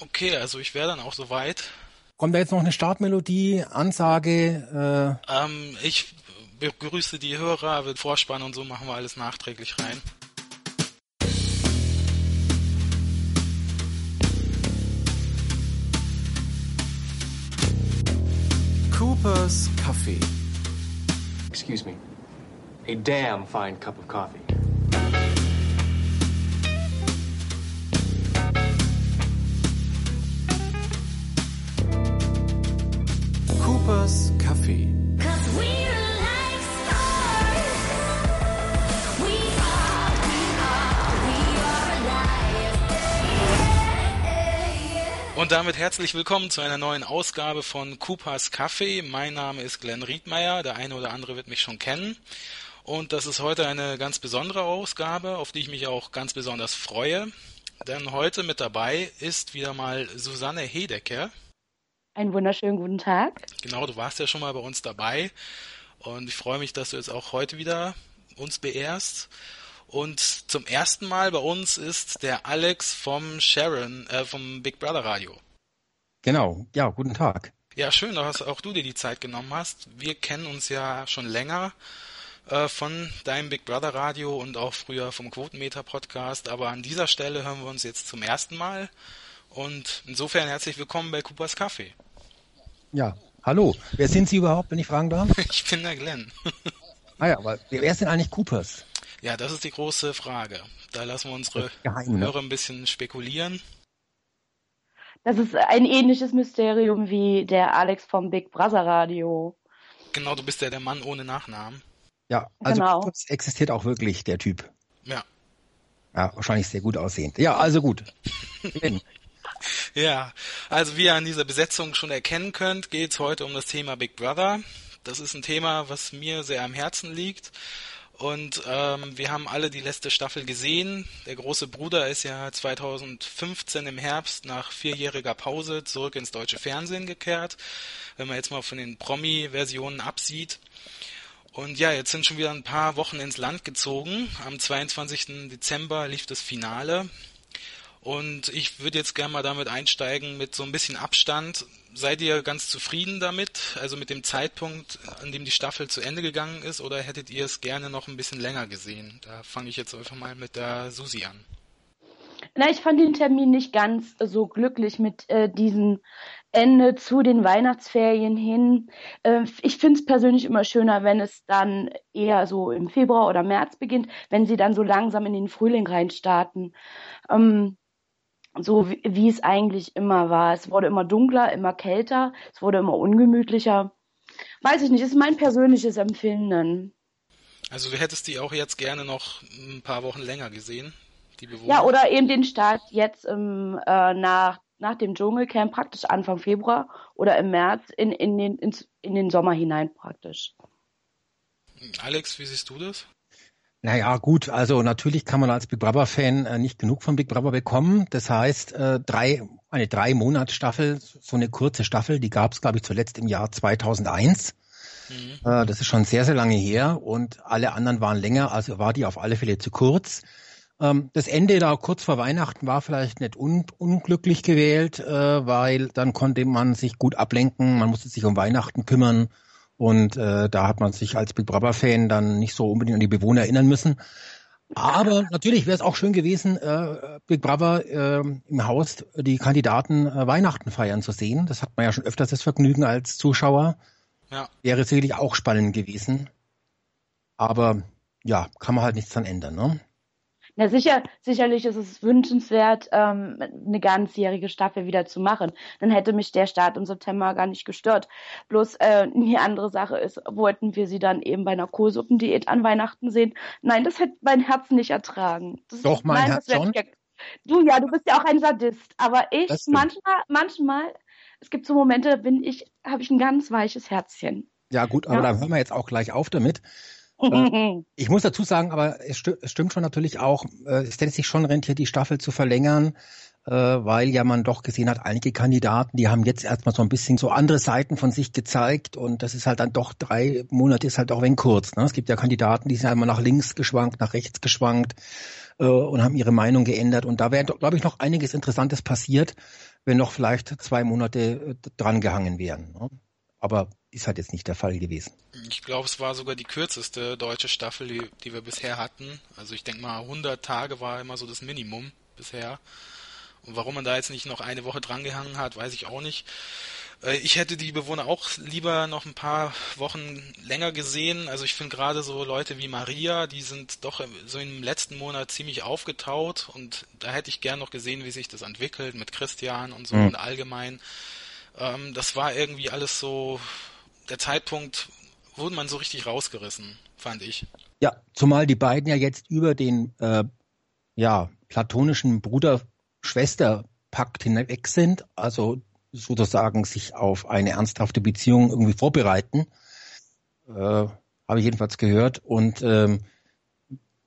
Okay, also ich wäre dann auch soweit. Kommt da jetzt noch eine Startmelodie, Ansage? Äh ähm, ich begrüße die Hörer, wird Vorspann und so machen wir alles nachträglich rein. Coopers Kaffee. Excuse me. A damn fine cup of coffee. Kaffee. Und damit herzlich willkommen zu einer neuen Ausgabe von Coopers Kaffee. Mein Name ist Glenn Riedmeier, der eine oder andere wird mich schon kennen. Und das ist heute eine ganz besondere Ausgabe, auf die ich mich auch ganz besonders freue. Denn heute mit dabei ist wieder mal Susanne Hedecker. Einen wunderschönen guten Tag. Genau, du warst ja schon mal bei uns dabei. Und ich freue mich, dass du jetzt auch heute wieder uns beehrst. Und zum ersten Mal bei uns ist der Alex vom Sharon, äh, vom Big Brother Radio. Genau, ja, guten Tag. Ja, schön, dass auch du dir die Zeit genommen hast. Wir kennen uns ja schon länger äh, von deinem Big Brother Radio und auch früher vom Quotenmeter Podcast, aber an dieser Stelle hören wir uns jetzt zum ersten Mal. Und insofern herzlich willkommen bei Coopers Kaffee. Ja, hallo. Wer sind Sie überhaupt, wenn ich fragen darf? Ich bin der Glenn. ah ja, aber wer ist denn eigentlich Coopers? Ja, das ist die große Frage. Da lassen wir unsere Geheim, ne? Hörer ein bisschen spekulieren. Das ist ein ähnliches Mysterium wie der Alex vom Big Brother Radio. Genau, du bist ja der Mann ohne Nachnamen. Ja, also Genau. Coopers existiert auch wirklich, der Typ. Ja. Ja, wahrscheinlich sehr gut aussehend. Ja, also gut. Ja, also wie ihr an dieser Besetzung schon erkennen könnt, geht es heute um das Thema Big Brother. Das ist ein Thema, was mir sehr am Herzen liegt. Und ähm, wir haben alle die letzte Staffel gesehen. Der große Bruder ist ja 2015 im Herbst nach vierjähriger Pause zurück ins deutsche Fernsehen gekehrt. Wenn man jetzt mal von den Promi-Versionen absieht. Und ja, jetzt sind schon wieder ein paar Wochen ins Land gezogen. Am 22. Dezember lief das Finale. Und ich würde jetzt gerne mal damit einsteigen mit so ein bisschen Abstand. Seid ihr ganz zufrieden damit? Also mit dem Zeitpunkt, an dem die Staffel zu Ende gegangen ist? Oder hättet ihr es gerne noch ein bisschen länger gesehen? Da fange ich jetzt einfach mal mit der Susi an. Na, ich fand den Termin nicht ganz so glücklich mit äh, diesem Ende zu den Weihnachtsferien hin. Äh, ich finde es persönlich immer schöner, wenn es dann eher so im Februar oder März beginnt, wenn sie dann so langsam in den Frühling reinstarten. Ähm, so wie, wie es eigentlich immer war. Es wurde immer dunkler, immer kälter, es wurde immer ungemütlicher. Weiß ich nicht, ist mein persönliches Empfinden. Also du hättest die auch jetzt gerne noch ein paar Wochen länger gesehen, die Bewohner. Ja, oder eben den Start jetzt im, äh, nach, nach dem Dschungelcamp, praktisch Anfang Februar oder im März in, in, den, ins, in den Sommer hinein praktisch. Alex, wie siehst du das? Naja, gut, also natürlich kann man als Big Brother-Fan äh, nicht genug von Big Brother bekommen. Das heißt, äh, drei, eine drei Monats Staffel, so eine kurze Staffel, die gab es, glaube ich, zuletzt im Jahr 2001. Mhm. Äh, das ist schon sehr, sehr lange her und alle anderen waren länger, also war die auf alle Fälle zu kurz. Ähm, das Ende da kurz vor Weihnachten war vielleicht nicht un unglücklich gewählt, äh, weil dann konnte man sich gut ablenken, man musste sich um Weihnachten kümmern und äh, da hat man sich als Big Brother-Fan dann nicht so unbedingt an die Bewohner erinnern müssen. Aber natürlich wäre es auch schön gewesen, äh, Big Brother äh, im Haus die Kandidaten äh, Weihnachten feiern zu sehen. Das hat man ja schon öfters das Vergnügen als Zuschauer. Ja. Wäre sicherlich auch spannend gewesen. Aber ja, kann man halt nichts dran ändern, ne? Na sicher, sicherlich ist es wünschenswert, ähm, eine ganzjährige Staffel wieder zu machen. Dann hätte mich der Start im September gar nicht gestört. Bloß äh, die andere Sache ist, wollten wir sie dann eben bei einer Kohlsuppendiät an Weihnachten sehen? Nein, das hätte mein Herz nicht ertragen. Das, Doch, mein nein, Herz schon. Du ja, du bist ja auch ein Sadist. Aber ich manchmal, manchmal, es gibt so Momente, da bin ich, habe ich ein ganz weiches Herzchen. Ja gut, aber Ja. da hören wir jetzt auch gleich auf damit. Ich muss dazu sagen, aber es, sti es stimmt schon natürlich auch, äh, es hätte sich schon rentiert, die Staffel zu verlängern, äh, weil ja man doch gesehen hat, einige Kandidaten, die haben jetzt erstmal so ein bisschen so andere Seiten von sich gezeigt und das ist halt dann doch drei Monate ist halt auch wenn kurz. Ne? Es gibt ja Kandidaten, die sind einmal nach links geschwankt, nach rechts geschwankt äh, und haben ihre Meinung geändert und da wäre, glaube ich, noch einiges Interessantes passiert, wenn noch vielleicht zwei Monate äh, drangehangen wären. Ne? Aber ist halt jetzt nicht der Fall gewesen. Ich glaube, es war sogar die kürzeste deutsche Staffel, die, die wir bisher hatten. Also ich denke mal, 100 Tage war immer so das Minimum bisher. Und warum man da jetzt nicht noch eine Woche drangehangen hat, weiß ich auch nicht. Äh, ich hätte die Bewohner auch lieber noch ein paar Wochen länger gesehen. Also ich finde gerade so Leute wie Maria, die sind doch so im letzten Monat ziemlich aufgetaut und da hätte ich gern noch gesehen, wie sich das entwickelt mit Christian und so mhm. und allgemein. Ähm, das war irgendwie alles so, der Zeitpunkt wurde man so richtig rausgerissen, fand ich. Ja, zumal die beiden ja jetzt über den äh, ja, platonischen Bruder-Schwester-Pakt hinweg sind. Also sozusagen sich auf eine ernsthafte Beziehung irgendwie vorbereiten. Äh, Habe ich jedenfalls gehört. Und ähm,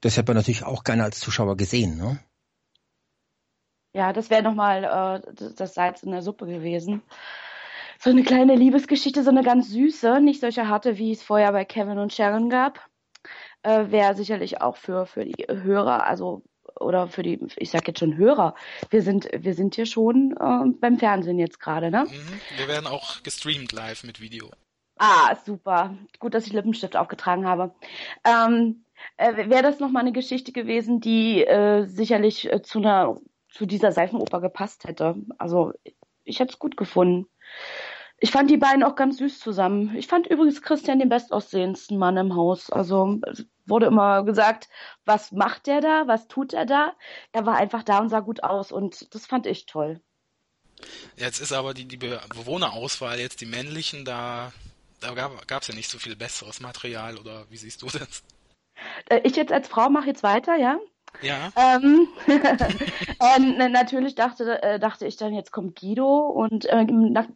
das hätte man natürlich auch gerne als Zuschauer gesehen. Ne? Ja, das wäre nochmal äh, das Salz in der Suppe gewesen. So eine kleine Liebesgeschichte, so eine ganz süße, nicht solche harte, wie es vorher bei Kevin und Sharon gab. Äh, wäre sicherlich auch für, für die Hörer, also oder für die, ich sag jetzt schon Hörer, wir sind, wir sind hier schon äh, beim Fernsehen jetzt gerade, ne? Mhm. Wir werden auch gestreamt live mit Video. Ah, super. Gut, dass ich Lippenstift aufgetragen habe. Ähm, äh, Wäre das nochmal eine Geschichte gewesen, die äh, sicherlich äh, zu einer zu dieser Seifenoper gepasst hätte. Also ich hätte es gut gefunden. Ich fand die beiden auch ganz süß zusammen. Ich fand übrigens Christian den bestaussehendsten Mann im Haus. Also es wurde immer gesagt, was macht der da, was tut er da? Er war einfach da und sah gut aus und das fand ich toll. Jetzt ist aber die, die Bewohnerauswahl jetzt die männlichen, da, da gab es ja nicht so viel besseres Material oder wie siehst du das? Äh, ich jetzt als Frau mache jetzt weiter, ja? Ja. Ähm, äh, natürlich dachte, äh, dachte ich dann, jetzt kommt Guido und äh,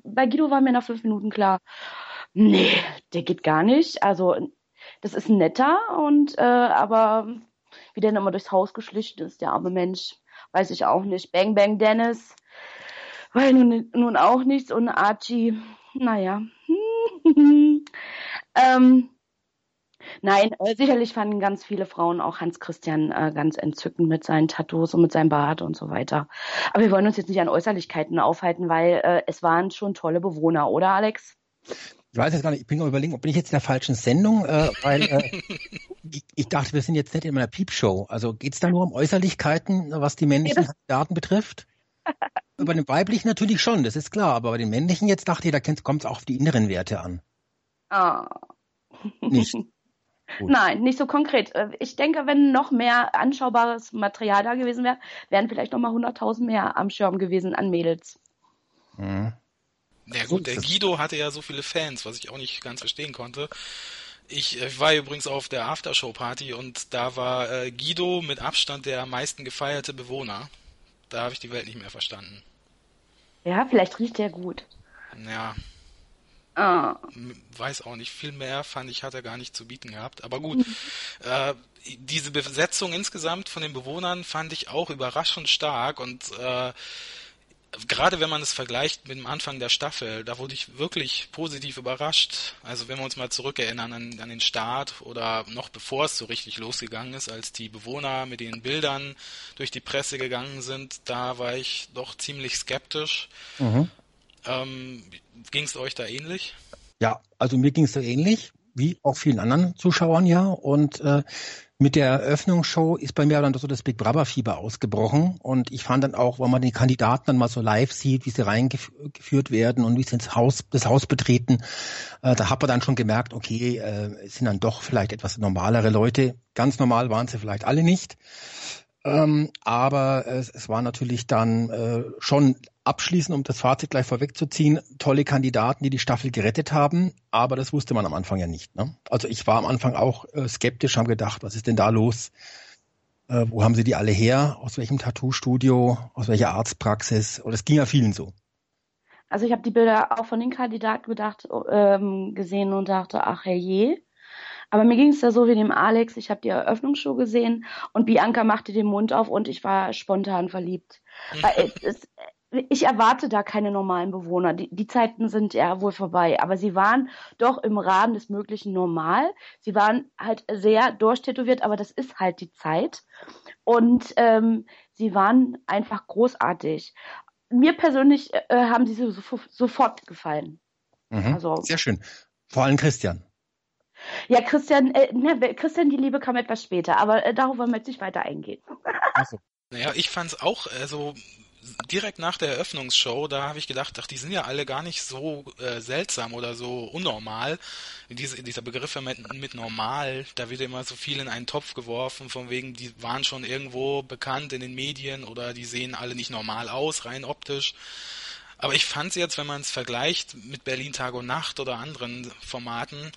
bei Guido war mir nach fünf Minuten klar, nee, der geht gar nicht. Also das ist netter und äh, aber wie der immer durchs Haus geschlichen ist, der arme Mensch, weiß ich auch nicht. Bang Bang Dennis, weil nun, nun auch nichts und Archie, naja. ähm, Nein, äh, sicherlich fanden ganz viele Frauen auch Hans Christian äh, ganz entzückend mit seinen Tattoos und mit seinem Bart und so weiter. Aber wir wollen uns jetzt nicht an Äußerlichkeiten aufhalten, weil äh, es waren schon tolle Bewohner, oder Alex? Ich weiß jetzt gar nicht, ich bin noch überlegen, bin ich jetzt in der falschen Sendung, äh, weil äh, ich, ich, dachte, wir sind jetzt nicht in einer Piepshow. Also geht es da nur um Äußerlichkeiten, was die männlichen Daten betrifft? bei den weiblichen natürlich schon, das ist klar, aber bei den männlichen jetzt dachte ich, da kommt es auch auf die inneren Werte an. Ah. Nicht. Gut. Nein, nicht so konkret. Äh, ich denke, wenn noch mehr anschaubares Material da gewesen wäre, wären vielleicht noch mal 100.000 mehr am Schirm gewesen an Mädels. Mhm. Ja gut, der Guido hatte ja so viele Fans, was ich auch nicht ganz verstehen konnte. Ich, ich war übrigens auf der Aftershow-Party und da war äh, Guido mit Abstand der am meisten gefeierte Bewohner. Da habe ich die Welt nicht mehr verstanden. Ja, vielleicht riecht der gut. Ja, Ah. Weiß auch nicht. Viel mehr fand ich, hat er gar nicht zu bieten gehabt. Aber gut, mhm. äh, diese Besetzung insgesamt von den Bewohnern fand ich auch überraschend stark und äh, gerade wenn man es vergleicht mit dem Anfang der Staffel, da wurde ich wirklich positiv überrascht. Also wenn wir uns mal zurückerinnern an, an den Start oder noch bevor es so richtig losgegangen ist, als die Bewohner mit den Bildern durch die Presse gegangen sind, da war ich doch ziemlich skeptisch. Mhm. Ähm, ging es euch da ähnlich? Ja, also mir ging es so ähnlich, wie auch vielen anderen Zuschauern ja. Und äh, mit der Eröffnungsshow ist bei mir dann so das Big Brother Fieber ausgebrochen. Und ich fand dann auch, wenn man die Kandidaten dann mal so live sieht, wie sie reingeführt werden und wie sie ins Haus, das Haus betreten, äh, da hat man dann schon gemerkt, okay, äh, es sind dann doch vielleicht etwas normalere Leute. Ganz normal waren sie vielleicht alle nicht. Ähm, aber es, es war natürlich dann äh, schon abschließend, um das Fazit gleich vorwegzuziehen, tolle Kandidaten, die die Staffel gerettet haben, aber das wusste man am Anfang ja nicht. Ne? Also ich war am Anfang auch äh, skeptisch, haben gedacht, was ist denn da los? Äh, wo haben sie die alle her? Aus welchem Tattoo-Studio? Aus welcher Arztpraxis? Und es ging ja vielen so. Also ich habe die Bilder auch von den Kandidaten gedacht, ähm, gesehen und dachte, ach herrje. Aber mir ging es da so wie dem Alex. Ich habe die Eröffnungsshow gesehen und Bianca machte den Mund auf und ich war spontan verliebt. Weil es, ich erwarte da keine normalen Bewohner. Die, die Zeiten sind ja wohl vorbei. Aber sie waren doch im Rahmen des Möglichen normal. Sie waren halt sehr durchtätowiert, aber das ist halt die Zeit. Und ähm, sie waren einfach großartig mir persönlich äh, haben sie so, so, sofort gefallen. Mhm. Also, Sehr schön. Vor allem Christian. Ja, Christian, äh, ne, Christian, die Liebe kam etwas später, aber äh, darauf wollen wir jetzt nicht weiter eingehen. Achso. Naja, ich fand's auch, also direkt nach der Eröffnungsshow, da habe ich gedacht, ach, die sind ja alle gar nicht so äh, seltsam oder so unnormal. Diese, dieser Begriff mit, mit normal, da wird immer so viel in einen Topf geworfen, von wegen, die waren schon irgendwo bekannt in den Medien oder die sehen alle nicht normal aus, rein optisch. Aber ich fand jetzt, wenn man es vergleicht mit Berlin Tag und Nacht oder anderen Formaten,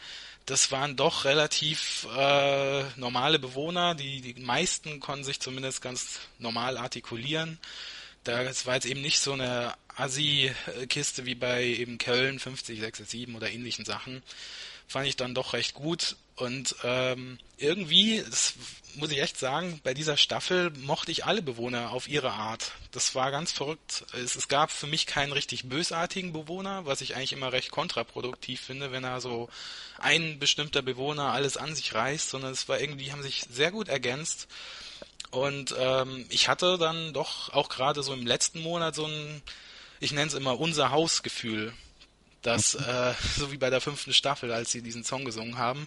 das waren doch relativ äh, normale Bewohner. Die, die meisten konnten sich zumindest ganz normal artikulieren. Das war jetzt eben nicht so eine Assi-Kiste wie bei eben Köln 50, 6, 7 oder ähnlichen Sachen. Fand ich dann doch recht gut. Und ähm, irgendwie, das muss ich echt sagen, bei dieser Staffel mochte ich alle Bewohner auf ihre Art. Das war ganz verrückt. Es, es gab für mich keinen richtig bösartigen Bewohner, was ich eigentlich immer recht kontraproduktiv finde, wenn er so ein bestimmter Bewohner alles an sich reißt, sondern es war irgendwie, haben sich sehr gut ergänzt. Und ähm, ich hatte dann doch auch gerade so im letzten Monat so ein, ich nenne es immer unser Hausgefühl, dass mhm. äh, so wie bei der fünften Staffel, als sie diesen Song gesungen haben,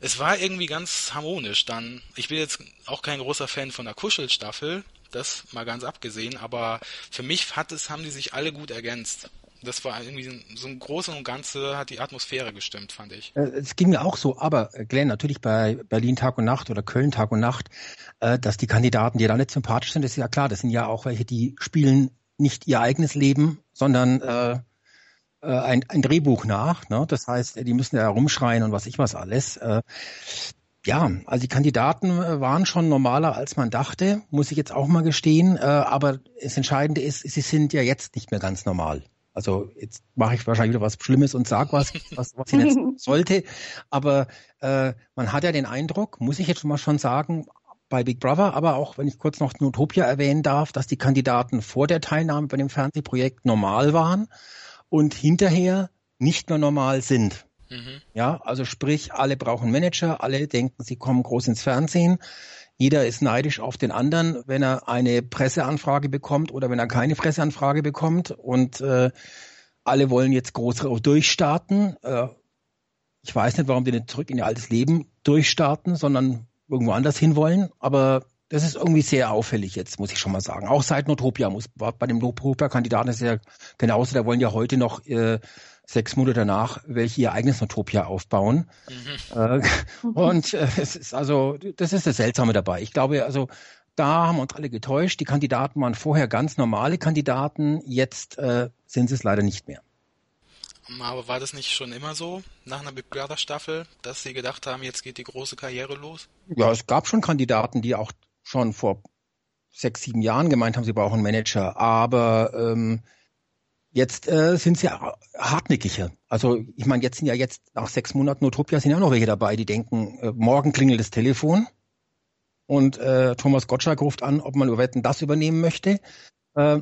es war irgendwie ganz harmonisch dann. Ich bin jetzt auch kein großer Fan von der Kuschelstaffel, das mal ganz abgesehen, aber für mich hat es, haben die sich alle gut ergänzt das war irgendwie so ein Großen und Ganze hat die Atmosphäre gestimmt, fand ich. Äh, es ging mir auch so, aber äh, Glenn, natürlich bei Berlin Tag und Nacht oder Köln Tag und Nacht, äh, dass die Kandidaten, die da nicht sympathisch sind, ist ja klar. Das sind ja auch welche, die spielen nicht ihr eigenes Leben, sondern äh, ein, ein Drehbuch nach. Ne? Das heißt, die müssen ja rumschreien und was ich was alles. Äh, ja, also die Kandidaten waren schon normaler, als man dachte, muss ich jetzt auch mal gestehen. Äh, aber das Entscheidende ist, sie sind ja jetzt nicht mehr ganz normal. Also jetzt mache ich wahrscheinlich wieder was Schlimmes und sag was, was, was ich jetzt sollte. Aber äh, man hat ja den Eindruck, muss ich jetzt schon mal schon sagen, bei Big Brother, aber auch, wenn ich kurz noch Notopia erwähnen darf, dass die Kandidaten vor der Teilnahme bei dem Fernsehprojekt normal waren und hinterher nicht mehr normal sind. Mhm. Ja, also sprich, alle brauchen Manager, alle denken, sie kommen groß ins Fernsehen. Jeder ist neidisch auf den anderen, wenn er eine Presseanfrage bekommt oder wenn er keine Presseanfrage bekommt. Und äh, alle wollen jetzt groß durchstarten. Äh, ich weiß nicht, warum die nicht zurück in ihr altes Leben durchstarten, sondern irgendwo anders hinwollen. Aber das ist irgendwie sehr auffällig jetzt, muss ich schon mal sagen. Auch seit Notopia muss bei dem Notopia-Kandidaten ist ja genauso, da wollen ja heute noch äh, sechs Monate danach welche ihr eigenes Notopia aufbauen. Mhm. Äh, und äh, es ist also, das ist das Seltsame dabei. Ich glaube, also da haben uns alle getäuscht. Die Kandidaten waren vorher ganz normale Kandidaten, jetzt äh, sind sie es leider nicht mehr. Aber war das nicht schon immer so nach einer Big Brother Staffel, dass sie gedacht haben, jetzt geht die große Karriere los? Ja, es gab schon Kandidaten, die auch schon vor sechs, sieben Jahren gemeint haben, sie brauchen einen Manager. Aber ähm, Jetzt äh, sind sie hartnäckiger. Also ich meine, jetzt sind ja jetzt nach sechs Monaten Utopia sind ja auch noch welche dabei, die denken, äh, morgen klingelt das Telefon und äh, Thomas Gottschalk ruft an, ob man über Wetten das übernehmen möchte. Äh,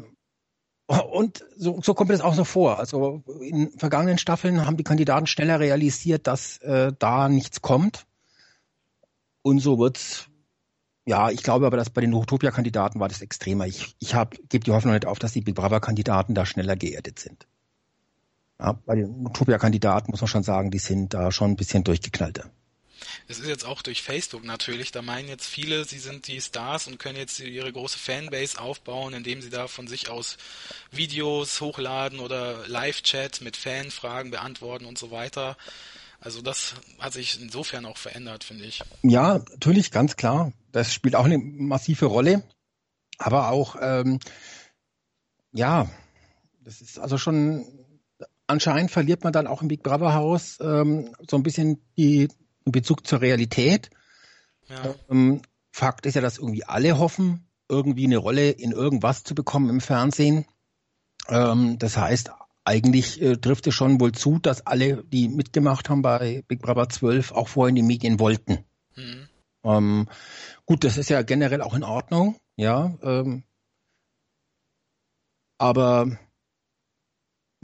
und so, so kommt es auch so vor. Also in vergangenen Staffeln haben die Kandidaten schneller realisiert, dass äh, da nichts kommt. Und so wird's ja, ich glaube aber, dass bei den Utopia-Kandidaten war das extremer. Ich, ich gebe die Hoffnung nicht auf, dass die Big Brother-Kandidaten da schneller geerdet sind. Ja, bei den Utopia-Kandidaten muss man schon sagen, die sind da schon ein bisschen durchgeknallter. Es ist jetzt auch durch Facebook natürlich, da meinen jetzt viele, sie sind die Stars und können jetzt ihre große Fanbase aufbauen, indem sie da von sich aus Videos hochladen oder Live-Chat mit Fanfragen beantworten und so weiter. Also das hat sich insofern auch verändert, finde ich. Ja, natürlich, ganz klar. Das spielt auch eine massive Rolle. Aber auch, ähm, ja, das ist also schon, anscheinend verliert man dann auch im Big Brother Haus ähm, so ein bisschen die, den Bezug zur Realität. Ja. Ähm, Fakt ist ja, dass irgendwie alle hoffen, irgendwie eine Rolle in irgendwas zu bekommen im Fernsehen. Ähm, das heißt, eigentlich äh, trifft es schon wohl zu, dass alle, die mitgemacht haben bei Big Brother 12, auch vorher in die Medien wollten. Mhm. Ähm, gut, das ist ja generell auch in Ordnung, ja. Ähm, aber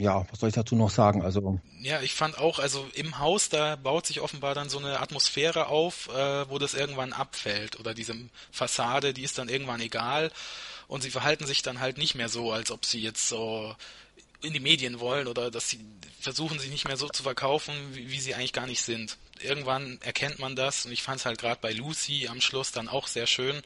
ja, was soll ich dazu noch sagen? Also ja, ich fand auch, also im Haus, da baut sich offenbar dann so eine Atmosphäre auf, äh, wo das irgendwann abfällt oder diese Fassade, die ist dann irgendwann egal und sie verhalten sich dann halt nicht mehr so, als ob sie jetzt so in die Medien wollen oder dass sie versuchen, sich nicht mehr so zu verkaufen, wie, wie sie eigentlich gar nicht sind. Irgendwann erkennt man das und ich fand es halt gerade bei Lucy am Schluss dann auch sehr schön.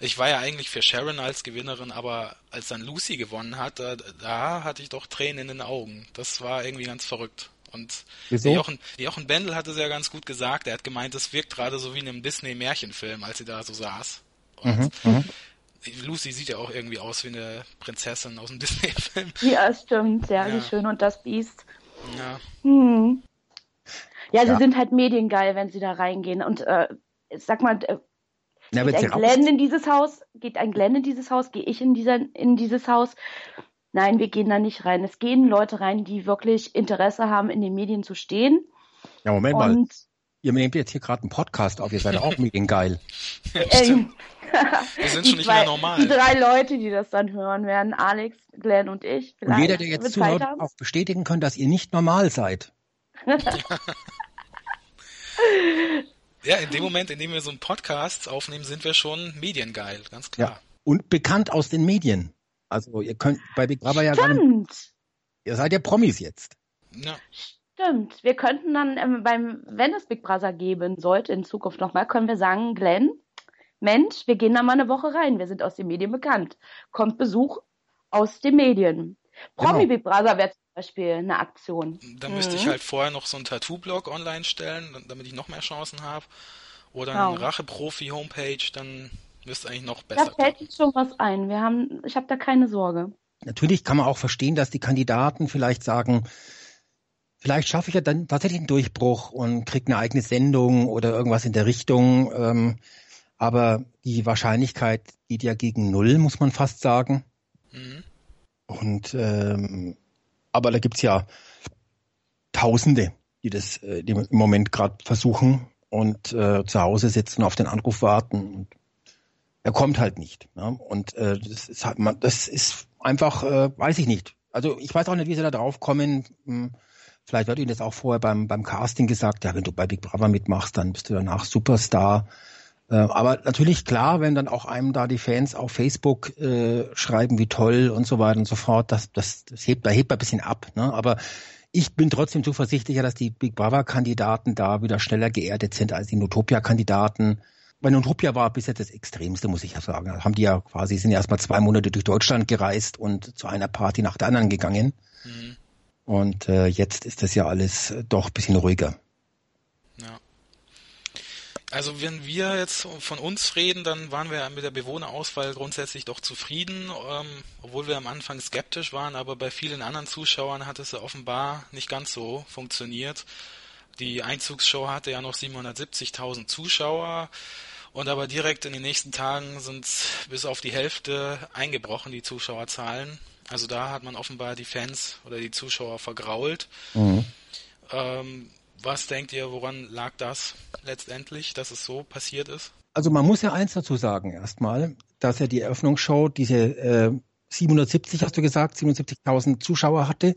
Ich war ja eigentlich für Sharon als Gewinnerin, aber als dann Lucy gewonnen hat, da, da hatte ich doch Tränen in den Augen. Das war irgendwie ganz verrückt. Und Wieso? Jochen, Jochen Bendel hatte es ja ganz gut gesagt. Er hat gemeint, es wirkt gerade so wie in einem Disney-Märchenfilm, als sie da so saß. Und Mhm, mhm. Lucy sieht ja auch irgendwie aus wie eine Prinzessin aus einem Disney-Film. Ja, stimmt. Ja, Ja. die Schön und das Biest. Ja. Hm. Ja, sie Ja. sind halt mediengeil, wenn sie da reingehen. Und äh, sag mal, äh, Na, geht sie ein Glenn in dieses Haus? Geht ein Glenn in dieses Haus? Gehe ich in, dieser, in dieses Haus? Nein, wir gehen da nicht rein. Es gehen Leute rein, die wirklich Interesse haben, in den Medien zu stehen. ja, Moment mal, Und ihr nehmt jetzt hier gerade einen Podcast auf, ihr seid auch mediengeil. Stimmt. ähm, Wir sind die schon nicht zwei- mehr normal. Die drei Leute, die das dann hören werden, Alex, Glenn und ich. Und jeder, der jetzt zuhört, auch bestätigen kann, dass ihr nicht normal seid. Ja, in dem Moment, in dem wir so einen Podcast aufnehmen, sind wir schon mediengeil, ganz klar. Ja. Und bekannt aus den Medien. Also ihr könnt bei Big Brother ja gar nicht, Stimmt. ihr seid ja Promis jetzt. Ja. Stimmt. Wir könnten dann ähm, beim, wenn es Big Brother geben sollte in Zukunft nochmal, können wir sagen, Glenn, Mensch, wir gehen da mal eine Woche rein. Wir sind aus den Medien bekannt. Kommt Besuch aus den Medien. Promi Genau. Big Brother wäre zum Beispiel eine Aktion. Da müsste ich Mhm. halt vorher noch so einen Tattoo-Blog online stellen, damit ich noch mehr Chancen habe. Oder Genau. eine Rache-Profi-Homepage, dann müsste eigentlich noch Da besser fällt klappen. uns schon was ein. Wir haben, ich habe da keine Sorge. Natürlich kann man auch verstehen, dass die Kandidaten vielleicht sagen, vielleicht schaffe ich ja dann tatsächlich einen Durchbruch und kriege eine eigene Sendung oder irgendwas in der Richtung. Ähm, aber die Wahrscheinlichkeit geht ja gegen null, muss man fast sagen. Mhm. Und ähm, aber da gibt's ja Tausende, die das äh, die im Moment gerade versuchen und äh, zu Hause sitzen, auf den Anruf warten. Und er kommt halt nicht. Ne? Und äh, das ist halt, man, das ist einfach, äh, weiß ich nicht. Also ich weiß auch nicht, wie sie da drauf kommen. Hm, Vielleicht wird ihnen das auch vorher beim beim Casting gesagt. Ja, wenn du bei Big Brother mitmachst, dann bist du danach Superstar. Äh, aber natürlich klar, wenn dann auch einem da die Fans auf Facebook äh, schreiben, wie toll und so weiter und so fort, das, das, das hebt, da hebt ein bisschen ab. Ne? Aber ich bin trotzdem zuversichtlicher, dass die Big Brother-Kandidaten da wieder schneller geerdet sind als die Utopia-Kandidaten. Bei Utopia war bis jetzt das Extremste, muss ich ja sagen. Da haben die ja quasi, sind ja erstmal zwei Monate durch Deutschland gereist und zu einer Party nach der anderen gegangen. Mhm. Und äh, jetzt ist das ja alles äh, doch ein bisschen ruhiger. Ja. Also wenn wir jetzt von uns reden, dann waren wir mit der Bewohnerauswahl grundsätzlich doch zufrieden, ähm, obwohl wir am Anfang skeptisch waren, aber bei vielen anderen Zuschauern hat es ja offenbar nicht ganz so funktioniert. Die Einzugsshow hatte ja noch 770.000 Zuschauer und aber direkt in den nächsten Tagen sind bis auf die Hälfte eingebrochen, die Zuschauerzahlen. Also da hat man offenbar die Fans oder die Zuschauer vergrault. Ähm, was denkt ihr, woran lag das letztendlich, dass es so passiert ist? Also man muss ja eins dazu sagen erstmal, dass ja die Eröffnungsshow diese äh, 770, hast du gesagt, 77.000 Zuschauer hatte.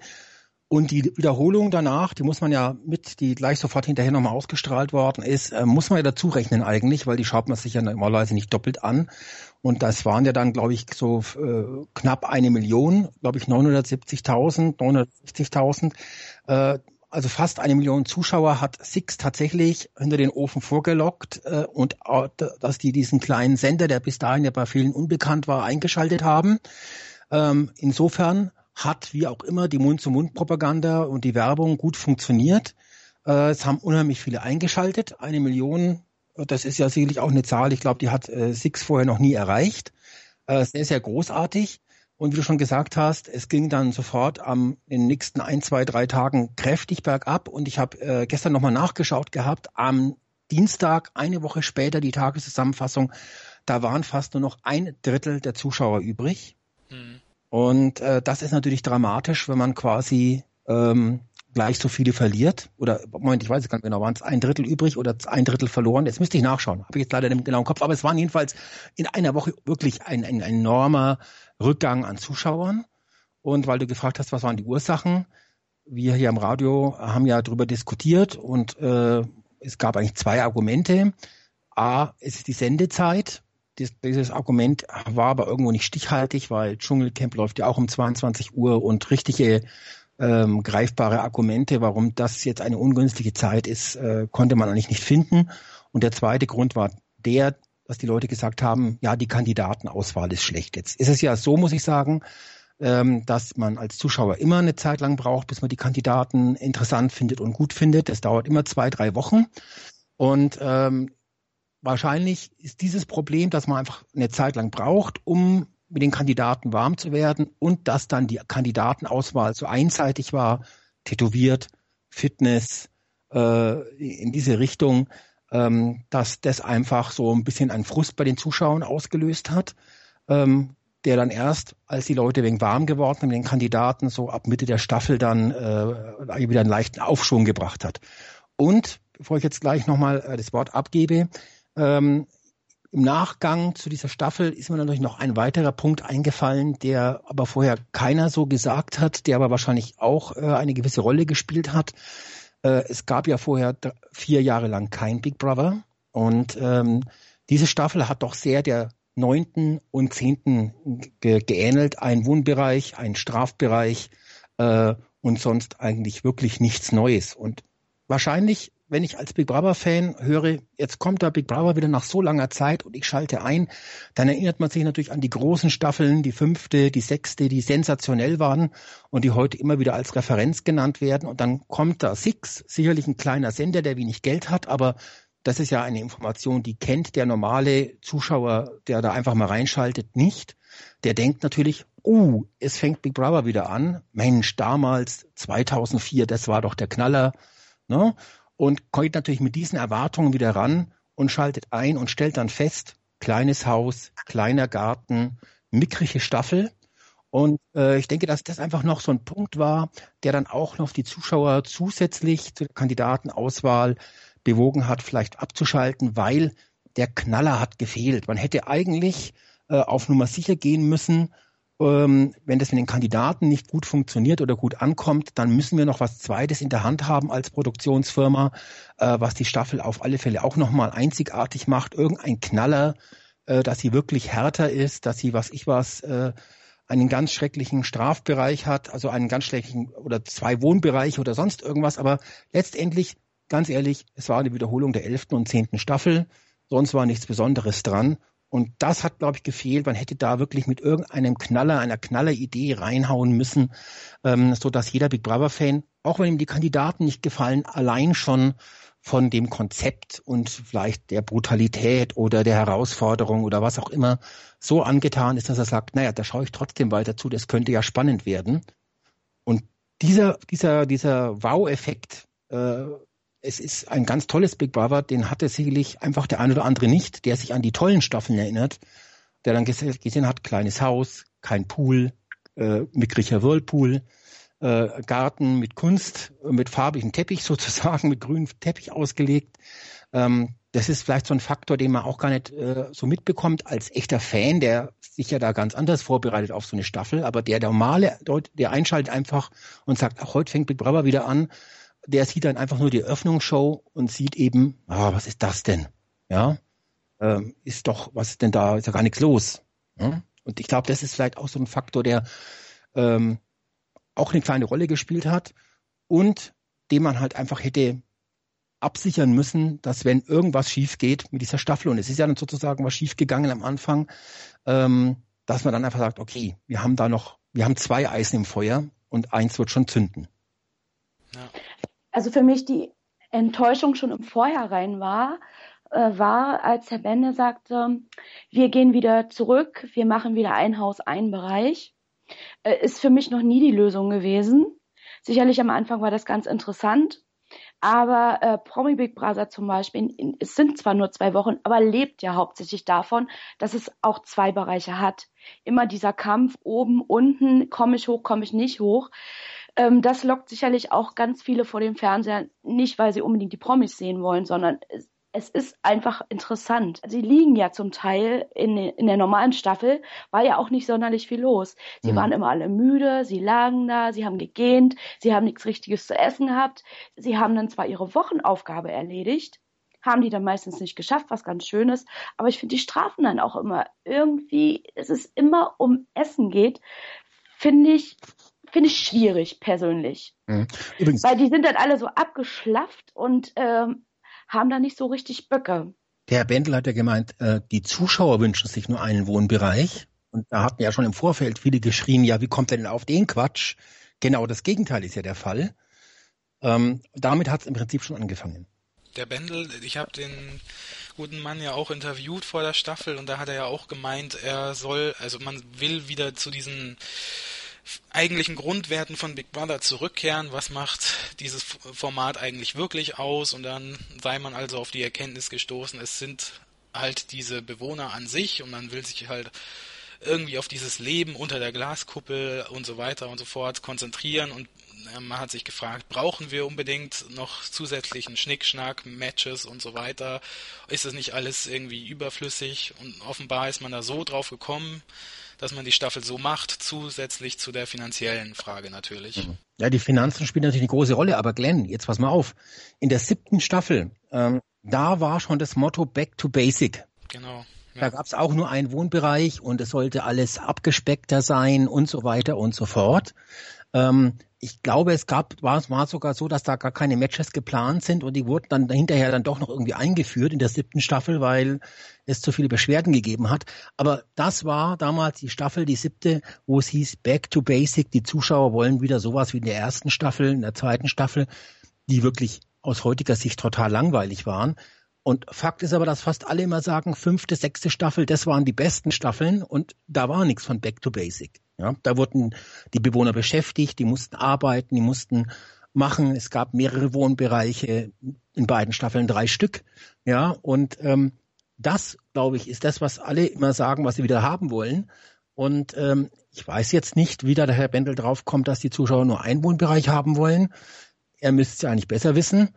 Und die Wiederholung danach, die muss man ja mit, die gleich sofort hinterher nochmal ausgestrahlt worden ist, äh, muss man ja dazu rechnen eigentlich, weil die schaut man sich ja normalerweise nicht doppelt an. Und das waren ja dann, glaube ich, so äh, knapp eine Million, glaube ich 970.000, 960.000. Äh, also fast eine Million Zuschauer hat Six tatsächlich hinter den Ofen vorgelockt äh, und dass die diesen kleinen Sender, der bis dahin ja bei vielen unbekannt war, eingeschaltet haben. Ähm, insofern hat wie auch immer die Mund-zu-Mund-Propaganda und die Werbung gut funktioniert. Äh, es haben unheimlich viele eingeschaltet. Eine Million, das ist ja sicherlich auch eine Zahl, ich glaube, die hat äh, Six vorher noch nie erreicht. Äh, sehr, sehr großartig. Und wie du schon gesagt hast, es ging dann sofort am in den nächsten ein, zwei, drei Tagen kräftig bergab. Und ich habe äh, gestern nochmal nachgeschaut gehabt. Am Dienstag, eine Woche später, die Tageszusammenfassung, da waren fast nur noch ein Drittel der Zuschauer übrig. Hm. Und äh, das ist natürlich dramatisch, wenn man quasi ähm, gleich so viele verliert. Oder Moment, ich weiß es gar nicht genau, waren es ein Drittel übrig oder ein Drittel verloren? Jetzt müsste ich nachschauen. Habe ich jetzt leider nicht im Kopf, aber es waren jedenfalls in einer Woche wirklich ein, ein, ein enormer Rückgang an Zuschauern. Und weil du gefragt hast, was waren die Ursachen, wir hier im Radio haben ja darüber diskutiert und äh, es gab eigentlich zwei Argumente. A, es ist die Sendezeit. Dies, dieses Argument war aber irgendwo nicht stichhaltig, weil Dschungelcamp läuft ja auch um 22 Uhr und richtige ähm, greifbare Argumente, warum das jetzt eine ungünstige Zeit ist, äh, konnte man eigentlich nicht finden. Und der zweite Grund war der, dass die Leute gesagt haben, ja, die Kandidatenauswahl ist schlecht. Jetzt ist es ja so, muss ich sagen, ähm, dass man als Zuschauer immer eine Zeit lang braucht, bis man die Kandidaten interessant findet und gut findet. Das dauert immer zwei, drei Wochen. Und ähm, wahrscheinlich ist dieses Problem, dass man einfach eine Zeit lang braucht, um mit den Kandidaten warm zu werden und dass dann die Kandidatenauswahl so einseitig war, tätowiert, Fitness, äh, in diese Richtung, ähm, dass das einfach so ein bisschen einen Frust bei den Zuschauern ausgelöst hat, ähm, der dann erst, als die Leute wegen warm geworden sind, den Kandidaten so ab Mitte der Staffel dann äh, wieder einen leichten Aufschwung gebracht hat. Und bevor ich jetzt gleich nochmal äh, das Wort abgebe, ähm, im Nachgang zu dieser Staffel ist mir natürlich noch ein weiterer Punkt eingefallen, der aber vorher keiner so gesagt hat, der aber wahrscheinlich auch äh, eine gewisse Rolle gespielt hat. Äh, es gab ja vorher vier Jahre lang kein Big Brother und ähm, diese Staffel hat doch sehr der neunten und zehnten ge geähnelt. Ein Wohnbereich, ein Strafbereich äh, und sonst eigentlich wirklich nichts Neues. Und wahrscheinlich wenn ich als Big Brother Fan höre, jetzt kommt da Big Brother wieder nach so langer Zeit und ich schalte ein, dann erinnert man sich natürlich an die großen Staffeln, die fünfte, die sechste, die sensationell waren und die heute immer wieder als Referenz genannt werden. Und dann kommt da Six, sicherlich ein kleiner Sender, der wenig Geld hat, aber das ist ja eine Information, die kennt der normale Zuschauer, der da einfach mal reinschaltet, nicht. Der denkt natürlich, uh, es fängt Big Brother wieder an. Mensch, damals 2004, das war doch der Knaller. Ne? Und kommt natürlich mit diesen Erwartungen wieder ran und schaltet ein und stellt dann fest, kleines Haus, kleiner Garten, mickrige Staffel. Und äh, ich denke, dass das einfach noch so ein Punkt war, der dann auch noch die Zuschauer zusätzlich zur Kandidatenauswahl bewogen hat, vielleicht abzuschalten, weil der Knaller hat gefehlt. Man hätte eigentlich äh, auf Nummer sicher gehen müssen wenn das mit den Kandidaten nicht gut funktioniert oder gut ankommt, dann müssen wir noch was Zweites in der Hand haben als Produktionsfirma, äh, was die Staffel auf alle Fälle auch nochmal einzigartig macht. Irgendein Knaller, äh, dass sie wirklich härter ist, dass sie, was ich was, äh, einen ganz schrecklichen Strafbereich hat, also einen ganz schrecklichen oder zwei Wohnbereiche oder sonst irgendwas. Aber letztendlich, ganz ehrlich, es war eine Wiederholung der elften und zehnten Staffel. Sonst war nichts Besonderes dran. Und das hat, glaube ich, gefehlt. Man hätte da wirklich mit irgendeinem Knaller, einer Knaller-Idee reinhauen müssen, ähm, so dass jeder Big Brother-Fan, auch wenn ihm die Kandidaten nicht gefallen, allein schon von dem Konzept und vielleicht der Brutalität oder der Herausforderung oder was auch immer so angetan ist, dass er sagt, naja, da schaue ich trotzdem weiter zu, das könnte ja spannend werden. Und dieser, dieser, dieser Wow-Effekt, äh, es ist ein ganz tolles Big Brother, den hatte sicherlich einfach der ein oder andere nicht, der sich an die tollen Staffeln erinnert, der dann gesehen hat, kleines Haus, kein Pool, äh, mickriger Whirlpool, äh, Garten mit Kunst, mit farbigem Teppich sozusagen, mit grünem Teppich ausgelegt. Ähm, das ist vielleicht so ein Faktor, den man auch gar nicht äh, so mitbekommt als echter Fan, der sich ja da ganz anders vorbereitet auf so eine Staffel, aber der normale, der einschaltet einfach und sagt, ach, heute fängt Big Brother wieder an, der sieht dann einfach nur die Öffnungsshow und sieht eben, ah, was ist das denn? Ja, ähm, ist doch, was ist denn da, ist ja gar nichts los. Ja? Und ich glaube, das ist vielleicht auch so ein Faktor, der ähm, auch eine kleine Rolle gespielt hat und den man halt einfach hätte absichern müssen, dass wenn irgendwas schief geht mit dieser Staffel, und es ist ja dann sozusagen was schief gegangen am Anfang, ähm, dass man dann einfach sagt, okay, wir haben da noch, wir haben zwei Eisen im Feuer und eins wird schon zünden. Ja also für mich die Enttäuschung schon im Vorhinein war, äh, war, als Herr Bende sagte, wir gehen wieder zurück, wir machen wieder ein Haus, ein Bereich, äh, ist für mich noch nie die Lösung gewesen. Sicherlich am Anfang war das ganz interessant, aber äh, Promi Big Brother zum Beispiel, in, es sind zwar nur zwei Wochen, aber lebt ja hauptsächlich davon, dass es auch zwei Bereiche hat. Immer dieser Kampf oben, unten, komme ich hoch, komme ich nicht hoch. Ähm, das lockt sicherlich auch ganz viele vor dem Fernseher, nicht weil sie unbedingt die Promis sehen wollen, sondern es ist einfach interessant. Sie liegen ja zum Teil in, in der normalen Staffel, war ja auch nicht sonderlich viel los. Sie mhm. waren immer alle müde, sie lagen da, sie haben gegähnt, sie haben nichts Richtiges zu essen gehabt. Sie haben dann zwar ihre Wochenaufgabe erledigt, haben die dann meistens nicht geschafft, was ganz schön ist. Aber ich finde die Strafen dann auch immer irgendwie, es ist immer um Essen geht, finde ich, finde ich schwierig persönlich. Mhm. Übrigens. Weil die sind dann alle so abgeschlafft und ähm, haben da nicht so richtig Böcke. Der Herr Bendel hat ja gemeint, äh, die Zuschauer wünschen sich nur einen Wohnbereich. Und da hatten ja schon im Vorfeld viele geschrien, ja, wie kommt er denn auf den Quatsch? Genau das Gegenteil ist ja der Fall. Ähm, damit hat es im Prinzip schon angefangen. Der Bendel, ich habe den guten Mann ja auch interviewt vor der Staffel und da hat er ja auch gemeint, er soll, also man will wieder zu diesen eigentlichen Grundwerten von Big Brother zurückkehren. Was macht dieses Format eigentlich wirklich aus? Und dann sei man also auf die Erkenntnis gestoßen, es sind halt diese Bewohner an sich und man will sich halt irgendwie auf dieses Leben unter der Glaskuppel und so weiter und so fort konzentrieren und äh, man hat sich gefragt, brauchen wir unbedingt noch zusätzlichen Schnickschnack, Matches und so weiter? Ist das nicht alles irgendwie überflüssig? Und offenbar ist man da so drauf gekommen, dass man die Staffel so macht, zusätzlich zu der finanziellen Frage natürlich. Mhm. Ja, die Finanzen spielen natürlich eine große Rolle, aber Glenn, jetzt pass mal auf. In der siebten Staffel, ähm, da war schon das Motto Back to Basic. Genau. Ja. Da gab es auch nur einen Wohnbereich und es sollte alles abgespeckter sein und so weiter und so fort. Ähm, ich glaube, es gab, war war sogar so, dass da gar keine Matches geplant sind und die wurden dann hinterher dann doch noch irgendwie eingeführt in der siebten Staffel, weil es zu viele Beschwerden gegeben hat. Aber das war damals die Staffel, die siebte, wo es hieß Back to Basic. Die Zuschauer wollen wieder sowas wie in der ersten Staffel, in der zweiten Staffel, die wirklich aus heutiger Sicht total langweilig waren. Und Fakt ist aber, dass fast alle immer sagen, fünfte, sechste Staffel, das waren die besten Staffeln und da war nichts von Back to Basic. Ja, da wurden die Bewohner beschäftigt, die mussten arbeiten, die mussten machen. Es gab mehrere Wohnbereiche, in beiden Staffeln drei Stück. Ja, und ähm, das, glaube ich, ist das, was alle immer sagen, was sie wieder haben wollen. Und ähm, ich weiß jetzt nicht, wie da der Herr Bendel draufkommt, dass die Zuschauer nur einen Wohnbereich haben wollen. Er müsste es ja eigentlich besser wissen.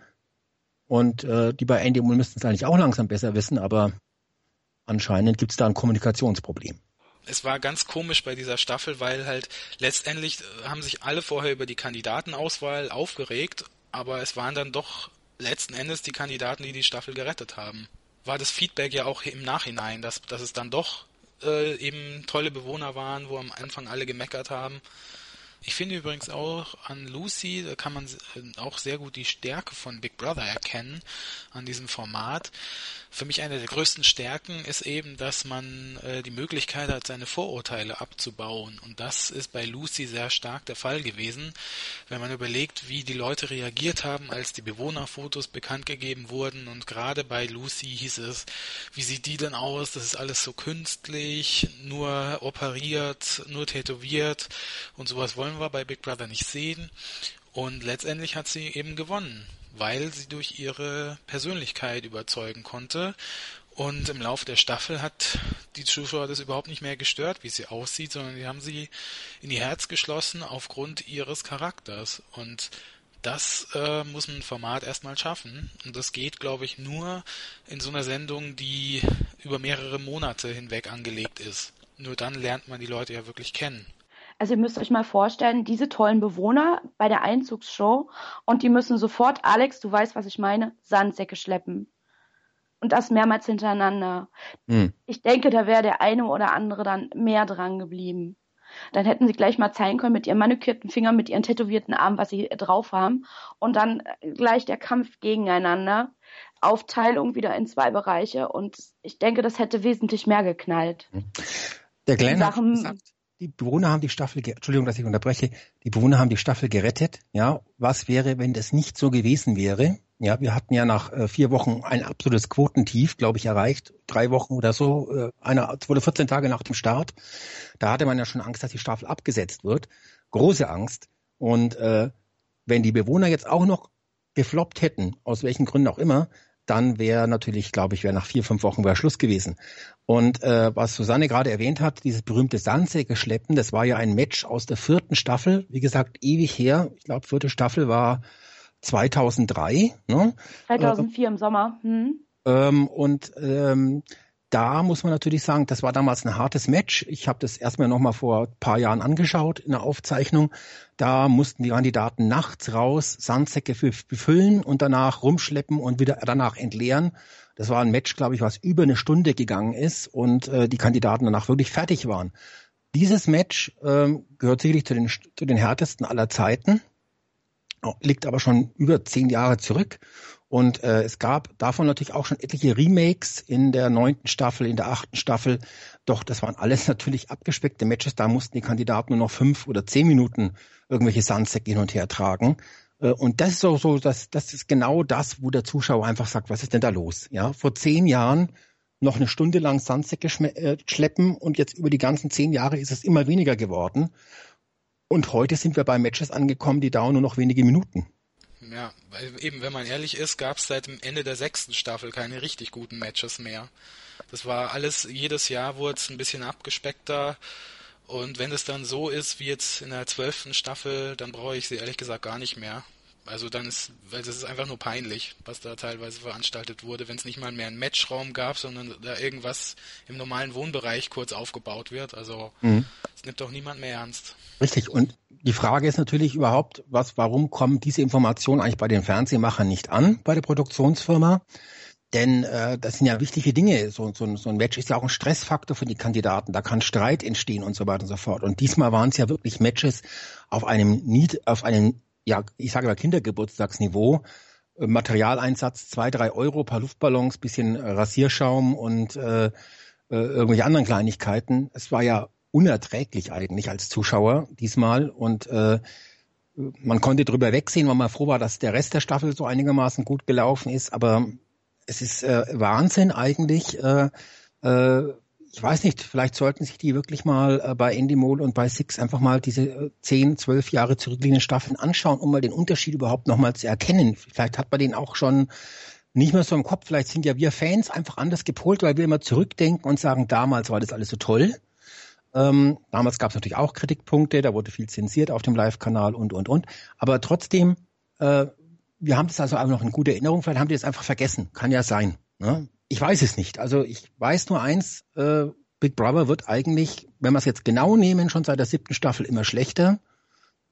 Und äh, die bei Andy müssten es eigentlich auch langsam besser wissen, aber anscheinend gibt es da ein Kommunikationsproblem. Es war ganz komisch bei dieser Staffel, weil halt letztendlich äh, haben sich alle vorher über die Kandidatenauswahl aufgeregt, aber es waren dann doch letzten Endes die Kandidaten, die die Staffel gerettet haben. War das Feedback ja auch im Nachhinein, dass, dass es dann doch äh, eben tolle Bewohner waren, wo am Anfang alle gemeckert haben. Ich finde übrigens auch an Lucy, da kann man auch sehr gut die Stärke von Big Brother erkennen an diesem Format. Für mich eine der größten Stärken ist eben, dass man äh, die Möglichkeit hat, seine Vorurteile abzubauen. Und das ist bei Lucy sehr stark der Fall gewesen. Wenn man überlegt, wie die Leute reagiert haben, als die Bewohnerfotos bekannt gegeben wurden. Und gerade bei Lucy hieß es, wie sieht die denn aus? Das ist alles so künstlich, nur operiert, nur tätowiert. Und sowas wollen wir bei Big Brother nicht sehen. Und letztendlich hat sie eben gewonnen weil sie durch ihre Persönlichkeit überzeugen konnte. Und im Laufe der Staffel hat die Zuschauer das überhaupt nicht mehr gestört, wie sie aussieht, sondern die haben sie in ihr Herz geschlossen aufgrund ihres Charakters. Und das äh, muss ein Format erstmal schaffen. Und das geht, glaube ich, nur in so einer Sendung, die über mehrere Monate hinweg angelegt ist. Nur dann lernt man die Leute ja wirklich kennen. Also ihr müsst euch mal vorstellen, diese tollen Bewohner bei der Einzugsshow und die müssen sofort, Alex, du weißt, was ich meine, Sandsäcke schleppen. Und das mehrmals hintereinander. Hm. Ich denke, da wäre der eine oder andere dann mehr dran geblieben. Dann hätten sie gleich mal zeigen können mit ihren manikürten Fingern, mit ihren tätowierten Armen, was sie drauf haben. Und dann gleich der Kampf gegeneinander. Aufteilung wieder in zwei Bereiche. Und ich denke, das hätte wesentlich mehr geknallt. Der Glenn hat gesagt, die Bewohner haben die Staffel, Entschuldigung, dass ich unterbreche, die Bewohner haben die Staffel gerettet. Ja, was wäre, wenn das nicht so gewesen wäre? Ja, wir hatten ja nach äh, vier Wochen ein absolutes Quotentief, glaube ich, erreicht. Drei Wochen oder so, äh, einer, wurde 14 Tage nach dem Start. Da hatte man ja schon Angst, dass die Staffel abgesetzt wird. Große Angst. Und äh, wenn die Bewohner jetzt auch noch gefloppt hätten, aus welchen Gründen auch immer, dann wäre natürlich, glaube ich, wäre nach vier, fünf Wochen wäre Schluss gewesen. Und äh, was Susanne gerade erwähnt hat, dieses berühmte Sandsäcke-Schleppen, das war ja ein Match aus der vierten Staffel, wie gesagt, ewig her. Ich glaube, vierte Staffel war 2003. Ne? 2004 äh, im Sommer. Hm. Ähm, und ähm, da muss man natürlich sagen, das war damals ein hartes Match. Ich habe das erstmal nochmal vor ein paar Jahren angeschaut in der Aufzeichnung. Da mussten die Kandidaten nachts raus, Sandsäcke befüllen und danach rumschleppen und wieder danach entleeren. Das war ein Match, glaube ich, was über eine Stunde gegangen ist und äh, die Kandidaten danach wirklich fertig waren. Dieses Match ähm, gehört sicherlich zu den, zu den härtesten aller Zeiten, liegt aber schon über zehn Jahre zurück und äh, es gab davon natürlich auch schon etliche Remakes in der neunten Staffel, in der achten Staffel. Doch das waren alles natürlich abgespeckte Matches. Da mussten die Kandidaten nur noch fünf oder zehn Minuten irgendwelche Sunset hin und her tragen. Äh, und das ist auch so, das, das ist genau das, wo der Zuschauer einfach sagt, was ist denn da los? Ja, vor zehn Jahren noch eine Stunde lang Sandsäcke äh, schleppen und jetzt über die ganzen zehn Jahre ist es immer weniger geworden. Und heute sind wir bei Matches angekommen, die dauern nur noch wenige Minuten. Ja, weil eben, wenn man ehrlich ist, gab es seit dem Ende der sechsten Staffel keine richtig guten Matches mehr. Das war alles, jedes Jahr wurde es ein bisschen abgespeckter. Und wenn es dann so ist wie jetzt in der zwölften Staffel, dann brauche ich sie ehrlich gesagt gar nicht mehr. Also dann ist, weil es ist einfach nur peinlich, was da teilweise veranstaltet wurde, wenn es nicht mal mehr einen Matchraum gab, sondern da irgendwas im normalen Wohnbereich kurz aufgebaut wird. Also mhm. das nimmt doch niemand mehr ernst. Richtig. Und die Frage ist natürlich überhaupt, was, warum kommen diese Informationen eigentlich bei den Fernsehmachern nicht an, bei der Produktionsfirma? Denn äh, das sind ja wichtige Dinge. So, so, so ein Match ist ja auch ein Stressfaktor für die Kandidaten. Da kann Streit entstehen und so weiter und so fort. Und diesmal waren es ja wirklich Matches auf einem auf einem, ja, ich sage mal Kindergeburtstagsniveau. Äh, Materialeinsatz zwei, drei Euro, paar Luftballons, bisschen Rasierschaum und äh, äh, irgendwelche anderen Kleinigkeiten. Es war ja unerträglich eigentlich als Zuschauer diesmal und äh, man konnte drüber wegsehen, weil man froh war, dass der Rest der Staffel so einigermaßen gut gelaufen ist, aber es ist äh, Wahnsinn eigentlich. Äh, äh, ich weiß nicht, vielleicht sollten sich die wirklich mal äh, bei Endemol und bei Six einfach mal diese äh, zehn, zwölf Jahre zurückliegenden Staffeln anschauen, um mal den Unterschied überhaupt nochmal zu erkennen. Vielleicht hat man den auch schon nicht mehr so im Kopf. Vielleicht sind ja wir Fans einfach anders gepolt, weil wir immer zurückdenken und sagen, damals war das alles so toll. Ähm, damals gab es natürlich auch Kritikpunkte, da wurde viel zensiert auf dem Live-Kanal und, und, und. Aber trotzdem, äh, wir haben das also auch noch in guter Erinnerung, vielleicht haben die das einfach vergessen. Kann ja sein. Ne? Ich weiß es nicht. Also ich weiß nur eins, äh, Big Brother wird eigentlich, wenn wir es jetzt genau nehmen, schon seit der siebten Staffel immer schlechter,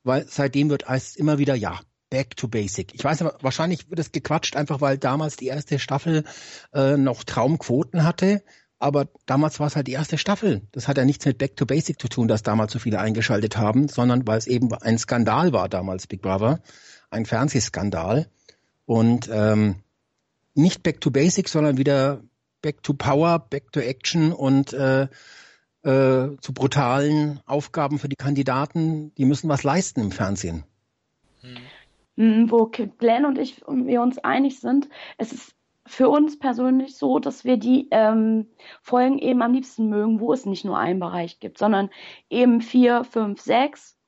weil seitdem wird es immer wieder, ja, back to basic. Ich weiß aber, wahrscheinlich wird es gequatscht, einfach weil damals die erste Staffel äh, noch Traumquoten hatte aber damals war es halt die erste Staffel. Das hat ja nichts mit Back to Basic zu tun, dass damals so viele eingeschaltet haben, sondern weil es eben ein Skandal war damals, Big Brother, ein Fernsehskandal. Und ähm, nicht Back to Basic, sondern wieder Back to Power, Back to Action und äh, äh, zu brutalen Aufgaben für die Kandidaten. Die müssen was leisten im Fernsehen. Hm. Wo Glenn und ich wir uns einig sind, es ist für uns persönlich so, dass wir die ähm, Folgen eben am liebsten mögen, wo es nicht nur einen Bereich gibt, sondern eben vier, fünf, sechs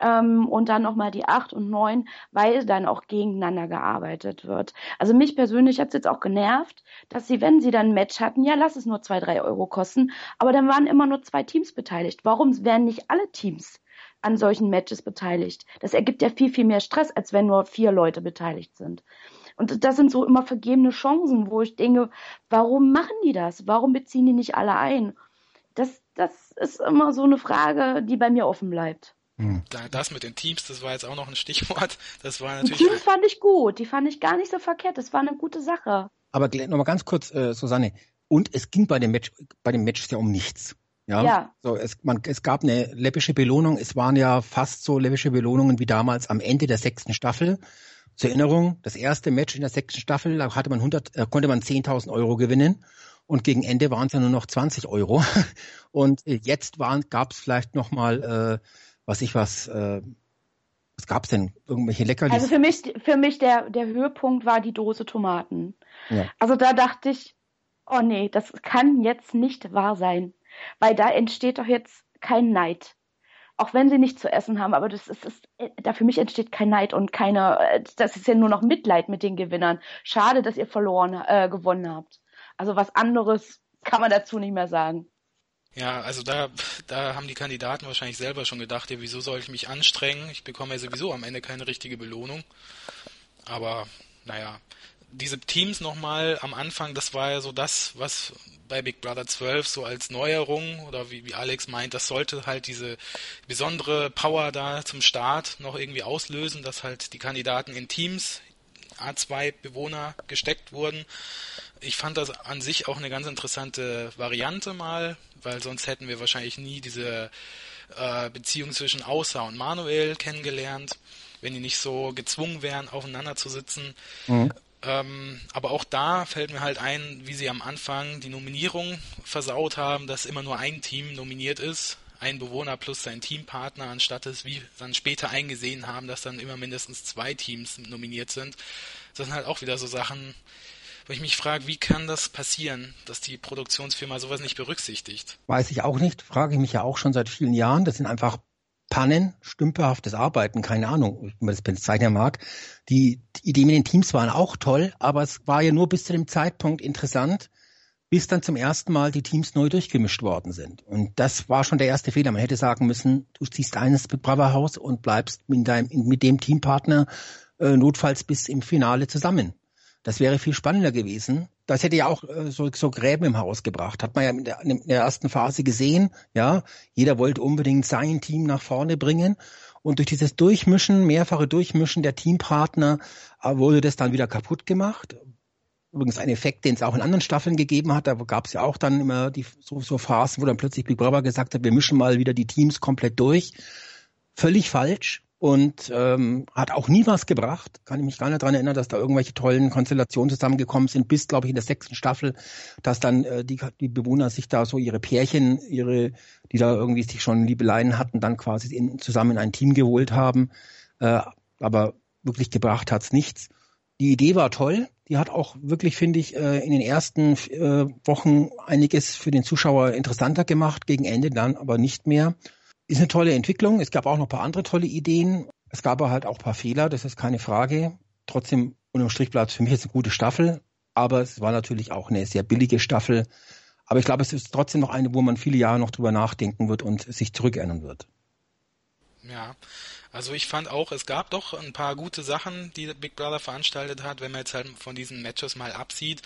ähm, und dann nochmal die acht und neun, weil dann auch gegeneinander gearbeitet wird. Also mich persönlich hat es jetzt auch genervt, dass sie, wenn sie dann ein Match hatten, ja, lass es nur zwei, drei Euro kosten, aber dann waren immer nur zwei Teams beteiligt. Warum werden nicht alle Teams an solchen Matches beteiligt? Das ergibt ja viel, viel mehr Stress, als wenn nur vier Leute beteiligt sind. Und das sind so immer vergebene Chancen, wo ich denke, warum machen die das? Warum beziehen die nicht alle ein? Das, das ist immer so eine Frage, die bei mir offen bleibt. Hm. Das mit den Teams, das war jetzt auch noch ein Stichwort. Das war natürlich. Die Teams fand ich gut, die fand ich gar nicht so verkehrt. Das war eine gute Sache. Aber nochmal ganz kurz, äh, Susanne. Und es ging bei dem Match, bei dem Match ja um nichts. Ja, ja. So, es, man, es gab eine läppische Belohnung. Es waren ja fast so läppische Belohnungen wie damals am Ende der sechsten Staffel. Zur Erinnerung, das erste Match in der sechsten Staffel, da hatte man 100, äh, konnte man 10.000 Euro gewinnen und gegen Ende waren es ja nur noch 20 Euro. Und äh, jetzt gab es vielleicht noch mal, äh, was ich was, äh, was gab's denn? Irgendwelche Leckerlis? Also für mich, für mich der, der Höhepunkt war die Dose Tomaten. Ja. Also da dachte ich, oh nee, das kann jetzt nicht wahr sein. Weil da entsteht doch jetzt kein Neid auch wenn sie nicht zu essen haben, aber das ist, ist da für mich entsteht kein Neid und keine, äh, das ist ja nur noch Mitleid mit den Gewinnern. Schade, dass ihr verloren, äh, gewonnen habt. Also was anderes kann man dazu nicht mehr sagen. Ja, also da, da haben die Kandidaten wahrscheinlich selber schon gedacht, ja, wieso soll ich mich anstrengen? Ich bekomme ja sowieso am Ende keine richtige Belohnung. Aber naja, diese Teams nochmal am Anfang, das war ja so das, was bei Big Brother 12 so als Neuerung oder wie, wie Alex meint, das sollte halt diese besondere Power da zum Start noch irgendwie auslösen, dass halt die Kandidaten in Teams A2-Bewohner gesteckt wurden. Ich fand das an sich auch eine ganz interessante Variante mal, weil sonst hätten wir wahrscheinlich nie diese äh, Beziehung zwischen Außer und Manuel kennengelernt, wenn die nicht so gezwungen wären, aufeinander zu sitzen. Mhm. Ähm, aber auch da fällt mir halt ein, wie sie am Anfang die Nominierung versaut haben, dass immer nur ein Team nominiert ist, ein Bewohner plus sein Teampartner, anstatt es wie dann später eingesehen haben, dass dann immer mindestens zwei Teams nominiert sind. Das sind halt auch wieder so Sachen, wo ich mich frage, wie kann das passieren, dass die Produktionsfirma sowas nicht berücksichtigt? Weiß ich auch nicht, frage ich mich ja auch schon seit vielen Jahren. Das sind einfach Pannen, stümperhaftes Arbeiten, keine Ahnung, wie man das bezeichnen mag. Die, die Ideen mit den Teams waren auch toll, aber es war ja nur bis zu dem Zeitpunkt interessant, bis dann zum ersten Mal die Teams neu durchgemischt worden sind. Und das war schon der erste Fehler. Man hätte sagen müssen, du ziehst eines Big Brother Haus und bleibst mit, deinem, mit dem Teampartner äh, notfalls bis im Finale zusammen. Das wäre viel spannender gewesen. Das hätte ja auch äh, so, so Gräben im Haus gebracht. Hat man ja in der, in der ersten Phase gesehen. Ja, jeder wollte unbedingt sein Team nach vorne bringen. Und durch dieses Durchmischen, mehrfache Durchmischen der Teampartner, äh, wurde das dann wieder kaputt gemacht. Übrigens ein Effekt, den es auch in anderen Staffeln gegeben hat. Da gab es ja auch dann immer die so, so Phasen, wo dann plötzlich Big Brother gesagt hat, wir mischen mal wieder die Teams komplett durch. Völlig falsch und ähm, hat auch nie was gebracht. Kann ich mich gar nicht dran erinnern, dass da irgendwelche tollen Konstellationen zusammengekommen sind, bis, glaube ich, in der sechsten Staffel, dass dann äh, die, die Bewohner sich da so ihre Pärchen, ihre, die da irgendwie sich schon Liebeleien hatten, dann quasi in, zusammen in ein Team geholt haben. Äh, aber wirklich gebracht hat's nichts. Die Idee war toll. Die hat auch wirklich, finde ich, äh, in den ersten äh, Wochen einiges für den Zuschauer interessanter gemacht, gegen Ende dann aber nicht mehr. Ist eine tolle Entwicklung. Es gab auch noch ein paar andere tolle Ideen. Es gab aber halt auch ein paar Fehler, das ist keine Frage. Trotzdem, unterm Strich bleibt für mich jetzt eine gute Staffel, aber es war natürlich auch eine sehr billige Staffel. Aber ich glaube, es ist trotzdem noch eine, wo man viele Jahre noch drüber nachdenken wird und sich zurückerinnern wird. Ja, also ich fand auch, es gab doch ein paar gute Sachen, die Big Brother veranstaltet hat, wenn man jetzt halt von diesen Matches mal absieht.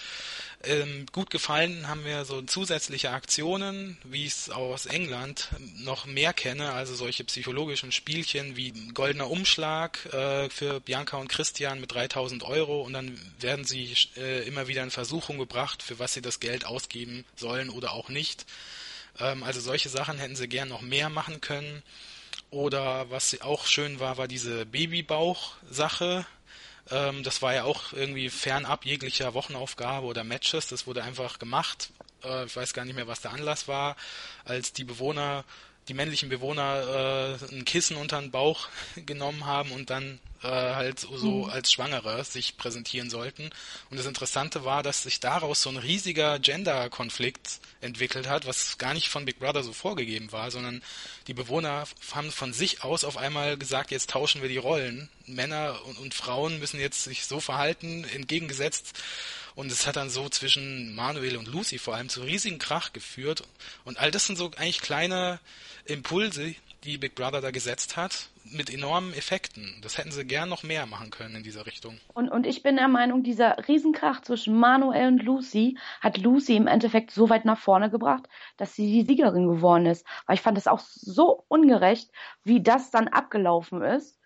Ähm, gut gefallen haben mir so zusätzliche Aktionen, wie ich es aus England noch mehr kenne, also solche psychologischen Spielchen wie goldener Umschlag äh, für Bianca und Christian mit 3000 Euro und dann werden sie äh, immer wieder in Versuchung gebracht, für was sie das Geld ausgeben sollen oder auch nicht. Ähm, also solche Sachen hätten sie gern noch mehr machen können. Oder was auch schön war, war diese Babybauch-Sache. Ähm, das war ja auch irgendwie fernab jeglicher Wochenaufgabe oder Matches. Das wurde einfach gemacht. Äh, ich weiß gar nicht mehr, was der Anlass war, als die Bewohner, die männlichen Bewohner äh, ein Kissen unter den Bauch genommen haben und dann äh, halt so, mhm. als Schwangere sich präsentieren sollten. Und das Interessante war, dass sich daraus so ein riesiger Gender-Konflikt entwickelt hat, was gar nicht von Big Brother so vorgegeben war, sondern die Bewohner haben von sich aus auf einmal gesagt, jetzt tauschen wir die Rollen. Männer und, und Frauen müssen jetzt sich so verhalten, entgegengesetzt. Und es hat dann so zwischen Manuel und Lucy vor allem zu riesigen Krach geführt. Und all das sind so eigentlich kleine Impulse, die Big Brother da gesetzt hat, mit enormen Effekten. Das hätten sie gern noch mehr machen können in dieser Richtung. Und, und ich bin der Meinung, dieser Riesenkrach zwischen Manuel und Lucy hat Lucy im Endeffekt so weit nach vorne gebracht, dass sie die Siegerin geworden ist. Weil ich fand es auch so ungerecht, wie das dann abgelaufen ist.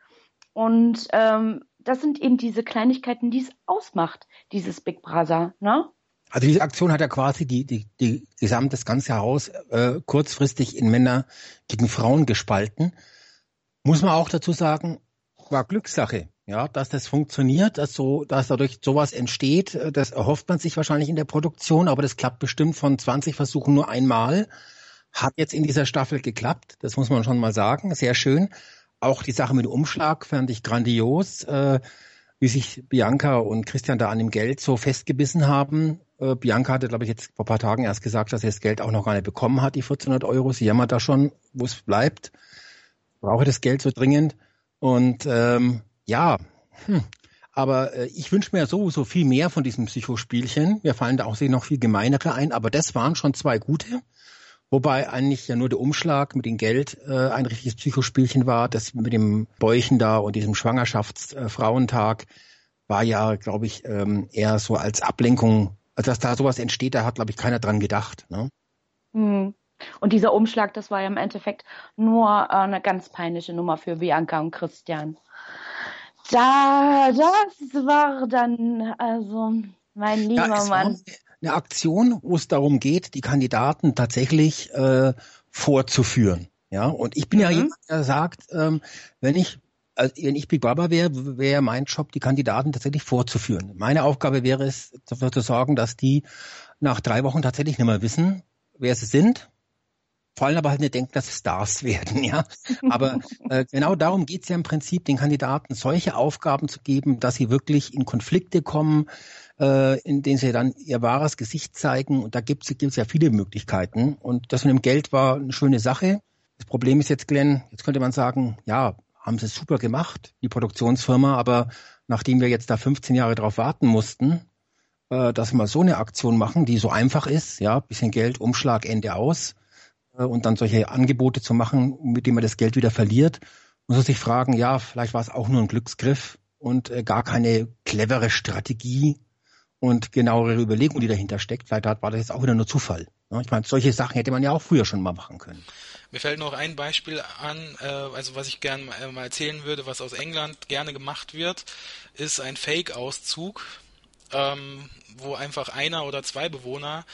Und ähm, das sind eben diese Kleinigkeiten, die es ausmacht, dieses Big Brother, ne? Also diese Aktion hat ja quasi die, die, die gesamte, das ganze Haus äh, kurzfristig in Männer gegen Frauen gespalten. Muss man auch dazu sagen, war Glückssache, ja, dass das funktioniert, dass so, dass dadurch sowas entsteht. Äh, das erhofft man sich wahrscheinlich in der Produktion, aber das klappt bestimmt von 20 Versuchen nur einmal. Hat jetzt in dieser Staffel geklappt, das muss man schon mal sagen, sehr schön. Auch die Sache mit dem Umschlag fand ich grandios. Äh, wie sich Bianca und Christian da an dem Geld so festgebissen haben. Äh, Bianca hatte, glaube ich, jetzt vor ein paar Tagen erst gesagt, dass sie das Geld auch noch gar nicht bekommen hat, die 1400 Euro. Sie jammert da schon, wo es bleibt. Brauche das Geld so dringend. Und ähm, ja, hm. aber äh, ich wünsche mir sowieso viel mehr von diesem Psychospielchen. Mir fallen da auch noch viel gemeinere ein, aber das waren schon zwei gute. Wobei eigentlich ja nur der Umschlag mit dem Geld äh, ein richtiges Psychospielchen war. Das mit dem Bäuchen da und diesem Schwangerschaftsfrauentag äh, war ja, glaube ich, ähm, eher so als Ablenkung, also dass da sowas entsteht, da hat, glaube ich, keiner dran gedacht. Ne? Mhm. Und dieser Umschlag, das war ja im Endeffekt nur äh, eine ganz peinliche Nummer für Bianca und Christian. Da, das war dann, also, mein lieber ja, Mann. Eine Aktion, wo es darum geht, die Kandidaten tatsächlich äh, vorzuführen. Ja, und ich bin mhm. ja jemand, der sagt, ähm, wenn ich also wenn ich Big Brother wäre, wäre mein Job, die Kandidaten tatsächlich vorzuführen. Meine Aufgabe wäre es, dafür zu sorgen, dass die nach drei Wochen tatsächlich nicht mehr wissen, wer sie sind, vor allem aber halt nicht denken, dass sie Stars werden, ja. Aber äh, genau darum geht's ja im Prinzip, den Kandidaten solche Aufgaben zu geben, dass sie wirklich in Konflikte kommen, äh, in denen sie dann ihr wahres Gesicht zeigen. Und da gibt's gibt's ja viele Möglichkeiten. Und das mit dem Geld war eine schöne Sache. Das Problem ist jetzt, Glenn, jetzt könnte man sagen, ja, haben sie super gemacht, die Produktionsfirma, aber nachdem wir jetzt da 15 Jahre drauf warten mussten, äh, dass wir mal so eine Aktion machen, die so einfach ist, ja, bisschen Geld, Umschlag, Ende aus, äh, und dann solche Angebote zu machen, mit denen man das Geld wieder verliert, muss man sich fragen, ja, vielleicht war es auch nur ein Glücksgriff und äh, gar keine clevere Strategie und genauere Überlegung, die dahinter steckt. Vielleicht war das jetzt auch wieder nur Zufall. Ich meine, solche Sachen hätte man ja auch früher schon mal machen können. Mir fällt noch ein Beispiel an, äh, also was ich gerne mal erzählen würde, was aus England gerne gemacht wird, ist ein Fake-Auszug ähm, wo einfach einer oder zwei Bewohner,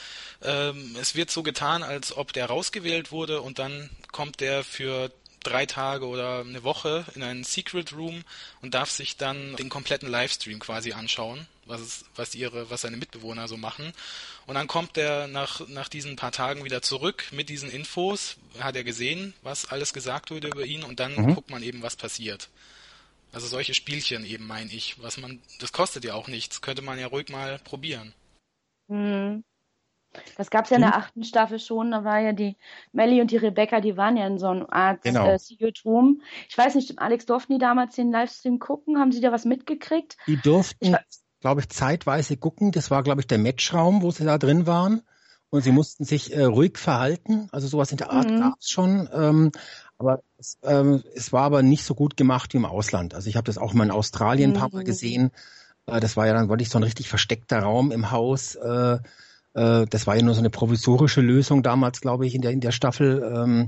ähm, es wird so getan, als ob der rausgewählt wurde und dann kommt der für drei Tage oder eine Woche in einen Secret Room und darf sich dann den kompletten Livestream quasi anschauen, was, es, was ihre, was seine Mitbewohner so machen. Und dann kommt er nach, nach diesen paar Tagen wieder zurück mit diesen Infos, hat er gesehen, was alles gesagt wurde über ihn und dann mhm. guckt man eben, was passiert. Also solche Spielchen eben, meine ich. Was man, das kostet ja auch nichts. Könnte man ja ruhig mal probieren. Hm. Das gab es ja in der hm? achten Staffel schon. Da war ja die Melly und die Rebecca, die waren ja in so einer Art genau. äh, Secret Room. Ich weiß nicht, Alex, durften die damals den Livestream gucken? Haben sie da was mitgekriegt? Die durften, glaube ich, zeitweise gucken. Das war, glaube ich, der Matchraum, wo sie da drin waren. Und sie mussten sich äh, ruhig verhalten. Also sowas in der Art mhm. gab es schon. Ähm, aber es, ähm, es war aber nicht so gut gemacht wie im Ausland. Also ich habe das auch mal in Australien ein paar Mal mhm. gesehen. Äh, das war ja dann wirklich so ein richtig versteckter Raum im Haus. Äh, äh, das war ja nur so eine provisorische Lösung damals, glaube ich, in der, in der Staffel. Ähm,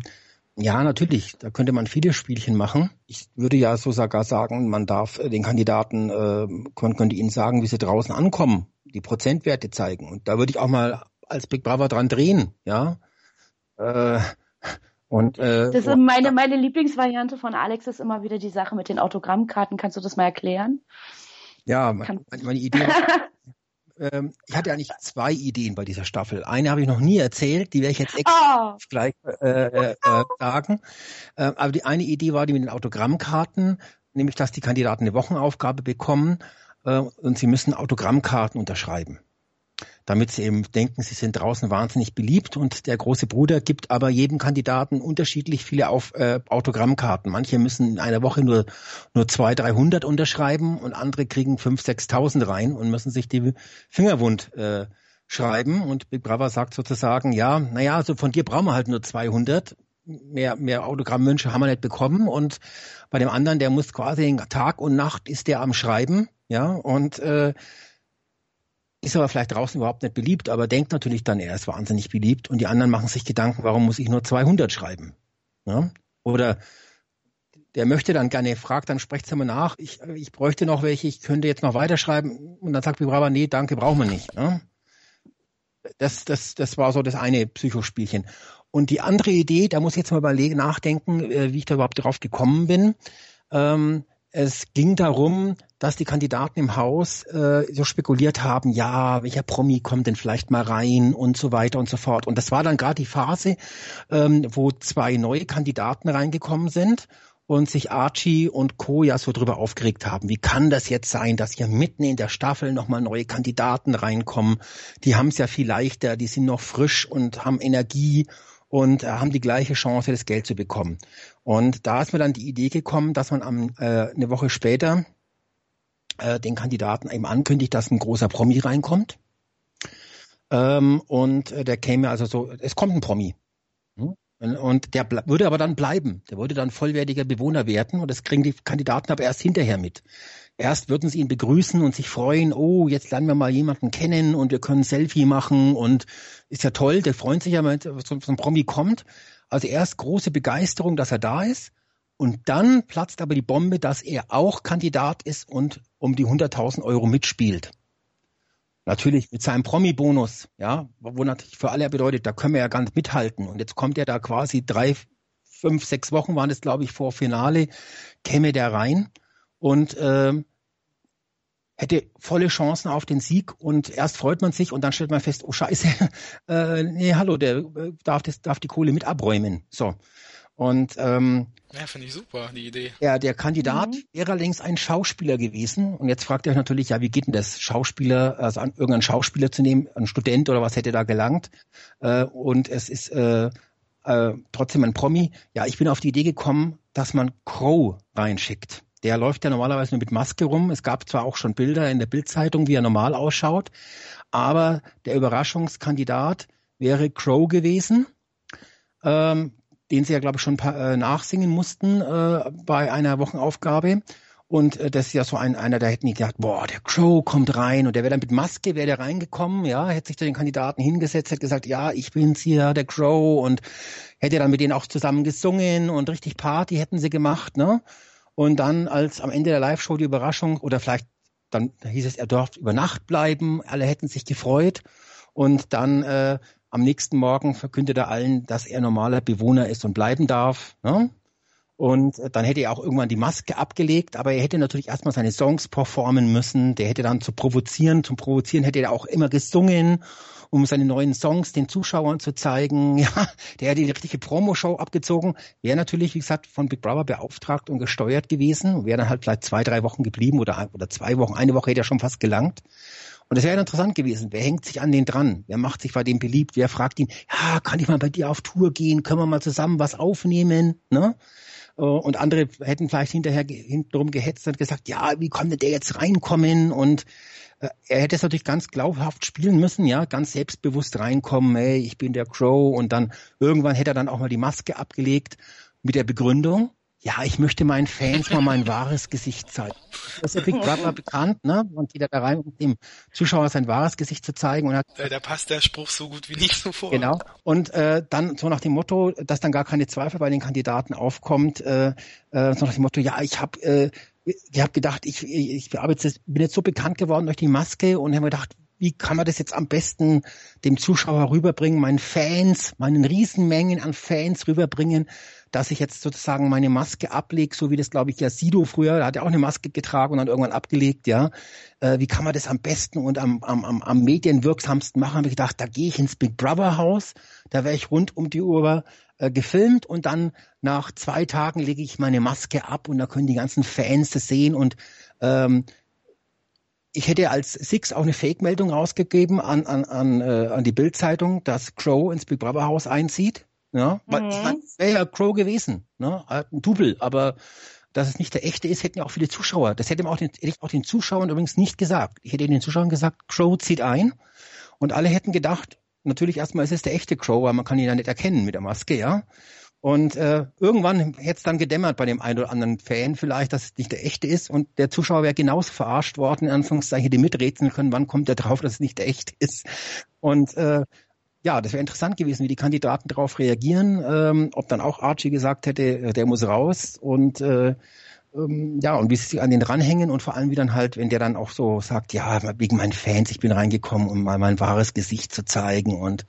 ja, natürlich, da könnte man viele Spielchen machen. Ich würde ja so sogar sagen, man darf den Kandidaten, äh, könnte ihnen sagen, wie sie draußen ankommen, die Prozentwerte zeigen. Und da würde ich auch mal als Big Brother dran drehen, ja. Äh, und, äh, das ist meine, meine Lieblingsvariante von Alex ist immer wieder die Sache mit den Autogrammkarten. Kannst du das mal erklären? Ja, meine, meine Idee. ähm, ich hatte eigentlich zwei Ideen bei dieser Staffel. Eine habe ich noch nie erzählt, die werde ich jetzt extra oh. gleich äh, äh, sagen. Äh, aber die eine Idee war die mit den Autogrammkarten, nämlich dass die Kandidaten eine Wochenaufgabe bekommen äh, und sie müssen Autogrammkarten unterschreiben damit sie eben denken, sie sind draußen wahnsinnig beliebt und der große Bruder gibt aber jedem Kandidaten unterschiedlich viele Auf, äh, Autogrammkarten. Manche müssen in einer Woche nur nur zwei, dreihundert unterschreiben und andere kriegen fünf, sechstausend rein und müssen sich die Finger wund äh, schreiben. Und Big Brother sagt sozusagen, ja, naja, also von dir brauchen wir halt nur 200. Mehr, mehr Autogrammwünsche haben wir nicht bekommen. Und bei dem anderen, der muss quasi Tag und Nacht ist der am Schreiben. Ja, und äh, ist aber vielleicht draußen überhaupt nicht beliebt, aber denkt natürlich dann, er ist wahnsinnig beliebt und die anderen machen sich Gedanken, warum muss ich nur 200 schreiben? Ja? Oder der möchte dann gerne, fragt dann, sprecht mal nach, ich, ich bräuchte noch welche, ich könnte jetzt noch weiterschreiben und dann sagt Bibrava, nee, danke, brauchen wir nicht. Ja? Das, das, das war so das eine Psychospielchen. Und die andere Idee, da muss ich jetzt mal überlegen, nachdenken, äh, wie ich da überhaupt drauf gekommen bin. Ähm, es ging darum, dass die Kandidaten im Haus äh, so spekuliert haben, ja, welcher Promi kommt denn vielleicht mal rein und so weiter und so fort. Und das war dann gerade die Phase, ähm, wo zwei neue Kandidaten reingekommen sind und sich Archie und Co. ja so drüber aufgeregt haben. Wie kann das jetzt sein, dass hier mitten in der Staffel nochmal neue Kandidaten reinkommen? Die haben es ja viel leichter, die sind noch frisch und haben Energie und äh, haben die gleiche Chance, das Geld zu bekommen. Und da ist mir dann die Idee gekommen, dass man am, äh, eine Woche später äh, den Kandidaten eben ankündigt, dass ein großer Promi reinkommt. Ähm, und äh, der käme also so, es kommt ein Promi. Hm? Und der würde aber dann bleiben. Der würde dann vollwertiger Bewohner werden und das kriegen die Kandidaten aber erst hinterher mit. erst würden sie ihn begrüßen und sich freuen, oh, jetzt lernen wir mal jemanden kennen und wir können Selfie machen und ist ja toll, der freut sich ja, wenn so ein Promi kommt. Also erst große Begeisterung, dass er da ist und dann platzt aber die Bombe, dass er auch Kandidat ist und um die 100.000 Euro mitspielt. Natürlich mit seinem Promi-Bonus, ja, wo natürlich für alle bedeutet, da können wir ja nicht mithalten. Und jetzt kommt er da quasi drei, fünf, sechs Wochen waren es, glaube ich, vor Finale, käme der rein und ähm, hätte volle Chancen auf den Sieg und erst freut man sich und dann stellt man fest, oh Scheiße, äh, nee, hallo, der äh, darf, das, darf die Kohle mit abräumen. So. Und ähm, ja, finde ich super, die Idee. Ja, der Kandidat mhm. wäre allerdings ein Schauspieler gewesen. Und jetzt fragt ihr euch natürlich, ja, wie geht denn das, Schauspieler, also an, irgendeinen Schauspieler zu nehmen, ein Student oder was hätte da gelangt? Äh, und es ist äh, äh, trotzdem ein Promi. Ja, ich bin auf die Idee gekommen, dass man Crow reinschickt. Der läuft ja normalerweise nur mit Maske rum. Es gab zwar auch schon Bilder in der Bildzeitung, wie er normal ausschaut, aber der Überraschungskandidat wäre Crow gewesen. Ähm, den sie ja, glaube ich, schon äh, nachsingen mussten äh, bei einer Wochenaufgabe. Und äh, das ist ja so ein, einer, da hätten die gedacht, boah, der Crow kommt rein und der wäre dann mit Maske, wäre der reingekommen, ja, hätte sich zu den Kandidaten hingesetzt, hätte gesagt, ja, ich bin's hier, der Crow und hätte dann mit denen auch zusammen gesungen und richtig Party hätten sie gemacht, ne? Und dann als am Ende der Live-Show die Überraschung oder vielleicht dann hieß es, er dürfte über Nacht bleiben, alle hätten sich gefreut und dann äh, am nächsten Morgen verkündet er allen, dass er normaler Bewohner ist und bleiben darf. Ne? Und dann hätte er auch irgendwann die Maske abgelegt, aber er hätte natürlich erstmal seine Songs performen müssen. Der hätte dann zu provozieren, zum Provozieren hätte er auch immer gesungen, um seine neuen Songs den Zuschauern zu zeigen. Ja, der hätte die richtige Promo-Show abgezogen. Wäre natürlich, wie gesagt, von Big Brother beauftragt und gesteuert gewesen. Wäre dann halt vielleicht zwei, drei Wochen geblieben oder, oder zwei Wochen. Eine Woche hätte er schon fast gelangt. Und es wäre interessant gewesen, wer hängt sich an den dran? Wer macht sich bei dem beliebt? Wer fragt ihn, ja, kann ich mal bei dir auf Tour gehen? Können wir mal zusammen was aufnehmen? Ne? Äh, und andere hätten vielleicht hinterher drum gehetzt und gesagt, ja, wie konnte der jetzt reinkommen? Und äh, er hätte es natürlich ganz glaubhaft spielen müssen, ja, ganz selbstbewusst reinkommen, ey, ich bin der Crow und dann irgendwann hätte er dann auch mal die Maske abgelegt mit der Begründung, ja, ich möchte meinen Fans mal mein wahres Gesicht zeigen. Das ist ja Big Brother bekannt, ne? Und jeder da rein, um dem Zuschauer sein wahres Gesicht zu zeigen. Und hat, da, da passt der Spruch so gut wie nicht zuvor. Genau. Und äh, dann so nach dem Motto, dass dann gar keine Zweifel bei den Kandidaten aufkommt, äh, äh, so nach dem Motto, ja, ich habe äh, ich hab gedacht, ich, ich, ich bin jetzt so bekannt geworden durch die Maske und habe gedacht, wie kann man das jetzt am besten dem Zuschauer rüberbringen, meinen Fans, meinen Riesenmengen an Fans rüberbringen, dass ich jetzt sozusagen meine Maske ablege, so wie das, glaube ich, ja Sido früher, da hat er auch eine Maske getragen und dann irgendwann abgelegt, ja. Äh, wie kann man das am besten und am, am, am, am medienwirksamsten machen? Habe ich gedacht, da gehe ich ins Big Brother Haus, da wäre ich rund um die Uhr äh, gefilmt und dann nach zwei Tagen lege ich meine Maske ab und da können die ganzen Fans das sehen und ähm, ich hätte als Six auch eine Fake-Meldung rausgegeben an, an, an, äh, an die Bild-Zeitung, dass Crow ins Big Brother Haus einzieht. Ja, weil mhm. ich mein, wäre ja Crow gewesen, ne? Ein Double, aber dass es nicht der echte ist, hätten ja auch viele Zuschauer. Das hätte, auch den, hätte ich auch den Zuschauern übrigens nicht gesagt. Ich hätte den Zuschauern gesagt, Crow zieht ein und alle hätten gedacht, natürlich erstmal ist es der echte Crow, weil man kann ihn ja nicht erkennen mit der Maske, ja. Und äh, irgendwann hätte es dann gedämmert bei dem einen oder anderen Fan vielleicht, dass es nicht der echte ist. Und der Zuschauer wäre genauso verarscht worden, in Anführungszeichen, die miträtseln können, wann kommt der drauf, dass es nicht der echte ist. Und äh, ja, das wäre interessant gewesen, wie die Kandidaten darauf reagieren, ähm, ob dann auch Archie gesagt hätte, äh, der muss raus. Und äh, ähm, ja, und wie sie sich an den dranhängen und vor allem wie dann halt, wenn der dann auch so sagt, ja, wegen meinen Fans, ich bin reingekommen, um mal mein wahres Gesicht zu zeigen und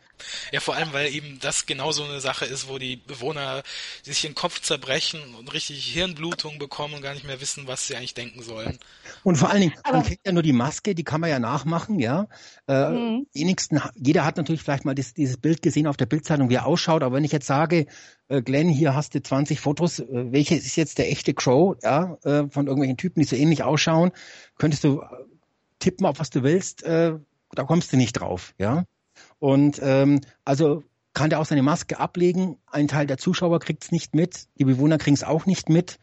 ja, vor allem, weil eben das genau so eine Sache ist, wo die Bewohner sich den Kopf zerbrechen und richtig Hirnblutung bekommen und gar nicht mehr wissen, was sie eigentlich denken sollen. Und vor allen Dingen, man kennt ja nur die Maske, die kann man ja nachmachen, ja. Äh, mhm. wenigsten, jeder hat natürlich vielleicht mal das, dieses Bild gesehen auf der Bildzeitung, wie er ausschaut, aber wenn ich jetzt sage, äh, Glenn, hier hast du 20 Fotos, äh, welches ist jetzt der echte Crow, ja, äh, von irgendwelchen Typen, die so ähnlich ausschauen, könntest du tippen, auf was du willst, da kommst du nicht drauf, ja. Und ähm, also kann der auch seine Maske ablegen. Ein Teil der Zuschauer kriegt es nicht mit, die Bewohner kriegen es auch nicht mit.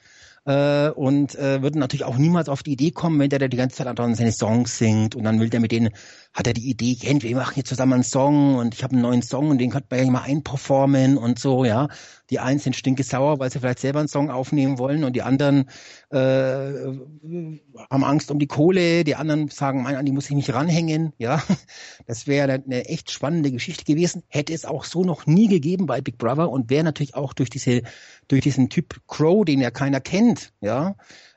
äh, und äh, würden natürlich auch niemals auf die Idee kommen, wenn der da die ganze Zeit andauernd seine Songs singt und dann will der mit denen, hat er die Idee, kennt, wir machen jetzt zusammen einen Song und ich habe einen neuen Song und den könnte man ja mal einperformen und so, ja. Die einen sind stinkesauer, weil sie vielleicht selber einen Song aufnehmen wollen und die anderen äh, haben Angst um die Kohle, die anderen sagen, mein, an die muss ich mich ranhängen, ja. Das wäre eine echt spannende Geschichte gewesen, hätte es auch so noch nie gegeben bei Big Brother und wäre natürlich auch durch diese, durch diesen Typ Crow, den ja keiner kennt, ja,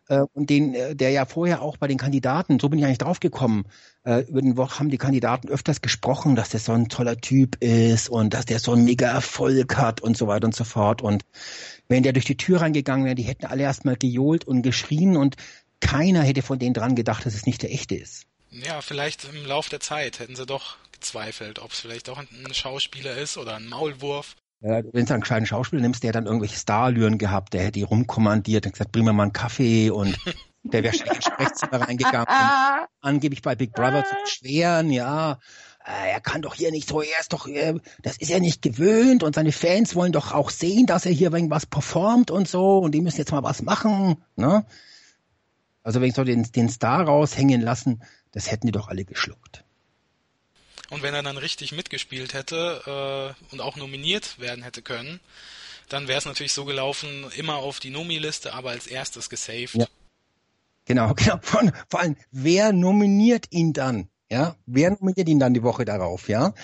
äh, und den, äh, der ja vorher auch bei den Kandidaten, so bin ich eigentlich draufgekommen, äh, über den Wochen haben die Kandidaten öfters gesprochen, dass der so ein toller Typ ist und dass der so einen mega Erfolg hat und so weiter und so fort. Und wenn der durch die Tür reingegangen wäre, die hätten alle erstmal gejohlt und geschrien und keiner hätte von denen dran gedacht, dass es nicht der echte ist. Ja, vielleicht im Lauf der Zeit hätten sie doch gezweifelt, ob es vielleicht auch ein Schauspieler ist oder ein Maulwurf. Wenn du einen kleinen Schauspieler nimmst, der dann irgendwelche Starlüren gehabt, der hätte die rumkommandiert und gesagt, bring mir mal einen Kaffee und der wäre schnell ins Sprechzimmer reingegangen, um angeblich bei Big Brother zu beschweren, ja, äh, er kann doch hier nicht so, er ist doch, äh, das ist er nicht gewöhnt und seine Fans wollen doch auch sehen, dass er hier irgendwas performt und so und die müssen jetzt mal was machen, ne? Also wenn ich so den, den Star raushängen lassen, das hätten die doch alle geschluckt. Und wenn er dann richtig mitgespielt hätte äh, und auch nominiert werden hätte können, dann wäre es natürlich so gelaufen, immer auf die Nomi-Liste, aber als erstes gesaved. Ja. Genau, genau. Vor, vor allem, wer nominiert ihn dann? Ja, wer nominiert ihn dann die Woche darauf? Ja,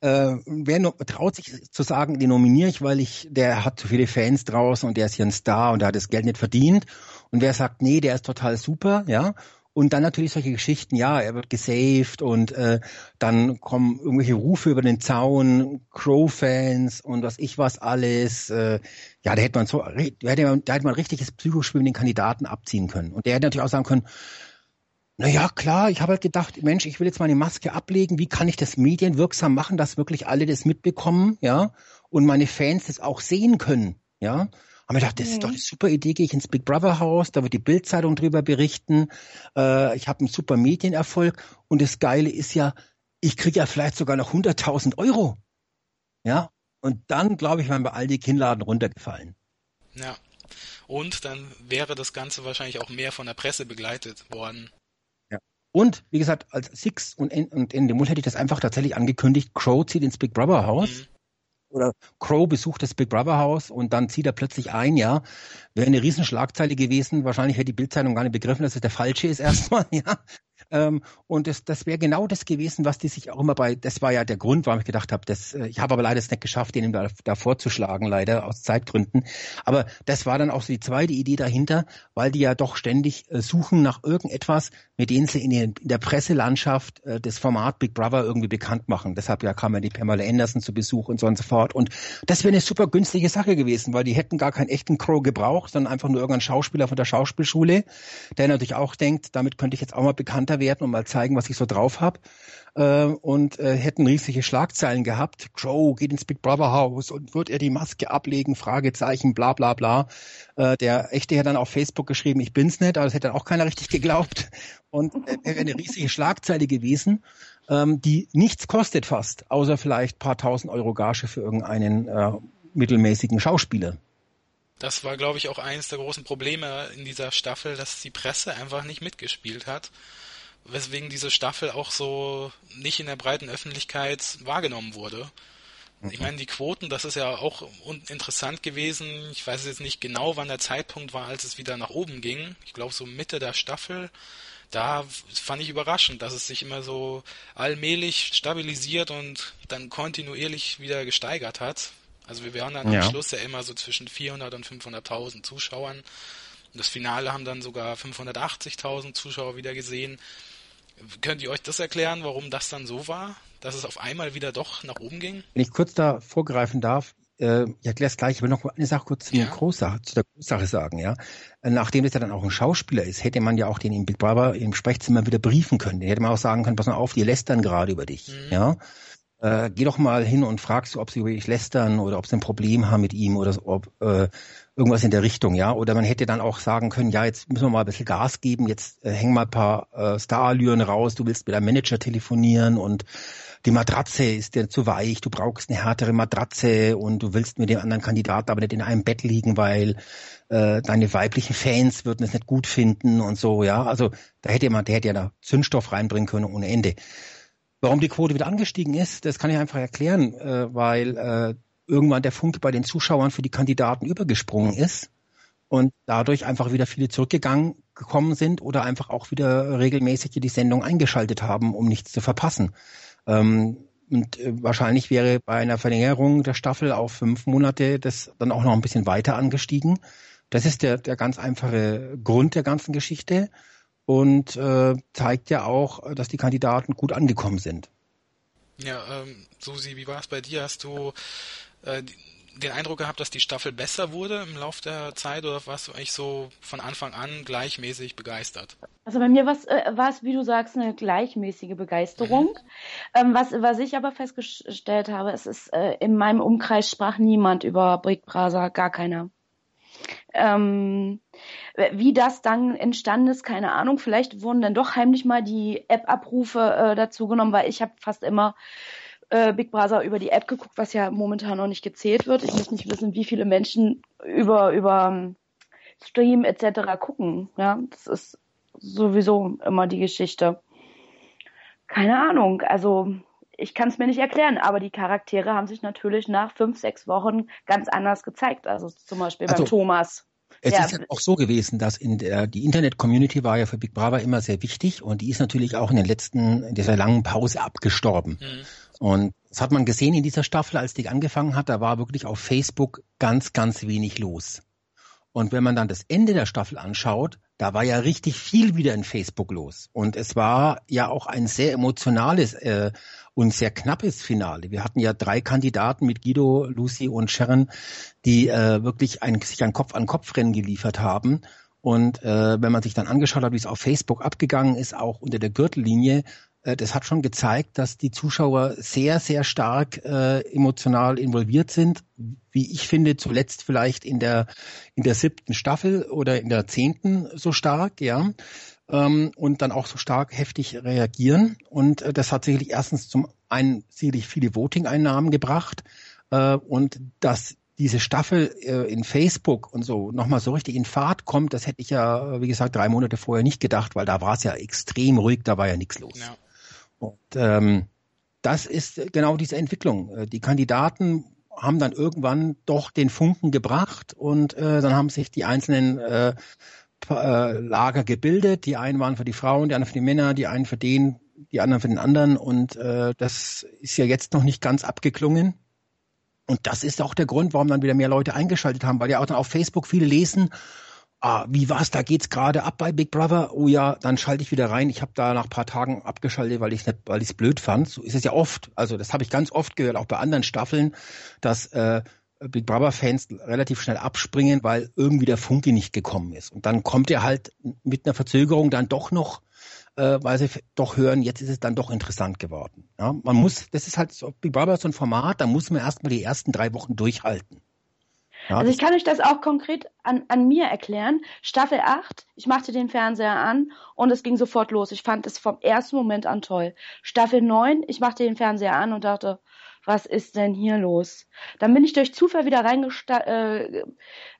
äh, wer no traut sich zu sagen, den nominiere ich, weil ich, der hat zu viele Fans draußen und der ist hier ein Star und der hat das Geld nicht verdient. Und wer sagt, nee, der ist total super, ja, und dann natürlich solche Geschichten, ja, er wird gesaved und äh, dann kommen irgendwelche Rufe über den Zaun, Crow-Fans und was ich was alles. Äh, ja, da hätte man so, da hätte man, da hätte man richtiges Psychospiel mit den Kandidaten abziehen können. Und der hätte natürlich auch sagen können, na ja, klar, ich habe halt gedacht, Mensch, ich will jetzt meine Maske ablegen, wie kann ich das medienwirksam machen, dass wirklich alle das mitbekommen, ja, und meine Fans das auch sehen können, ja. Haben wir gedacht, das ist doch eine super Idee, gehe ich ins Big Brother Haus, da wird die Bildzeitung drüber berichten. Äh, ich habe einen super Medienerfolg und das Geile ist ja, ich kriege ja vielleicht sogar noch 100.000 Euro. Ja, und dann, glaube ich, wären wir all die Kinnladen runtergefallen. Ja, und dann wäre das Ganze wahrscheinlich auch mehr von der Presse begleitet worden. Ja. Und, wie gesagt, als Six und in, und in dem Mund hätte ich das einfach tatsächlich angekündigt, Crow zieht ins Big Brother Haus. Mhm oder Crow besucht das Big Brother Haus und dann zieht er plötzlich ein, ja. Wäre eine Riesenschlagzeile gewesen. Wahrscheinlich hätte die Bildzeitung gar nicht begriffen, dass es der falsche ist erstmal, ja. Ähm, und das, das wäre genau das gewesen, was die sich auch immer bei, das war ja der Grund, warum ich gedacht habe, das, äh, ich habe aber leider es nicht geschafft, den da, da vorzuschlagen, leider aus Zeitgründen. Aber das war dann auch so die zweite Idee dahinter, weil die ja doch ständig äh, suchen nach irgendetwas, mit denen sie in, den, in der Presselandschaft äh, das Format Big Brother irgendwie bekannt machen. Deshalb ja kam ja die Pamela Anderson zu Besuch und so und so fort. Und das wäre eine super günstige Sache gewesen, weil die hätten gar keinen echten Crow gebraucht, sondern einfach nur irgendeinen Schauspieler von der Schauspielschule, der natürlich auch denkt, damit könnte ich jetzt auch mal bekannter werden und mal zeigen, was ich so drauf habe. Äh, und äh, hätten riesige Schlagzeilen gehabt. Crow geht ins Big Brother Haus und wird er die Maske ablegen? Fragezeichen, bla bla bla. Äh, der echte hat dann auf Facebook geschrieben, ich bin's nicht, aber das hätte dann auch keiner richtig geglaubt. Und äh, wäre eine riesige Schlagzeile gewesen, ähm, die nichts kostet fast, außer vielleicht paar tausend Euro Gage für irgendeinen äh, mittelmäßigen Schauspieler. Das war, glaube ich, auch eines der großen Probleme in dieser Staffel, dass die Presse einfach nicht mitgespielt hat weswegen diese Staffel auch so nicht in der breiten Öffentlichkeit wahrgenommen wurde. Ich meine, die Quoten, das ist ja auch interessant gewesen. Ich weiß jetzt nicht genau, wann der Zeitpunkt war, als es wieder nach oben ging. Ich glaube, so Mitte der Staffel. Da fand ich überraschend, dass es sich immer so allmählich stabilisiert und dann kontinuierlich wieder gesteigert hat. Also wir waren dann ja. am Schluss ja immer so zwischen 400 und 500.000 Zuschauern. Und das Finale haben dann sogar 580.000 Zuschauer wieder gesehen. Könnt ihr euch das erklären, warum das dann so war, dass es auf einmal wieder doch nach oben ging? Wenn ich kurz da vorgreifen darf, äh, ich erkläre es gleich, ich will noch eine Sache kurz ja. Großsache, zu der Großsache sagen, ja. Nachdem das ja dann auch ein Schauspieler ist, hätte man ja auch den im Big Brother im Sprechzimmer wieder briefen können. Den hätte man auch sagen können, pass mal auf, die lästern gerade über dich, mhm. ja. äh, geh doch mal hin und fragst, ob sie über dich lästern oder ob sie ein Problem haben mit ihm oder ob äh, irgendwas in der Richtung, ja. Oder man hätte dann auch sagen können, ja, jetzt müssen wir mal ein bisschen Gas geben, jetzt äh, häng mal ein paar äh, Starallüren raus, du willst mit deinem Manager telefonieren und die Matratze ist dir zu weich, du brauchst eine härtere Matratze und du willst mit dem anderen Kandidaten aber nicht in einem Bett liegen, weil äh, deine weiblichen Fans würden es nicht gut finden und so, ja. Also da hätte man, der hätte ja da Zündstoff reinbringen können ohne Ende. Warum die Quote wieder angestiegen ist, das kann ich einfach erklären, äh, weil äh, irgendwann der Funke bei den Zuschauern für die Kandidaten übergesprungen ist und dadurch einfach wieder viele zurückgegangen gekommen sind oder einfach auch wieder regelmäßig die Sendung eingeschaltet haben, um nichts zu verpassen. Ähm, und äh, wahrscheinlich wäre bei einer Verlängerung der Staffel auf fünf Monate das dann auch noch ein bisschen weiter angestiegen. Das ist der, der ganz einfache Grund der ganzen Geschichte und äh, zeigt ja auch, dass die Kandidaten gut angekommen sind. Ja, ähm, Susi, wie war es bei dir? Hast du äh, den Eindruck gehabt, dass die Staffel besser wurde im Laufe der Zeit oder warst du eigentlich so von Anfang an gleichmäßig begeistert? Also bei mir war es, äh, wie du sagst, eine gleichmäßige Begeisterung. Mhm. Ähm, was, was ich aber festgestellt habe, es ist äh, in meinem Umkreis sprach niemand über Brick Brasa, gar keiner. Ähm, wie das dann entstanden ist, keine Ahnung. Vielleicht wurden dann doch heimlich mal die App-Abrufe äh, dazu genommen, weil ich habe fast immer äh, Big Brother über die App geguckt, was ja momentan noch nicht gezählt wird. Ich muss nicht wissen, wie viele Menschen über über ähm, Stream etc. gucken. Ja, das ist sowieso immer die Geschichte. Keine Ahnung. Also ich kann es mir nicht erklären, aber die Charaktere haben sich natürlich nach fünf, sechs Wochen ganz anders gezeigt. Also zum Beispiel also, beim Thomas. Es ja. ist ja auch so gewesen, dass in der, die Internet-Community war ja für Big Brother immer sehr wichtig und die ist natürlich auch in den letzten, in dieser langen Pause abgestorben. Mhm. Und das hat man gesehen in dieser Staffel, als die angefangen hat, da war wirklich auf Facebook ganz, ganz wenig los. Und wenn man dann das Ende der Staffel anschaut, da war ja richtig viel wieder in Facebook los. Und es war ja auch ein sehr emotionales äh, und sehr knappes Finale. Wir hatten ja drei Kandidaten mit Guido, Lucy und Sharon, die äh, wirklich ein, sich ein Kopf-an-Kopf-Rennen geliefert haben. Und äh, wenn man sich dann angeschaut hat, wie es auf Facebook abgegangen ist, auch unter der Gürtellinie, das hat schon gezeigt, dass die Zuschauer sehr, sehr stark äh, emotional involviert sind. Wie ich finde, zuletzt vielleicht in der, in der siebten Staffel oder in der zehnten so stark, ja. Ähm, und dann auch so stark heftig reagieren. Und äh, das hat sicherlich erstens zum einen sicherlich viele Voting-Einnahmen gebracht. Äh, und dass diese Staffel äh, in Facebook und so nochmal so richtig in Fahrt kommt, das hätte ich ja, wie gesagt, drei Monate vorher nicht gedacht, weil da war es ja extrem ruhig, da war ja nichts los. Ja. Und ähm, das ist genau diese Entwicklung. Äh, die Kandidaten haben dann irgendwann doch den Funken gebracht und äh, dann haben sich die einzelnen äh, äh, Lager gebildet. Die einen waren für die Frauen, die anderen für die Männer, die einen für den, die anderen für den anderen. Und äh, das ist ja jetzt noch nicht ganz abgeklungen. Und das ist auch der Grund, warum dann wieder mehr Leute eingeschaltet haben, weil ja auch dann auf Facebook viele lesen, ah, wie war's, da geht's gerade ab bei Big Brother. Oh ja, dann schalte ich wieder rein. Ich habe da nach paar Tagen abgeschaltet, weil ich weil ich es blöd fand. So ist es ja oft. Also das habe ich ganz oft gehört, auch bei anderen Staffeln, dass äh, Big Brother Fans relativ schnell abspringen, weil irgendwie der Funke nicht gekommen ist. Und dann kommt er halt mit einer Verzögerung dann doch noch, äh, weil sie doch hören, jetzt ist es dann doch interessant geworden. Ja, man muss, das ist halt so, Big Brother ist so ein Format, da muss man erstmal die ersten drei Wochen durchhalten. Ja, also ich kann euch das auch konkret an, an mir erklären. Staffel 8, ich machte den Fernseher an und es ging sofort los. Ich fand es vom ersten Moment an toll. Staffel 9, ich machte den Fernseher an und dachte, was ist denn hier los? Dann bin ich durch Zufall wieder äh,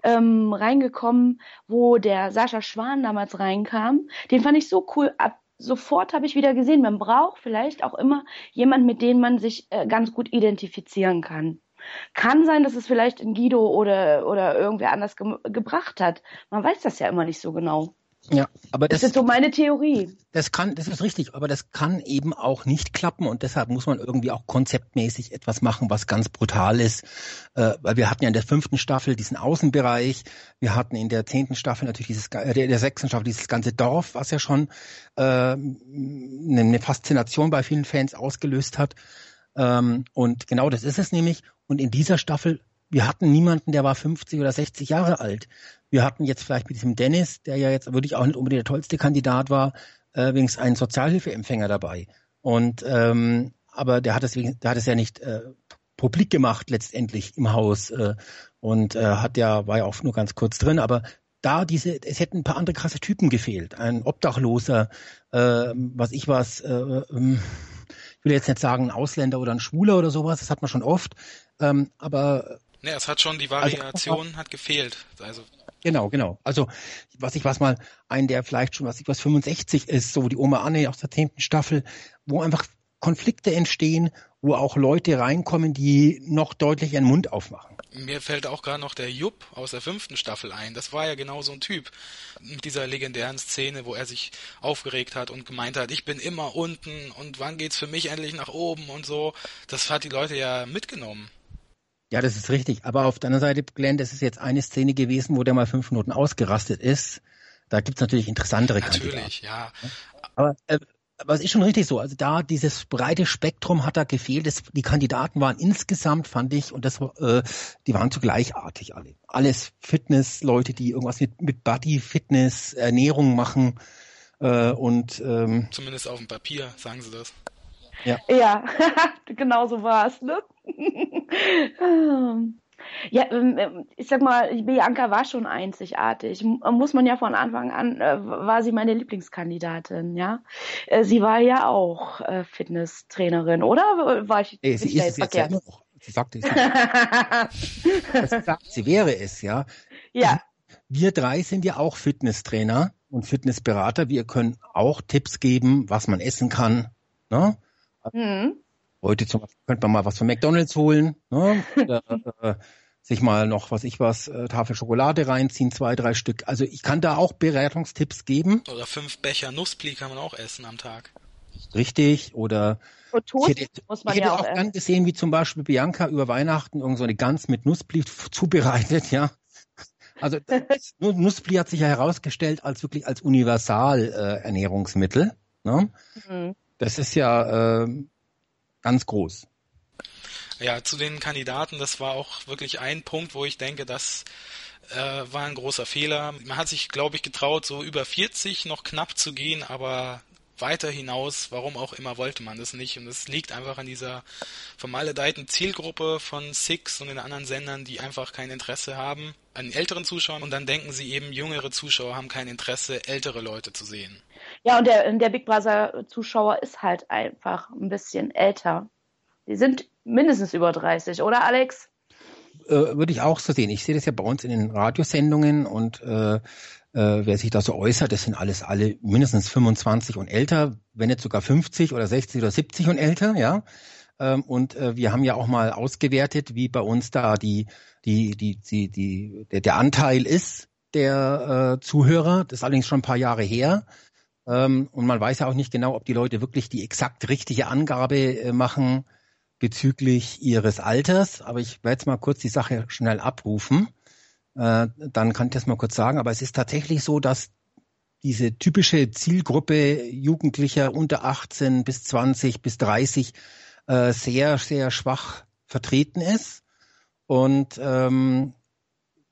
ähm, reingekommen, wo der Sascha Schwan damals reinkam. Den fand ich so cool. Ab sofort habe ich wieder gesehen, man braucht vielleicht auch immer jemand, mit dem man sich äh, ganz gut identifizieren kann. Kann sein, dass es vielleicht in Guido oder, oder irgendwer anders ge gebracht hat. Man weiß das ja immer nicht so genau. Ja, aber das, das ist so meine Theorie. Das kann, das ist richtig, aber das kann eben auch nicht klappen und deshalb muss man irgendwie auch konzeptmäßig etwas machen, was ganz brutal ist, äh, weil wir hatten ja in der fünften Staffel diesen Außenbereich, wir hatten in der zehnten Staffel natürlich dieses, äh, der, der sechsten Staffel dieses ganze Dorf, was ja schon äh, eine Faszination bei vielen Fans ausgelöst hat. Ähm, und genau das ist es nämlich. Und in dieser Staffel, wir hatten niemanden, der war 50 oder 60 Jahre alt. Wir hatten jetzt vielleicht mit diesem Dennis, der ja jetzt wirklich auch nicht unbedingt der tollste Kandidat war, äh, wenigstens einen Sozialhilfeempfänger dabei. Und ähm, aber der hat es, der hat es ja nicht äh, publik gemacht letztendlich im Haus äh, und äh, hat ja war ja auch nur ganz kurz drin, aber da diese, es hätten ein paar andere krasse Typen gefehlt. Ein Obdachloser, äh, was ich was, äh, ähm, ich will jetzt nicht sagen ein Ausländer oder ein Schwuler oder sowas, das hat man schon oft, ähm, aber Ne, es hat schon die Variation also, hat gefehlt. Also Genau, genau. Also was ich was mal, ein, der vielleicht schon, was ich was 65 ist, so die Oma Anne aus der zehnten Staffel, wo einfach Konflikte entstehen, wo auch Leute reinkommen, die noch deutlich ihren Mund aufmachen. Mir fällt auch gerade noch der Jupp aus der fünften Staffel ein. Das war ja genau so ein Typ mit dieser legendären Szene, wo er sich aufgeregt hat und gemeint hat, ich bin immer unten und wann geht's für mich endlich nach oben und so. Das hat die Leute ja mitgenommen. Ja, das ist richtig. Aber auf der anderen Seite, Glenn, das ist jetzt eine Szene gewesen, wo der mal fünf Minuten ausgerastet ist. Da gibt's natürlich interessantere Natürlich, Kandidaten. ja. Aber äh, aber es ist schon richtig so. Also da dieses breite Spektrum hat da gefehlt. Das, die Kandidaten waren insgesamt, fand ich, und das äh, die waren zugleichartig alle. Alles Fitness-Leute, die irgendwas mit, mit Body, Fitness, Ernährung machen. Äh, und ähm, zumindest auf dem Papier, sagen sie das. Ja, ja genau so war es, ne? Ja, ähm, ähm, ich sag mal, Bianca war schon einzigartig. Muss man ja von Anfang an, äh, war sie meine Lieblingskandidatin, ja. Äh, sie war ja auch äh, Fitnesstrainerin, oder? War ich nee, sie ist es jetzt ja noch. Sie sagte es. sie sagt, sie wäre es, ja. Ja. Wir drei sind ja auch Fitnesstrainer und Fitnessberater. Wir können auch Tipps geben, was man essen kann. Ne? Mhm. Heute zum Beispiel könnte man mal was von McDonalds holen, ne? Oder, äh, sich mal noch, was ich was, äh, Tafel Schokolade reinziehen, zwei, drei Stück. Also ich kann da auch Beratungstipps geben. Oder fünf Becher Nussbli kann man auch essen am Tag. Richtig, oder ich hätte, muss man ich hätte ja auch, auch gern gesehen, wie zum Beispiel Bianca über Weihnachten irgend so eine Gans mit Nussbli zubereitet, ja. Also Nussbli hat sich ja herausgestellt als wirklich als Universal äh, Ernährungsmittel. Ne? Mhm. Das ist ja äh, ganz groß. Ja, zu den Kandidaten, das war auch wirklich ein Punkt, wo ich denke, das äh, war ein großer Fehler. Man hat sich, glaube ich, getraut, so über 40 noch knapp zu gehen, aber weiter hinaus, warum auch immer, wollte man das nicht. Und es liegt einfach an dieser vermaledeiten Zielgruppe von Six und den anderen Sendern, die einfach kein Interesse haben an älteren Zuschauern. Und dann denken sie eben, jüngere Zuschauer haben kein Interesse, ältere Leute zu sehen. Ja, und der, der Big Brother-Zuschauer ist halt einfach ein bisschen älter. Die sind mindestens über 30, oder Alex? Äh, würde ich auch so sehen. Ich sehe das ja bei uns in den Radiosendungen und äh, äh, wer sich da so äußert, das sind alles alle mindestens 25 und älter, wenn nicht sogar 50 oder 60 oder 70 und älter, ja. Ähm, und äh, wir haben ja auch mal ausgewertet, wie bei uns da die, die, die, die, die der, der Anteil ist der äh, Zuhörer. Das ist allerdings schon ein paar Jahre her. Ähm, und man weiß ja auch nicht genau, ob die Leute wirklich die exakt richtige Angabe äh, machen bezüglich ihres Alters. Aber ich werde jetzt mal kurz die Sache schnell abrufen. Äh, dann kann ich das mal kurz sagen. Aber es ist tatsächlich so, dass diese typische Zielgruppe Jugendlicher unter 18 bis 20 bis 30 äh, sehr, sehr schwach vertreten ist. Und ähm,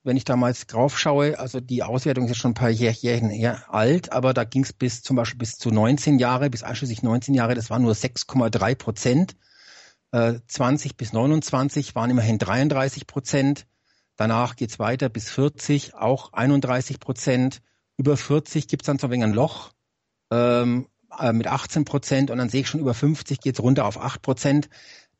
wenn ich damals drauf schaue, also die Auswertung ist ja schon ein paar Jährchen her alt, aber da ging es bis zum Beispiel bis zu 19 Jahre, bis einschließlich 19 Jahre, das war nur 6,3 Prozent. Äh, 20 bis 29 waren immerhin 33 Prozent. Danach geht's weiter bis 40, auch 31 Prozent. Über 40 gibt's dann so ein wenig ein Loch ähm, äh, mit 18 Prozent und dann sehe ich schon über 50 geht's runter auf 8 Prozent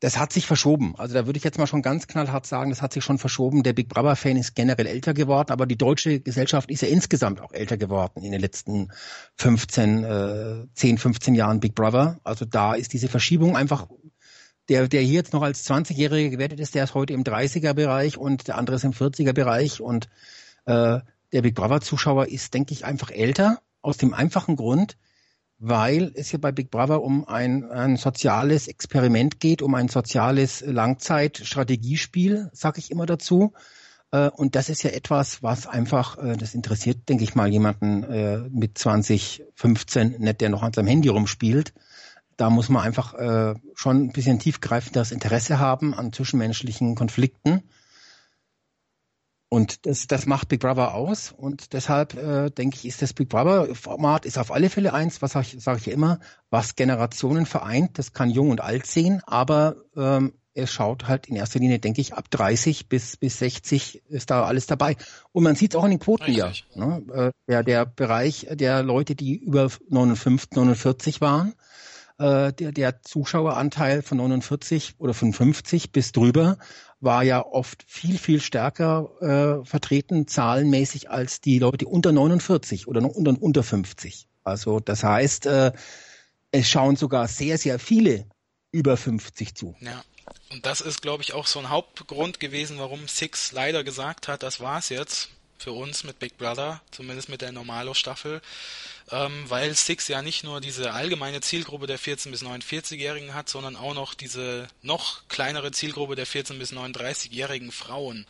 das hat sich verschoben. Also da würde ich jetzt mal schon ganz knallhart sagen, das hat sich schon verschoben. Der Big Brother Fan ist generell älter geworden, aber die deutsche Gesellschaft ist ja insgesamt auch älter geworden in den letzten 15, äh, 10, 15 Jahren Big Brother. Also da ist diese Verschiebung einfach der, der hier jetzt noch als 20-Jähriger gewertet ist, der ist heute im 30er-Bereich und der andere ist im 40er-Bereich und äh, der Big Brother-Zuschauer ist, denke ich, einfach älter aus dem einfachen Grund, weil es hier bei Big Brother um ein, ein soziales Experiment geht, um ein soziales Langzeitstrategiespiel, sage ich immer dazu. Äh, und das ist ja etwas, was einfach, äh, das interessiert, denke ich mal, jemanden äh, mit 20, 15, nicht der noch an seinem Handy rumspielt. Da muss man einfach schon ein bisschen tiefgreifendes Interesse haben an zwischenmenschlichen Konflikten. Und das, das macht Big Brother aus und deshalb äh, denke ich, ist das Big Brother Format ist auf alle Fälle eins, was sage ich, sag ich immer, was Generationen vereint. Das kann jung und alt sehen, aber ähm, es schaut halt in erster Linie, denke ich, ab 30 bis bis 60 ist da alles dabei. Und man sieht es auch in den Quoten ja. Ne? Äh, der, der Bereich der Leute, die über 59, 49 waren, äh, der, der Zuschaueranteil von 49 oder von 50 bis drüber war ja oft viel, viel stärker äh, vertreten, zahlenmäßig, als die Leute unter 49 oder unter, unter 50. Also das heißt, äh, es schauen sogar sehr, sehr viele über 50 zu. Ja. Und das ist, glaube ich, auch so ein Hauptgrund gewesen, warum Six leider gesagt hat, das war's jetzt für uns mit Big Brother, zumindest mit der Normalo-Staffel ähm, weil Six ja nicht nur diese allgemeine Zielgruppe der 14- bis 49-Jährigen hat, sondern auch noch diese noch kleinere Zielgruppe der 14- bis 39-jährigen Frauen.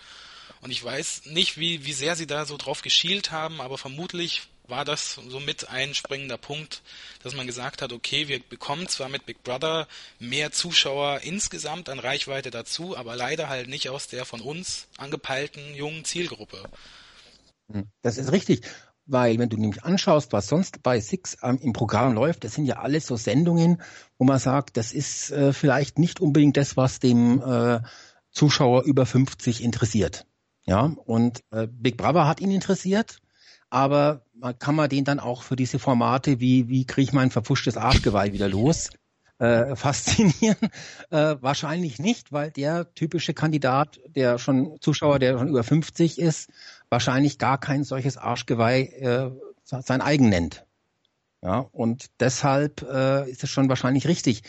Und ich weiß nicht, wie, wie sehr sie da so drauf geschielt haben, aber vermutlich war das somit ein springender Punkt, dass man gesagt hat, okay, wir bekommen zwar mit Big Brother mehr Zuschauer insgesamt an Reichweite dazu, aber leider halt nicht aus der von uns angepeilten jungen Zielgruppe. Hm, das ist richtig. Weil wenn du nämlich anschaust, was sonst bei Six ähm, im Programm läuft, das sind ja alles so Sendungen, wo man sagt, das ist äh, vielleicht nicht unbedingt das, was dem äh, Zuschauer über 50 interessiert. Ja, und äh, Big Brother hat ihn interessiert, aber man, kann man den dann auch für diese Formate wie, wie kriege ich mein verpfuschtes Arschgeweih wieder los, äh, faszinieren? Äh, wahrscheinlich nicht, weil der typische Kandidat, der schon Zuschauer, der schon über 50 ist, wahrscheinlich gar kein solches Arschgeweih äh, sein eigen nennt. Ja, und deshalb äh, ist es schon wahrscheinlich richtig.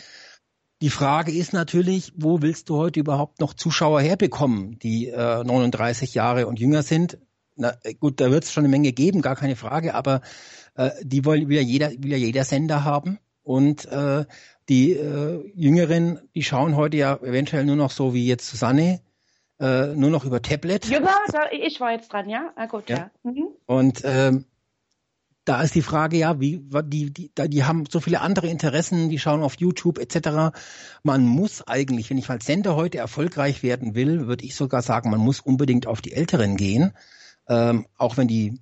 Die Frage ist natürlich, wo willst du heute überhaupt noch Zuschauer herbekommen, die äh, 39 Jahre und jünger sind? Na, gut, da wird es schon eine Menge geben, gar keine Frage, aber äh, die will, ja jeder, ja jeder Sender haben. Und äh, die äh, Jüngeren, die schauen heute ja eventuell nur noch so wie jetzt Susanne, äh, nur noch über Tablet. Ja, ich war jetzt dran, ja? Ah, gut, ja. ja. Mhm. Und ähm, da ist die Frage ja, wie die, die, die haben so viele andere Interessen, die schauen auf YouTube etc. Man muss eigentlich, wenn ich als Sender heute erfolgreich werden will, würde ich sogar sagen, man muss unbedingt auf die Älteren gehen, ähm, auch wenn die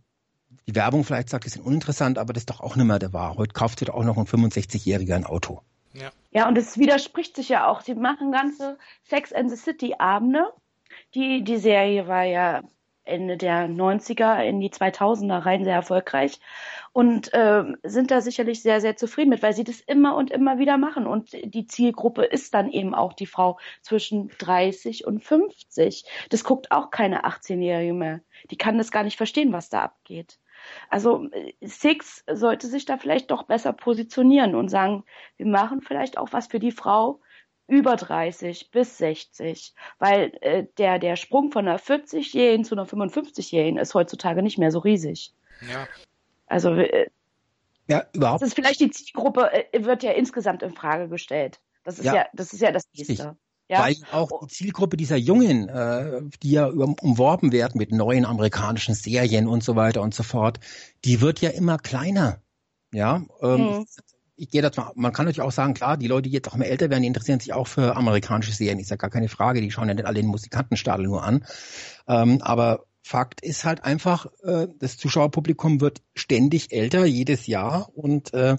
die Werbung vielleicht sagt, die sind uninteressant, aber das ist doch auch nicht mehr der Wahr. Heute kauft sich doch auch noch ein 65-Jähriger ein Auto. Ja. ja, und es widerspricht sich ja auch. Sie machen ganze Sex and the City Abende die, die Serie war ja Ende der 90er in die 2000er rein sehr erfolgreich und äh, sind da sicherlich sehr, sehr zufrieden mit, weil sie das immer und immer wieder machen. Und die Zielgruppe ist dann eben auch die Frau zwischen 30 und 50. Das guckt auch keine 18-Jährige mehr. Die kann das gar nicht verstehen, was da abgeht. Also Six sollte sich da vielleicht doch besser positionieren und sagen, wir machen vielleicht auch was für die Frau, über 30 bis 60, weil äh, der, der Sprung von einer 40-Jährigen zu einer 55-Jährigen ist heutzutage nicht mehr so riesig. Ja. Also äh, ja, überhaupt. Das ist vielleicht die Zielgruppe, äh, wird ja insgesamt in Frage gestellt. Das ist ja, ja das ist ja das Nächste. Ja? Weil auch die Zielgruppe dieser Jungen, äh, die ja umworben werden mit neuen amerikanischen Serien und so weiter und so fort, die wird ja immer kleiner. Ja, ähm, mhm ich gehe dazu, man kann natürlich auch sagen, klar, die Leute, die jetzt auch mehr älter werden, die interessieren sich auch für amerikanische Serien, ist ja gar keine Frage, die schauen ja nicht alle den Musikantenstadel nur an. Ähm, aber Fakt ist halt einfach, äh, das Zuschauerpublikum wird ständig älter, jedes Jahr. Und äh,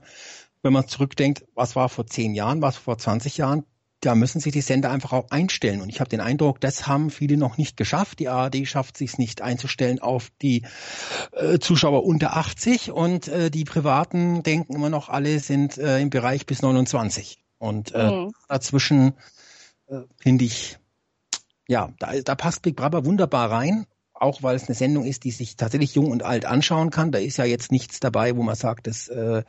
wenn man zurückdenkt, was war vor zehn Jahren, was vor 20 Jahren, da müssen sich die Sender einfach auch einstellen. Und ich habe den Eindruck, das haben viele noch nicht geschafft. Die ARD schafft sich nicht einzustellen auf die äh, Zuschauer unter 80 und äh, die Privaten denken immer noch, alle sind äh, im Bereich bis 29. Und äh, mhm. dazwischen äh, finde ich, ja, da, da passt Big Brother wunderbar rein. Auch weil es eine Sendung ist, die sich tatsächlich jung und alt anschauen kann. Da ist ja jetzt nichts dabei, wo man sagt, das äh,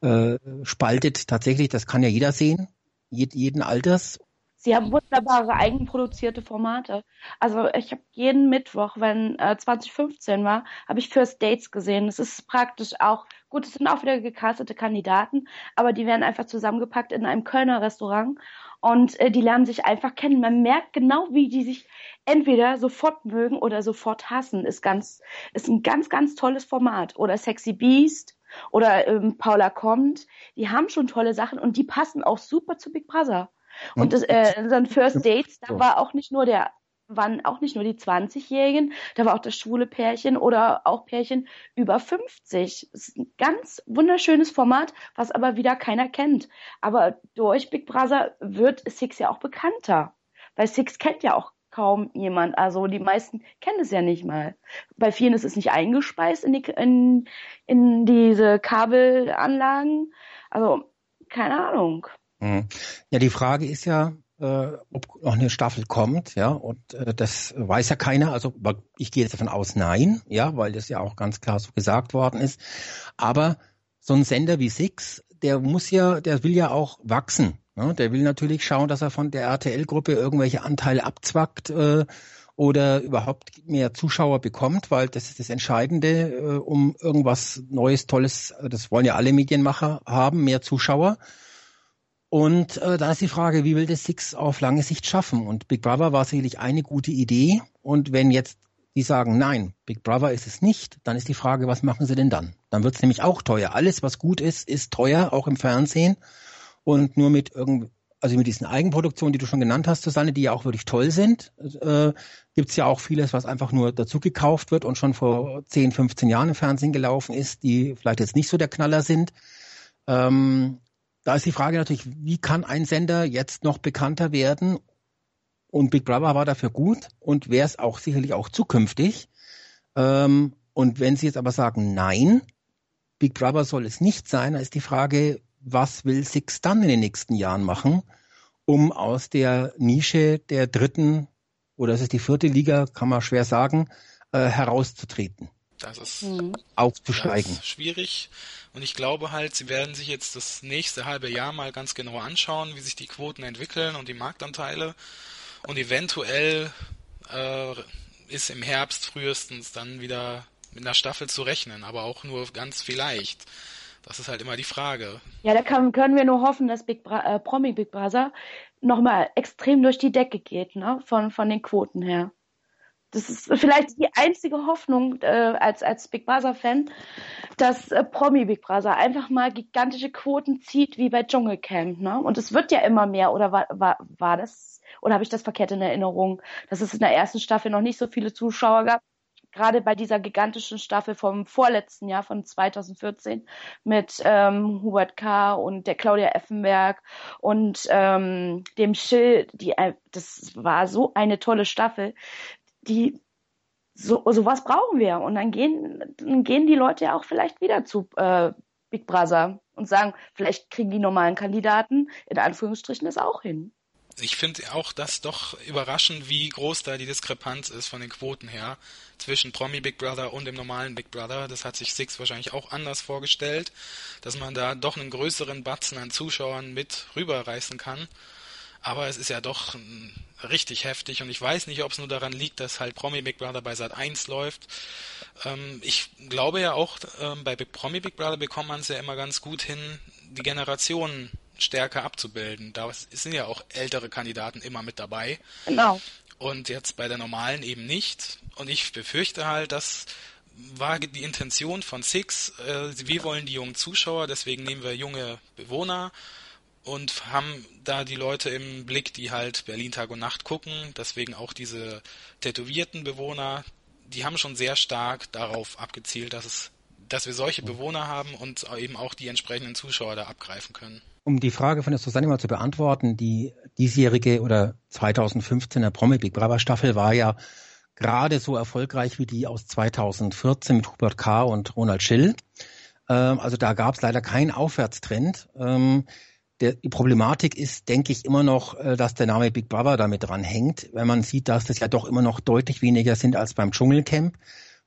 äh, spaltet tatsächlich, das kann ja jeder sehen jeden Alters. Sie haben wunderbare eigenproduzierte Formate. Also ich habe jeden Mittwoch, wenn äh, 2015 war, habe ich First Dates gesehen. Das ist praktisch auch, gut, es sind auch wieder gecastete Kandidaten, aber die werden einfach zusammengepackt in einem Kölner Restaurant und äh, die lernen sich einfach kennen. Man merkt genau, wie die sich entweder sofort mögen oder sofort hassen. Ist ganz, ist ein ganz, ganz tolles Format. Oder Sexy Beast oder ähm, Paula kommt, die haben schon tolle Sachen und die passen auch super zu Big Brother. Und das, äh, unseren First Dates, da war auch nicht nur der waren auch nicht nur die 20-Jährigen, da war auch das schwule Pärchen oder auch Pärchen über 50. Das ist ein ganz wunderschönes Format, was aber wieder keiner kennt. Aber durch Big Brother wird Six ja auch bekannter. Weil Six kennt ja auch kaum jemand. Also die meisten kennen es ja nicht mal. Bei vielen ist es nicht eingespeist in, die, in, in diese Kabelanlagen. Also keine Ahnung. Mhm. Ja, die Frage ist ja, äh, ob noch eine Staffel kommt, ja, und äh, das weiß ja keiner. Also ich gehe jetzt davon aus, nein, ja, weil das ja auch ganz klar so gesagt worden ist. Aber so ein Sender wie Six, der muss ja, der will ja auch wachsen. Ne? Der will natürlich schauen, dass er von der RTL-Gruppe irgendwelche Anteile abzwackt äh, oder überhaupt mehr Zuschauer bekommt, weil das ist das Entscheidende, äh, um irgendwas Neues, Tolles, das wollen ja alle Medienmacher haben, mehr Zuschauer. Und äh, da ist die Frage, wie will das Six auf lange Sicht schaffen? Und Big Brother war sicherlich eine gute Idee. Und wenn jetzt die sagen, nein, Big Brother ist es nicht, dann ist die Frage, was machen sie denn dann? Dann wird es nämlich auch teuer. Alles, was gut ist, ist teuer, auch im Fernsehen. Und nur mit irgend, also mit diesen Eigenproduktionen, die du schon genannt hast, Susanne, die ja auch wirklich toll sind, äh, gibt ja auch vieles, was einfach nur dazu gekauft wird und schon vor 10, 15 Jahren im Fernsehen gelaufen ist, die vielleicht jetzt nicht so der Knaller sind. Ähm, da ist die Frage natürlich, wie kann ein Sender jetzt noch bekannter werden? Und Big Brother war dafür gut und wäre es auch sicherlich auch zukünftig. Ähm, und wenn Sie jetzt aber sagen, nein, Big Brother soll es nicht sein, dann ist die Frage, was will Six dann in den nächsten Jahren machen, um aus der Nische der dritten oder es ist die vierte Liga, kann man schwer sagen, äh, herauszutreten. Das ist mhm. aufzusteigen. Das ist schwierig. Und ich glaube halt, sie werden sich jetzt das nächste halbe Jahr mal ganz genau anschauen, wie sich die Quoten entwickeln und die Marktanteile. Und eventuell äh, ist im Herbst frühestens dann wieder mit einer Staffel zu rechnen, aber auch nur ganz vielleicht. Das ist halt immer die Frage. Ja, da kann, können wir nur hoffen, dass Big Bra äh, Promi Big Brother nochmal extrem durch die Decke geht, ne? Von, von den Quoten her. Das ist vielleicht die einzige Hoffnung äh, als, als Big Brother-Fan, dass äh, Promi Big Brother einfach mal gigantische Quoten zieht, wie bei Dschungelcamp. Ne? Und es wird ja immer mehr, oder war, war, war das, oder habe ich das verkehrt in Erinnerung, dass es in der ersten Staffel noch nicht so viele Zuschauer gab? Gerade bei dieser gigantischen Staffel vom vorletzten Jahr, von 2014, mit ähm, Hubert K. und der Claudia Effenberg und ähm, dem Schill, die, äh, das war so eine tolle Staffel die so sowas brauchen wir und dann gehen dann gehen die Leute ja auch vielleicht wieder zu äh, Big Brother und sagen, vielleicht kriegen die normalen Kandidaten in Anführungsstrichen das auch hin. Ich finde auch das doch überraschend, wie groß da die Diskrepanz ist von den Quoten her zwischen Promi Big Brother und dem normalen Big Brother. Das hat sich Six wahrscheinlich auch anders vorgestellt, dass man da doch einen größeren Batzen an Zuschauern mit rüberreißen kann. Aber es ist ja doch richtig heftig und ich weiß nicht, ob es nur daran liegt, dass halt Promi Big Brother bei Sat 1 läuft. Ähm, ich glaube ja auch, ähm, bei Promi Big Brother bekommt man es ja immer ganz gut hin, die Generationen stärker abzubilden. Da sind ja auch ältere Kandidaten immer mit dabei. Genau. Und jetzt bei der normalen eben nicht. Und ich befürchte halt, dass war die Intention von Six, äh, wir wollen die jungen Zuschauer, deswegen nehmen wir junge Bewohner und haben da die Leute im Blick, die halt Berlin Tag und Nacht gucken. Deswegen auch diese tätowierten Bewohner, die haben schon sehr stark darauf abgezielt, dass es, dass wir solche Bewohner haben und eben auch die entsprechenden Zuschauer da abgreifen können. Um die Frage von der Susanne mal zu beantworten, die diesjährige oder 2015er Promi Big Brother Staffel war ja gerade so erfolgreich wie die aus 2014 mit Hubert K. und Ronald Schill. Ähm, also da gab es leider keinen Aufwärtstrend. Ähm, der, die Problematik ist, denke ich, immer noch, äh, dass der Name Big Brother damit dran hängt, wenn man sieht, dass das ja doch immer noch deutlich weniger sind als beim Dschungelcamp.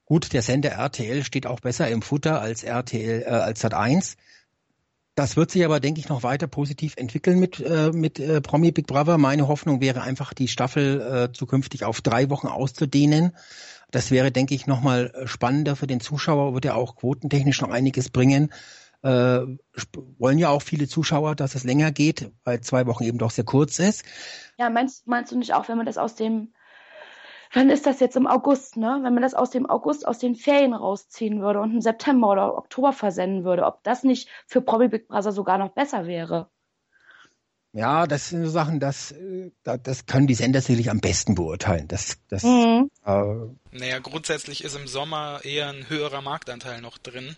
Gut, der Sender RTL steht auch besser im Futter als RTL, äh, als Sat1. Das wird sich aber, denke ich, noch weiter positiv entwickeln mit, äh, mit äh, Promi Big Brother. Meine Hoffnung wäre einfach, die Staffel äh, zukünftig auf drei Wochen auszudehnen. Das wäre, denke ich, nochmal spannender für den Zuschauer, wird ja auch quotentechnisch noch einiges bringen äh, wollen ja auch viele Zuschauer, dass es länger geht, weil zwei Wochen eben doch sehr kurz ist. Ja, meinst, meinst du nicht auch, wenn man das aus dem, wann ist das jetzt im August, ne? Wenn man das aus dem August, aus den Ferien rausziehen würde und im September oder Oktober versenden würde, ob das nicht für Promi Big Brother sogar noch besser wäre? Ja, das sind so Sachen, das, äh, das können die Sender sicherlich am besten beurteilen. Das, das, mhm. äh, naja, grundsätzlich ist im Sommer eher ein höherer Marktanteil noch drin,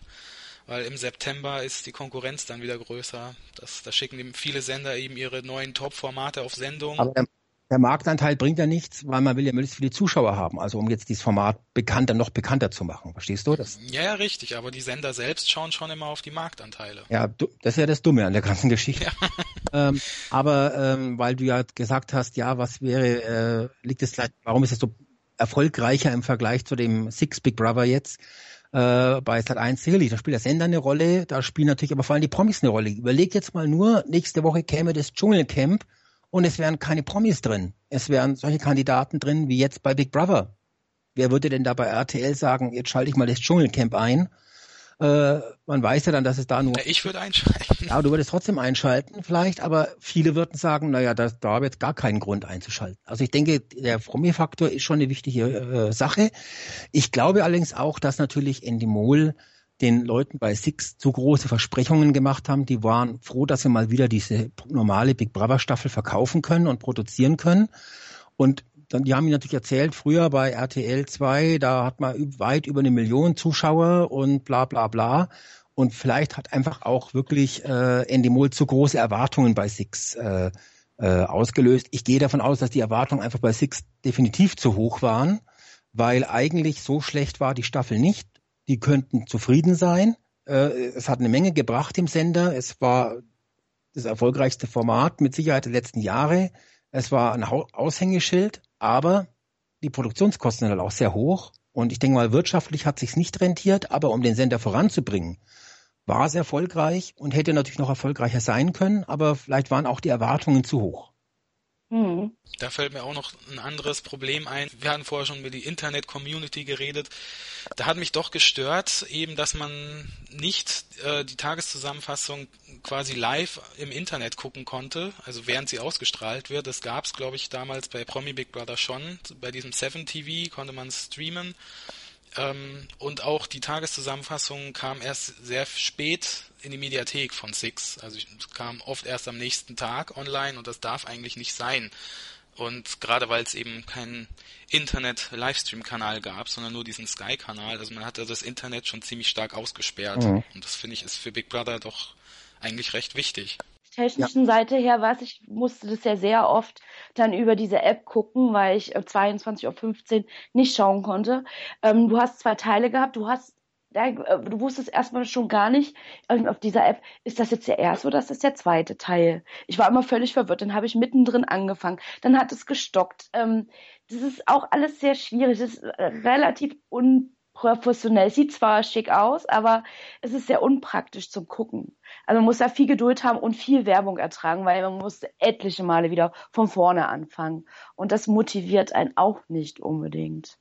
weil im September ist die Konkurrenz dann wieder größer. Das, da schicken eben viele Sender eben ihre neuen Top-Formate auf Sendung. Aber der, der Marktanteil bringt ja nichts, weil man will ja möglichst viele Zuschauer haben, also um jetzt dieses Format bekannter, noch bekannter zu machen. Verstehst du das? Ja, ja, richtig, aber die Sender selbst schauen schon immer auf die Marktanteile. Ja, das ist ja das Dumme an der ganzen Geschichte. Ja. Ähm, aber ähm, weil du ja gesagt hast, ja, was wäre, äh, liegt es vielleicht, warum ist es so erfolgreicher im Vergleich zu dem Six Big Brother jetzt? Äh, bei Sat 1 sicherlich, da spielt der Sender eine Rolle, da spielen natürlich aber vor allem die Promis eine Rolle. Überleg jetzt mal nur, nächste Woche käme das Dschungelcamp und es wären keine Promis drin. Es wären solche Kandidaten drin wie jetzt bei Big Brother. Wer würde denn da bei RTL sagen, jetzt schalte ich mal das Dschungelcamp ein? Äh, man weiß ja dann, dass es da nur. Ich würde einschalten. Ja, du würdest trotzdem einschalten, vielleicht, aber viele würden sagen, naja, da, da habe ich jetzt gar keinen Grund einzuschalten. Also ich denke, der Promi-Faktor ist schon eine wichtige äh, Sache. Ich glaube allerdings auch, dass natürlich Endemol den Leuten bei Six zu große Versprechungen gemacht haben. Die waren froh, dass sie mal wieder diese normale Big Brother Staffel verkaufen können und produzieren können. Und dann, die haben mir natürlich erzählt, früher bei RTL 2, da hat man weit über eine Million Zuschauer und bla bla bla. Und vielleicht hat einfach auch wirklich äh, Endemol zu große Erwartungen bei Six äh, äh, ausgelöst. Ich gehe davon aus, dass die Erwartungen einfach bei Six definitiv zu hoch waren, weil eigentlich so schlecht war die Staffel nicht die könnten zufrieden sein. Äh, es hat eine Menge gebracht im Sender. Es war das erfolgreichste Format mit Sicherheit der letzten Jahre. Es war ein Aushängeschild, aber die Produktionskosten sind halt auch sehr hoch. Und ich denke mal, wirtschaftlich hat sich's nicht rentiert, aber um den Sender voranzubringen, war es erfolgreich und hätte natürlich noch erfolgreicher sein können, aber vielleicht waren auch die Erwartungen zu hoch. Mhm. Da fällt mir auch noch ein anderes Problem ein. Wir hatten vorher schon über die Internet-Community geredet. Da hat mich doch gestört, eben, dass man nicht äh, die Tageszusammenfassung quasi live im Internet gucken konnte, also während sie ausgestrahlt wird. Das gab es, glaube ich, damals bei Promi Big Brother schon. Bei diesem 7 TV konnte man streamen. Ähm, und auch die Tageszusammenfassung kam erst sehr spät in die Mediathek von Six. Also es kam oft erst am nächsten Tag online und das darf eigentlich nicht sein. Und gerade weil es eben keinen Internet-Livestream-Kanal gab, sondern nur diesen Sky-Kanal, also man hatte das Internet schon ziemlich stark ausgesperrt. Mhm. Und das finde ich ist für Big Brother doch eigentlich recht wichtig technischen ja. Seite her was, ich musste das ja sehr oft dann über diese App gucken, weil ich 22.15 Uhr nicht schauen konnte. Ähm, du hast zwei Teile gehabt, du hast äh, du wusstest erstmal schon gar nicht ähm, auf dieser App, ist das jetzt der erste oder ist das der zweite Teil? Ich war immer völlig verwirrt, dann habe ich mittendrin angefangen, dann hat es gestockt. Ähm, das ist auch alles sehr schwierig, das ist äh, relativ un professionell. Sieht zwar schick aus, aber es ist sehr unpraktisch zum Gucken. Also man muss da viel Geduld haben und viel Werbung ertragen, weil man muss etliche Male wieder von vorne anfangen. Und das motiviert einen auch nicht unbedingt.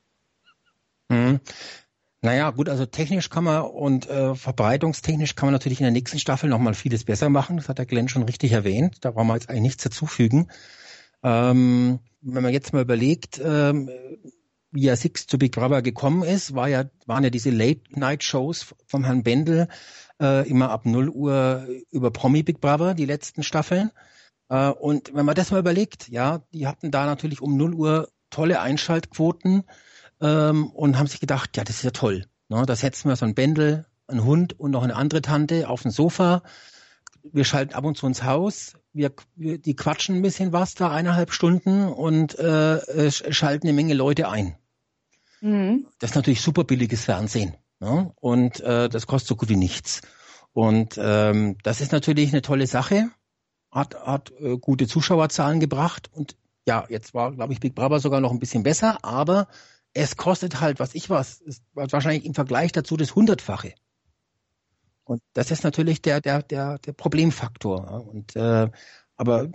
Mhm. Naja, gut, also technisch kann man und äh, verbreitungstechnisch kann man natürlich in der nächsten Staffel nochmal vieles besser machen. Das hat der Glenn schon richtig erwähnt. Da brauchen wir jetzt eigentlich nichts dazufügen. Ähm, wenn man jetzt mal überlegt, ähm, wie ja Six zu Big Brother gekommen ist, war ja, waren ja diese Late-Night-Shows vom Herrn Bendel äh, immer ab 0 Uhr über Promi Big Brother, die letzten Staffeln. Äh, und wenn man das mal überlegt, ja, die hatten da natürlich um 0 Uhr tolle Einschaltquoten ähm, und haben sich gedacht, ja, das ist ja toll. Ne? Da setzen wir so ein Bendel, einen Hund und noch eine andere Tante auf ein Sofa. Wir schalten ab und zu ins Haus, wir, wir, die quatschen ein bisschen was da eineinhalb Stunden und äh, schalten eine Menge Leute ein. Mhm. Das ist natürlich super billiges Fernsehen. Ne? Und äh, das kostet so gut wie nichts. Und ähm, das ist natürlich eine tolle Sache, hat, hat äh, gute Zuschauerzahlen gebracht und ja, jetzt war, glaube ich, Big Brother sogar noch ein bisschen besser, aber es kostet halt, was ich was, wahrscheinlich im Vergleich dazu das Hundertfache. Und das ist natürlich der, der, der, der Problemfaktor. Und äh, aber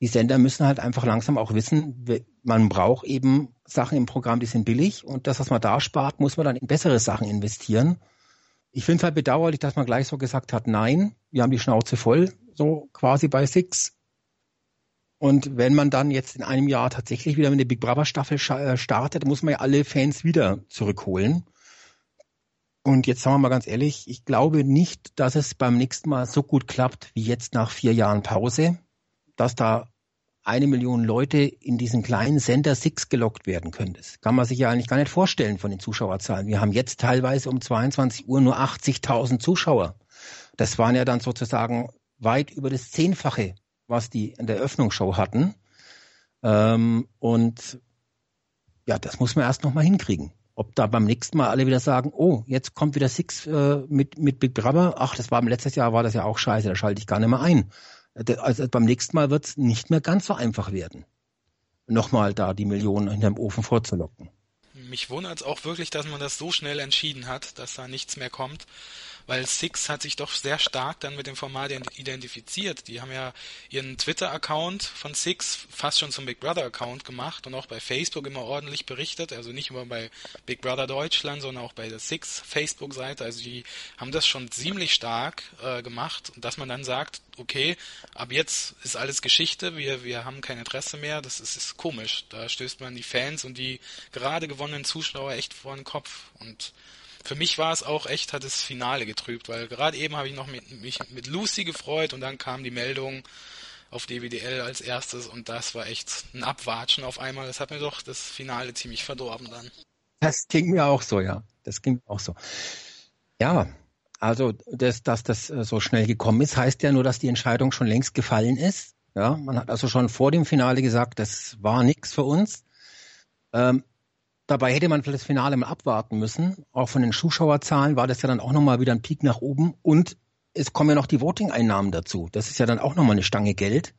die Sender müssen halt einfach langsam auch wissen, man braucht eben Sachen im Programm, die sind billig und das, was man da spart, muss man dann in bessere Sachen investieren. Ich finde es halt bedauerlich, dass man gleich so gesagt hat, nein, wir haben die Schnauze voll, so quasi bei Six. Und wenn man dann jetzt in einem Jahr tatsächlich wieder mit der Big Brother Staffel äh, startet, muss man ja alle Fans wieder zurückholen. Und jetzt sagen wir mal ganz ehrlich, ich glaube nicht, dass es beim nächsten Mal so gut klappt wie jetzt nach vier Jahren Pause. dass da eine Million Leute in diesen kleinen Sender Six gelockt werden können. Das kann man sich ja eigentlich gar nicht vorstellen von den Zuschauerzahlen. Wir haben jetzt teilweise um 22 Uhr nur 80.000 Zuschauer. Das waren ja dann sozusagen weit über das Zehnfache, was die in der Eröffnungsshow hatten. Ähm, und ja, das muss man erst noch mal hinkriegen. Ob da beim nächsten Mal alle wieder sagen, oh, jetzt kommt wieder Six äh, mit, mit Big Brother. Ach, das war letztes Jahr war das ja auch scheiße, da schalte ich gar nicht mehr ein. Also beim nächsten Mal wird es nicht mehr ganz so einfach werden, nochmal da die Millionen hinterm Ofen vorzulocken. Mich wundert es auch wirklich, dass man das so schnell entschieden hat, dass da nichts mehr kommt weil Six hat sich doch sehr stark dann mit dem Format identifiziert. Die haben ja ihren Twitter-Account von Six fast schon zum Big Brother-Account gemacht und auch bei Facebook immer ordentlich berichtet. Also nicht nur bei Big Brother Deutschland, sondern auch bei der Six Facebook-Seite. Also die haben das schon ziemlich stark äh, gemacht. Und dass man dann sagt, okay, ab jetzt ist alles Geschichte, wir, wir haben kein Interesse mehr, das ist, ist komisch. Da stößt man die Fans und die gerade gewonnenen Zuschauer echt vor den Kopf. Und für mich war es auch echt, hat das Finale getrübt, weil gerade eben habe ich noch mit, mich mit Lucy gefreut und dann kam die Meldung auf DWDL als erstes und das war echt ein Abwatschen auf einmal. Das hat mir doch das Finale ziemlich verdorben dann. Das ging mir auch so, ja. Das ging auch so. Ja, also das, dass das äh, so schnell gekommen ist, heißt ja nur, dass die Entscheidung schon längst gefallen ist. Ja, man hat also schon vor dem Finale gesagt, das war nichts für uns. Ähm, Dabei hätte man vielleicht das Finale mal abwarten müssen. Auch von den Zuschauerzahlen war das ja dann auch nochmal wieder ein Peak nach oben. Und es kommen ja noch die Voting-Einnahmen dazu. Das ist ja dann auch nochmal eine Stange Geld,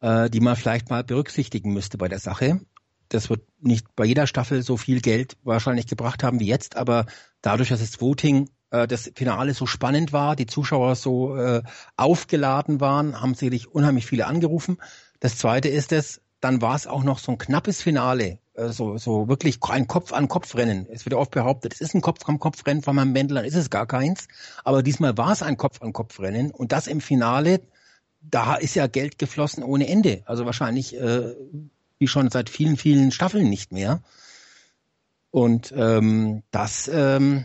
äh, die man vielleicht mal berücksichtigen müsste bei der Sache. Das wird nicht bei jeder Staffel so viel Geld wahrscheinlich gebracht haben wie jetzt, aber dadurch, dass das Voting, äh, das Finale so spannend war, die Zuschauer so äh, aufgeladen waren, haben sicherlich unheimlich viele angerufen. Das zweite ist es, dann war es auch noch so ein knappes Finale äh, so, so wirklich ein Kopf-an-Kopf-Rennen. Es wird ja oft behauptet, es ist ein Kopf-an-Kopf-Rennen von meinem Bändler, ist es gar keins. Aber diesmal war es ein Kopf-an-Kopf-Rennen und das im Finale, da ist ja Geld geflossen ohne Ende. Also wahrscheinlich äh, wie schon seit vielen, vielen Staffeln nicht mehr. Und ähm, das ähm,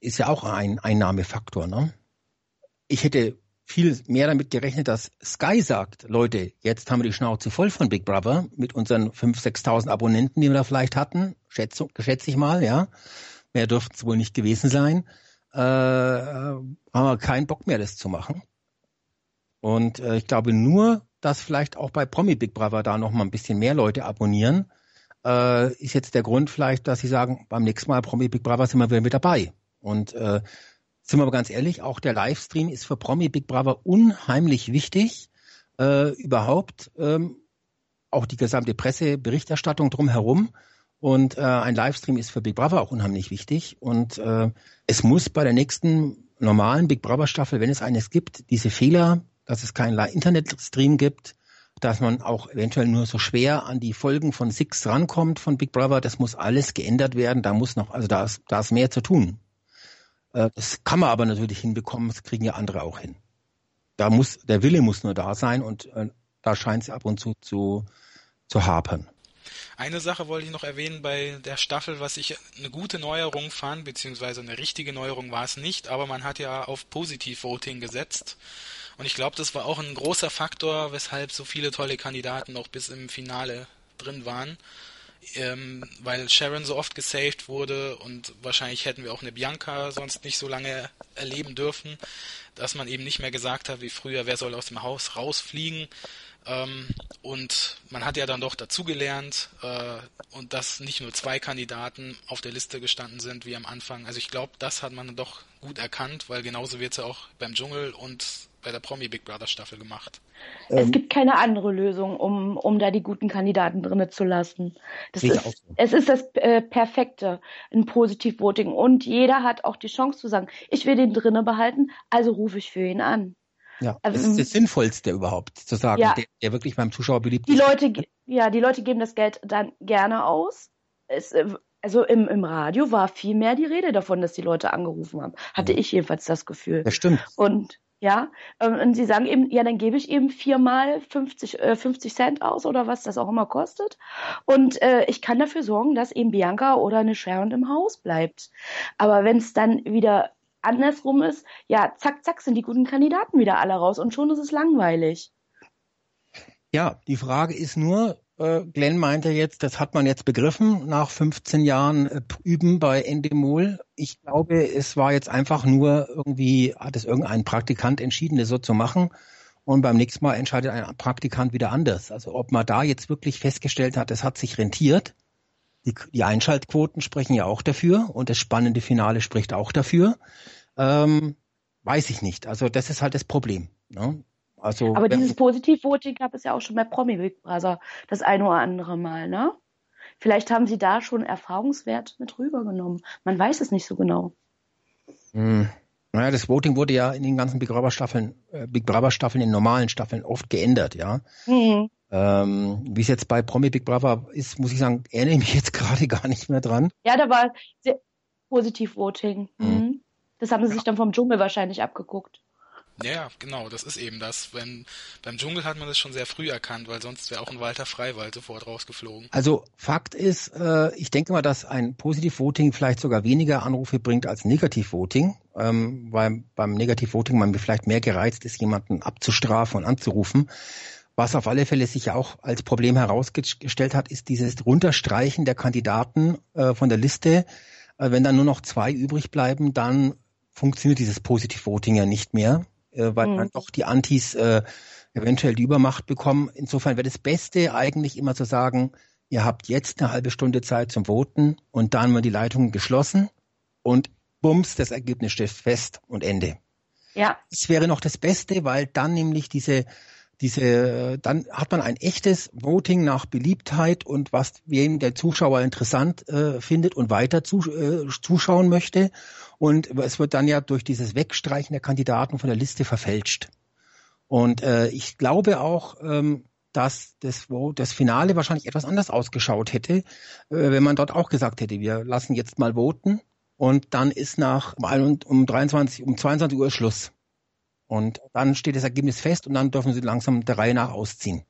ist ja auch ein Einnahmefaktor. Ne? Ich hätte viel mehr damit gerechnet, dass Sky sagt, Leute, jetzt haben wir die Schnauze voll von Big Brother mit unseren 5.000, 6.000 Abonnenten, die wir da vielleicht hatten, schätze, schätze ich mal, ja. Mehr dürfte es wohl nicht gewesen sein. Äh, haben wir keinen Bock mehr, das zu machen. Und äh, ich glaube nur, dass vielleicht auch bei Promi Big Brother da noch mal ein bisschen mehr Leute abonnieren, äh, ist jetzt der Grund vielleicht, dass sie sagen, beim nächsten Mal Promi Big Brother sind wir wieder mit dabei. Und äh, sind wir aber ganz ehrlich, auch der Livestream ist für Promi Big Brother unheimlich wichtig. Äh, überhaupt ähm, auch die gesamte Presseberichterstattung drumherum. Und äh, ein Livestream ist für Big Brother auch unheimlich wichtig. Und äh, es muss bei der nächsten normalen Big Brother Staffel, wenn es eines gibt, diese Fehler, dass es keinen Internetstream gibt, dass man auch eventuell nur so schwer an die Folgen von Six rankommt von Big Brother, das muss alles geändert werden. Da muss noch, also da ist, da ist mehr zu tun. Äh, das kann man aber natürlich hinbekommen, das kriegen ja andere auch hin. Da muss, der Wille muss nur da sein und äh, da scheint es ab und zu zu, zu hapern. Eine Sache wollte ich noch erwähnen bei der Staffel, was ich eine gute Neuerung fand, beziehungsweise eine richtige Neuerung war es nicht, aber man hat ja auf Positiv-Voting gesetzt. Und ich glaube, das war auch ein großer Faktor, weshalb so viele tolle Kandidaten noch bis im Finale drin waren ähm, weil Sharon so oft gesaved wurde und wahrscheinlich hätten wir auch eine Bianca sonst nicht so lange erleben dürfen, dass man eben nicht mehr gesagt hat wie früher, wer soll aus dem Haus rausfliegen. Ähm, und man hat ja dann doch dazugelernt äh, und dass nicht nur zwei Kandidaten auf der Liste gestanden sind wie am Anfang. Also ich glaube, das hat man doch gut erkannt, weil genauso wird es ja auch beim Dschungel und bei der Promi Big Brother Staffel gemacht. Es ähm, gibt keine andere Lösung, um, um da die guten Kandidaten drinnen zu lassen. Das ist, so. Es ist das äh, Perfekte, ein Positiv-Voting. Und jeder hat auch die Chance zu sagen, ich will den drinnen behalten, also rufe ich für ihn an. Ja, das ist das Sinnvollste überhaupt, zu sagen, ja, der, der, wirklich beim Zuschauer beliebt die ist. Leute, ja, die Leute geben das Geld dann gerne aus. Es, äh, also im, im Radio war viel mehr die Rede davon, dass die Leute angerufen haben. Hatte ja. ich jedenfalls das Gefühl. Das stimmt. Und ja, ähm, und sie sagen eben, ja, dann gebe ich eben viermal 50, äh, 50 Cent aus oder was das auch immer kostet. Und äh, ich kann dafür sorgen, dass eben Bianca oder eine Sharon im Haus bleibt. Aber wenn es dann wieder andersrum ist, ja, zack, zack, sind die guten Kandidaten wieder alle raus und schon ist es langweilig. Ja, die Frage ist nur, Glenn meinte jetzt, das hat man jetzt begriffen nach 15 Jahren äh, Üben bei Endemol. Ich glaube, es war jetzt einfach nur irgendwie, hat es irgendein Praktikant entschieden, das so zu machen. Und beim nächsten Mal entscheidet ein Praktikant wieder anders. Also ob man da jetzt wirklich festgestellt hat, es hat sich rentiert. Die, die Einschaltquoten sprechen ja auch dafür und das spannende Finale spricht auch dafür. Ähm, weiß ich nicht. Also das ist halt das Problem. Ne? Also, Aber dieses Positiv-Voting gab es ja auch schon bei Promi Big Brother das eine oder andere Mal, ne? Vielleicht haben sie da schon Erfahrungswert mit rübergenommen. Man weiß es nicht so genau. Hm. Naja, das Voting wurde ja in den ganzen Big Brother Staffeln, äh, Big Brother Staffeln, in normalen Staffeln oft geändert, ja. Mhm. Ähm, wie es jetzt bei Promi Big Brother ist, muss ich sagen, erinnere ich mich jetzt gerade gar nicht mehr dran. Ja, da war Positiv Voting. Mhm. Mhm. Das haben sie sich dann vom Dschungel wahrscheinlich abgeguckt. Ja, genau, das ist eben das. Wenn, beim Dschungel hat man das schon sehr früh erkannt, weil sonst wäre auch ein Walter Freiwald sofort rausgeflogen. Also Fakt ist, äh, ich denke mal, dass ein Positiv-Voting vielleicht sogar weniger Anrufe bringt als Negativ-Voting, ähm, weil beim Negativ-Voting man vielleicht mehr gereizt ist, jemanden abzustrafen und anzurufen. Was auf alle Fälle sich auch als Problem herausgestellt hat, ist dieses Runterstreichen der Kandidaten äh, von der Liste. Äh, wenn dann nur noch zwei übrig bleiben, dann funktioniert dieses Positiv-Voting ja nicht mehr äh, weil mhm. dann doch die Antis äh, eventuell die Übermacht bekommen. Insofern wäre das Beste eigentlich immer zu sagen, ihr habt jetzt eine halbe Stunde Zeit zum Voten und dann mal die Leitungen geschlossen und bums, das Ergebnis steht fest und Ende. Ja. Das wäre noch das Beste, weil dann nämlich diese diese, dann hat man ein echtes Voting nach Beliebtheit und was wem der Zuschauer interessant äh, findet und weiter zu, äh, zuschauen möchte. Und es wird dann ja durch dieses Wegstreichen der Kandidaten von der Liste verfälscht. Und äh, ich glaube auch, ähm, dass das, wo das Finale wahrscheinlich etwas anders ausgeschaut hätte, äh, wenn man dort auch gesagt hätte, wir lassen jetzt mal voten und dann ist nach um, um 23, um 22 Uhr Schluss. Und dann steht das Ergebnis fest und dann dürfen sie langsam der Reihe nach ausziehen.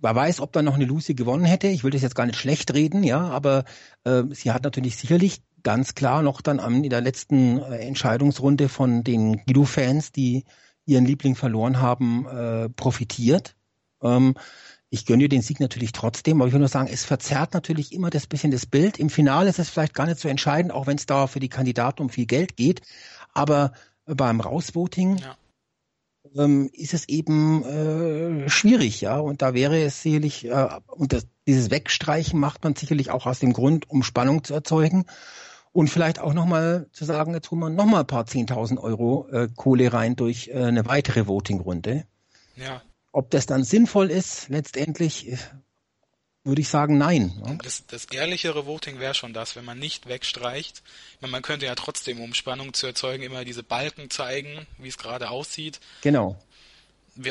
Wer weiß, ob dann noch eine Lucy gewonnen hätte. Ich will das jetzt gar nicht schlecht reden, ja, aber äh, sie hat natürlich sicherlich ganz klar noch dann am, in der letzten äh, Entscheidungsrunde von den Guido-Fans, die ihren Liebling verloren haben, äh, profitiert. Ähm, ich gönne dir den Sieg natürlich trotzdem, aber ich will nur sagen, es verzerrt natürlich immer das bisschen das Bild. Im Finale ist es vielleicht gar nicht so entscheidend, auch wenn es da für die Kandidaten um viel Geld geht. Aber beim Rausvoting ja ähm, ist es eben äh, schwierig, ja. Und da wäre es sicherlich, äh, und das, dieses Wegstreichen macht man sicherlich auch aus dem Grund, um Spannung zu erzeugen. Und vielleicht auch nochmal zu sagen, jetzt holen wir nochmal ein paar 10.000 Euro äh, Kohle rein durch äh, eine weitere Voting-Runde. Ja. Ob das dann sinnvoll ist, letztendlich, äh, würde ich sagen, nein. Ne? Das, das ehrlichere Voting wäre schon das, wenn man nicht wegstreicht. Meine, man könnte ja trotzdem, um Spannung zu erzeugen, immer diese Balken zeigen, wie es gerade aussieht. Genau.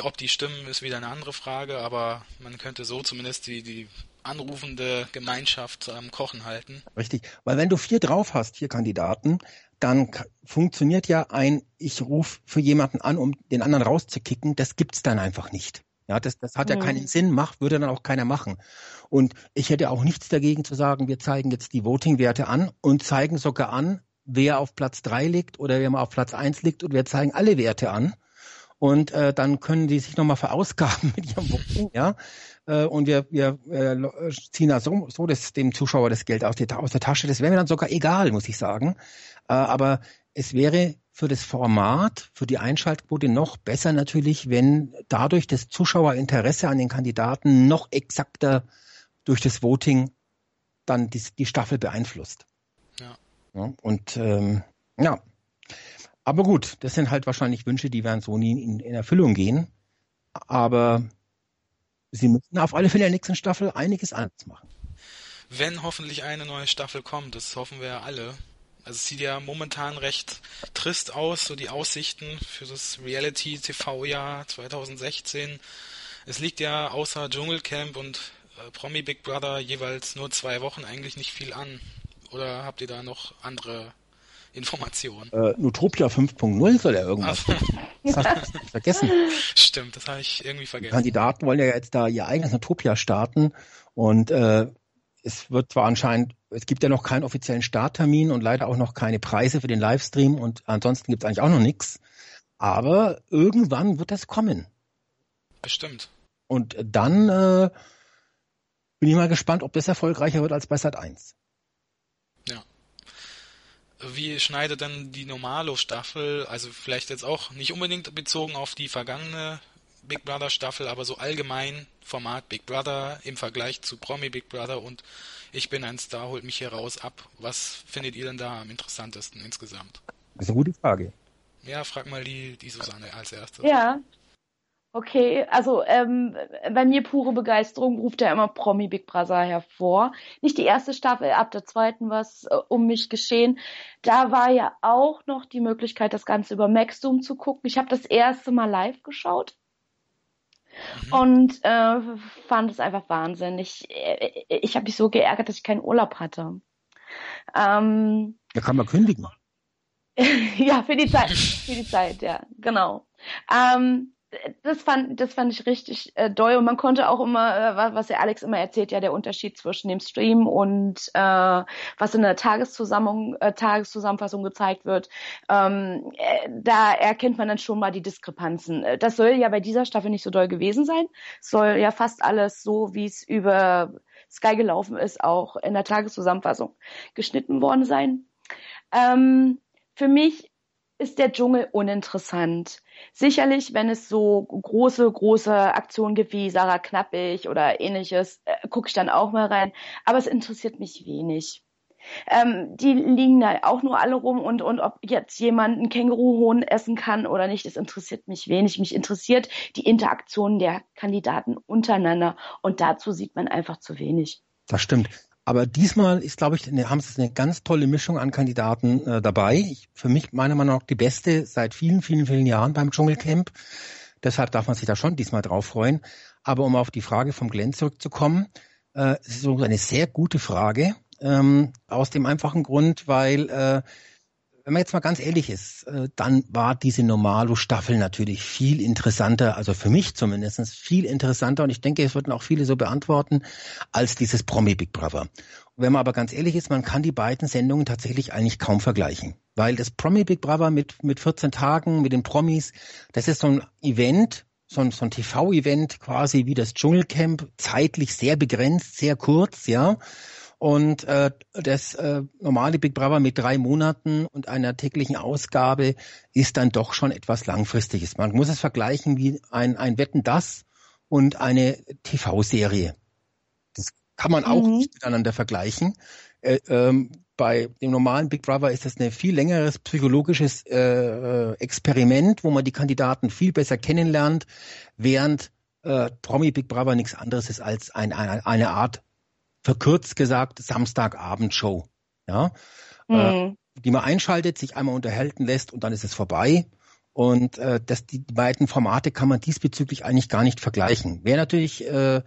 Ob die stimmen, ist wieder eine andere Frage, aber man könnte so zumindest die, die anrufende Gemeinschaft am Kochen halten. Richtig, weil wenn du vier drauf hast, vier Kandidaten, dann funktioniert ja ein, ich rufe für jemanden an, um den anderen rauszukicken, das gibt's dann einfach nicht. Ja, das, das hat ja keinen mhm. Sinn, macht, würde dann auch keiner machen. Und ich hätte auch nichts dagegen zu sagen, wir zeigen jetzt die Voting-Werte an und zeigen sogar an, wer auf Platz drei liegt oder wer mal auf Platz eins liegt und wir zeigen alle Werte an. Und äh, dann können die sich nochmal verausgaben mit ihrem Voting, ja. Äh, und wir, wir äh, ziehen da so, so das, dem Zuschauer das Geld aus, die, aus der Tasche. Das wäre mir dann sogar egal, muss ich sagen. Äh, aber es wäre für das Format, für die Einschaltquote noch besser natürlich, wenn dadurch das Zuschauerinteresse an den Kandidaten noch exakter durch das Voting dann die, die Staffel beeinflusst. Ja. ja und ähm, ja, aber gut, das sind halt wahrscheinlich Wünsche, die werden so nie in, in Erfüllung gehen. Aber sie müssen auf alle Fälle in der nächsten Staffel einiges anders machen. Wenn hoffentlich eine neue Staffel kommt, das hoffen wir ja alle. Also es sieht ja momentan recht trist aus, so die Aussichten für das Reality-TV-Jahr 2016. Es liegt ja außer Dschungelcamp und äh, Promi Big Brother jeweils nur zwei Wochen eigentlich nicht viel an. Oder habt ihr da noch andere Informationen? Äh, Nutopia 5.0 soll er irgendwas. Das hast du vergessen. Stimmt, das habe ich irgendwie vergessen. Die Kandidaten wollen ja jetzt da ihr eigenes Nutopia starten und äh, es wird zwar anscheinend, es gibt ja noch keinen offiziellen Starttermin und leider auch noch keine Preise für den Livestream und ansonsten gibt es eigentlich auch noch nichts. Aber irgendwann wird das kommen. Bestimmt. Und dann äh, bin ich mal gespannt, ob das erfolgreicher wird als bei Sat 1. Ja. Wie schneidet dann die Normalo-Staffel, also vielleicht jetzt auch nicht unbedingt bezogen auf die vergangene Big Brother Staffel, aber so allgemein Format Big Brother im Vergleich zu Promi Big Brother und ich bin ein Star, holt mich hier raus ab. Was findet ihr denn da am interessantesten insgesamt? Das ist eine gute Frage. Ja, frag mal die, die Susanne als erstes. Ja. Okay, also ähm, bei mir pure Begeisterung ruft ja immer Promi Big Brother hervor. Nicht die erste Staffel, ab der zweiten was äh, um mich geschehen. Da war ja auch noch die Möglichkeit, das Ganze über Maxdom zu gucken. Ich habe das erste Mal live geschaut mhm. und äh, fand es einfach wahnsinnig. Ich, äh, ich habe mich so geärgert, dass ich keinen Urlaub hatte. Ähm, da kann man kündigen. ja, für die Zeit. Für die Zeit, ja, genau. Ähm, das fand, das fand ich richtig äh, doll. Und man konnte auch immer, äh, was der Alex immer erzählt, ja, der Unterschied zwischen dem Stream und äh, was in der Tageszusammenfassung, äh, Tageszusammenfassung gezeigt wird, ähm, äh, da erkennt man dann schon mal die Diskrepanzen. Äh, das soll ja bei dieser Staffel nicht so doll gewesen sein. Soll ja fast alles so, wie es über Sky gelaufen ist, auch in der Tageszusammenfassung geschnitten worden sein. Ähm, für mich ist der Dschungel uninteressant. Sicherlich, wenn es so große, große Aktionen gibt wie Sarah Knappig oder ähnliches, äh, gucke ich dann auch mal rein. Aber es interessiert mich wenig. Ähm, die liegen da auch nur alle rum und, und ob jetzt jemand einen Känguruhohn essen kann oder nicht, das interessiert mich wenig. Mich interessiert die Interaktion der Kandidaten untereinander und dazu sieht man einfach zu wenig. Das stimmt. Aber diesmal ist, glaube ich, haben sie eine ganz tolle Mischung an Kandidaten äh, dabei. Ich, für mich meiner Meinung nach die beste seit vielen, vielen, vielen Jahren beim Dschungelcamp. Deshalb darf man sich da schon diesmal drauf freuen. Aber um auf die Frage vom Glenn zurückzukommen, äh, es ist so eine sehr gute Frage. Ähm, aus dem einfachen Grund, weil äh, wenn man jetzt mal ganz ehrlich ist, äh, dann war diese Normalo-Staffel natürlich viel interessanter, also für mich zumindest viel interessanter und ich denke, es würden auch viele so beantworten, als dieses Promi Big Brother. Und wenn man aber ganz ehrlich ist, man kann die beiden Sendungen tatsächlich eigentlich kaum vergleichen. Weil das Promi Big Brother mit, mit 14 Tagen, mit den Promis, das ist so ein Event, so ein, so ein TV-Event quasi wie das Dschungelcamp, zeitlich sehr begrenzt, sehr kurz, ja. Und äh, das äh, normale Big Brother mit drei Monaten und einer täglichen Ausgabe ist dann doch schon etwas Langfristiges. Man muss es vergleichen wie ein, ein Wetten das und eine TV-Serie. Das kann man auch mhm. nicht miteinander vergleichen. Äh, ähm, bei dem normalen Big Brother ist das ein viel längeres psychologisches äh, äh, Experiment, wo man die Kandidaten viel besser kennenlernt, während äh, Promi Big Brother nichts anderes ist als ein, ein, eine Art verkürzt gesagt Samstagabendshow, ja, mhm. äh, die man einschaltet, sich einmal unterhalten lässt und dann ist es vorbei. Und äh, das, die beiden Formate kann man diesbezüglich eigentlich gar nicht vergleichen. Wäre natürlich, äh,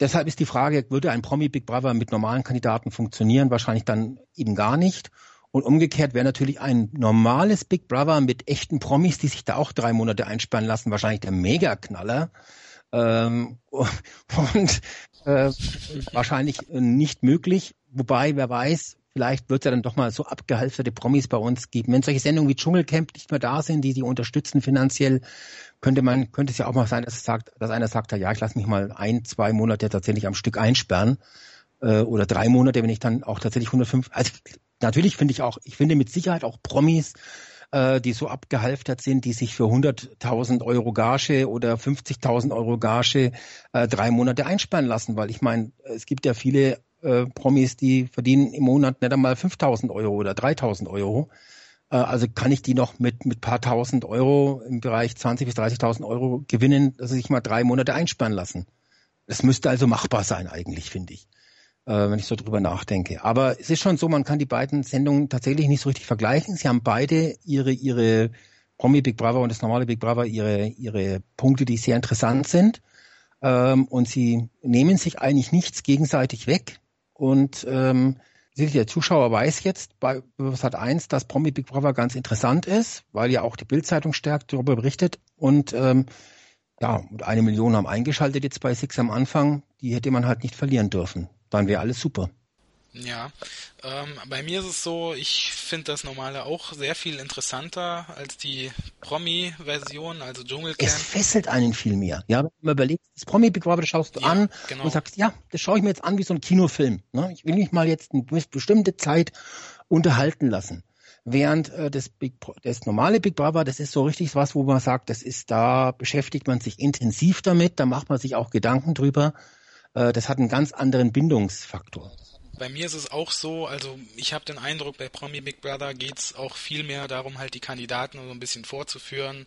deshalb ist die Frage, würde ein Promi Big Brother mit normalen Kandidaten funktionieren? Wahrscheinlich dann eben gar nicht. Und umgekehrt wäre natürlich ein normales Big Brother mit echten Promis, die sich da auch drei Monate einsperren lassen, wahrscheinlich der Megaknaller. Ähm, und äh, wahrscheinlich nicht möglich. Wobei, wer weiß, vielleicht wird es ja dann doch mal so abgehalfterte Promis bei uns geben. Wenn solche Sendungen wie Dschungelcamp nicht mehr da sind, die die unterstützen finanziell, könnte man, könnte es ja auch mal sein, dass es sagt, dass einer sagt, ja, ich lasse mich mal ein, zwei Monate tatsächlich am Stück einsperren äh, oder drei Monate, wenn ich dann auch tatsächlich 105. Also natürlich finde ich auch, ich finde mit Sicherheit auch Promis äh, die so abgehalftert sind, die sich für 100.000 Euro Gage oder 50.000 Euro Gage äh, drei Monate einsperren lassen, weil ich meine, es gibt ja viele äh, Promis, die verdienen im Monat nicht einmal 5.000 Euro oder 3.000 Euro. Äh, also kann ich die noch mit mit paar tausend Euro im Bereich 20.000 bis 30.000 Euro gewinnen, dass sie sich mal drei Monate einsperren lassen. Das müsste also machbar sein eigentlich, finde ich wenn ich so drüber nachdenke. Aber es ist schon so, man kann die beiden Sendungen tatsächlich nicht so richtig vergleichen. Sie haben beide ihre, ihre Promi Big Brother und das normale Big Brother ihre, ihre Punkte, die sehr interessant sind. Ähm, und sie nehmen sich eigentlich nichts gegenseitig weg. Und ähm, der Zuschauer weiß jetzt bei Sat 1, dass Promi Big Brother ganz interessant ist, weil ja auch die Bildzeitung stärkt darüber berichtet. Und ähm, ja, eine Million haben eingeschaltet jetzt bei Six am Anfang. Die hätte man halt nicht verlieren dürfen dann wäre alles super. Ja, ähm, bei mir ist es so, ich finde das Normale auch sehr viel interessanter als die Promi-Version, also Dschungelcamp. Es fesselt einen viel mehr. Ja, wenn man überlegt, das Promi Big Brother schaust du Ja, an genau. und sagst, ja, das schaue ich mir jetzt an wie so ein Kinofilm. Ne? Ich will mich mal jetzt eine bestimmte Zeit unterhalten lassen. Während äh, das, Big, das normale Big Brother, das ist so richtig was, wo man sagt, das ist, da beschäftigt man sich intensiv damit, da macht man sich auch Gedanken drüber. Äh, das hat einen ganz anderen Bindungsfaktor. Bei mir ist es auch so, also ich habe den Eindruck, bei Promi Big Brother geht's auch viel mehr darum, halt die Kandidaten so ein bisschen vorzuführen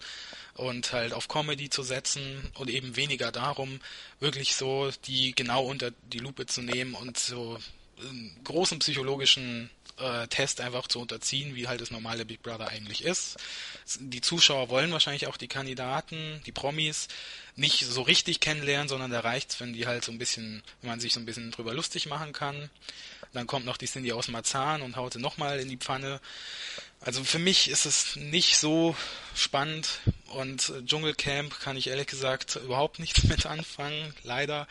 und halt auf Comedy zu setzen und eben weniger darum, wirklich so die genau unter die Lupe zu nehmen und so einen großen psychologischen äh, Test einfach zu unterziehen, wie halt das normale Big Brother eigentlich ist. Die Zuschauer wollen wahrscheinlich auch die Kandidaten, die Promis, nicht so richtig kennenlernen, sondern da reicht's, wenn die halt so ein bisschen, wenn man sich so ein bisschen drüber lustig machen kann. Dann kommt noch die Cindy aus Marzahn und haut sie nochmal in die Pfanne. Also für mich ist es nicht so spannend und Dschungelcamp kann ich ehrlich gesagt überhaupt nichts mit anfangen, leider.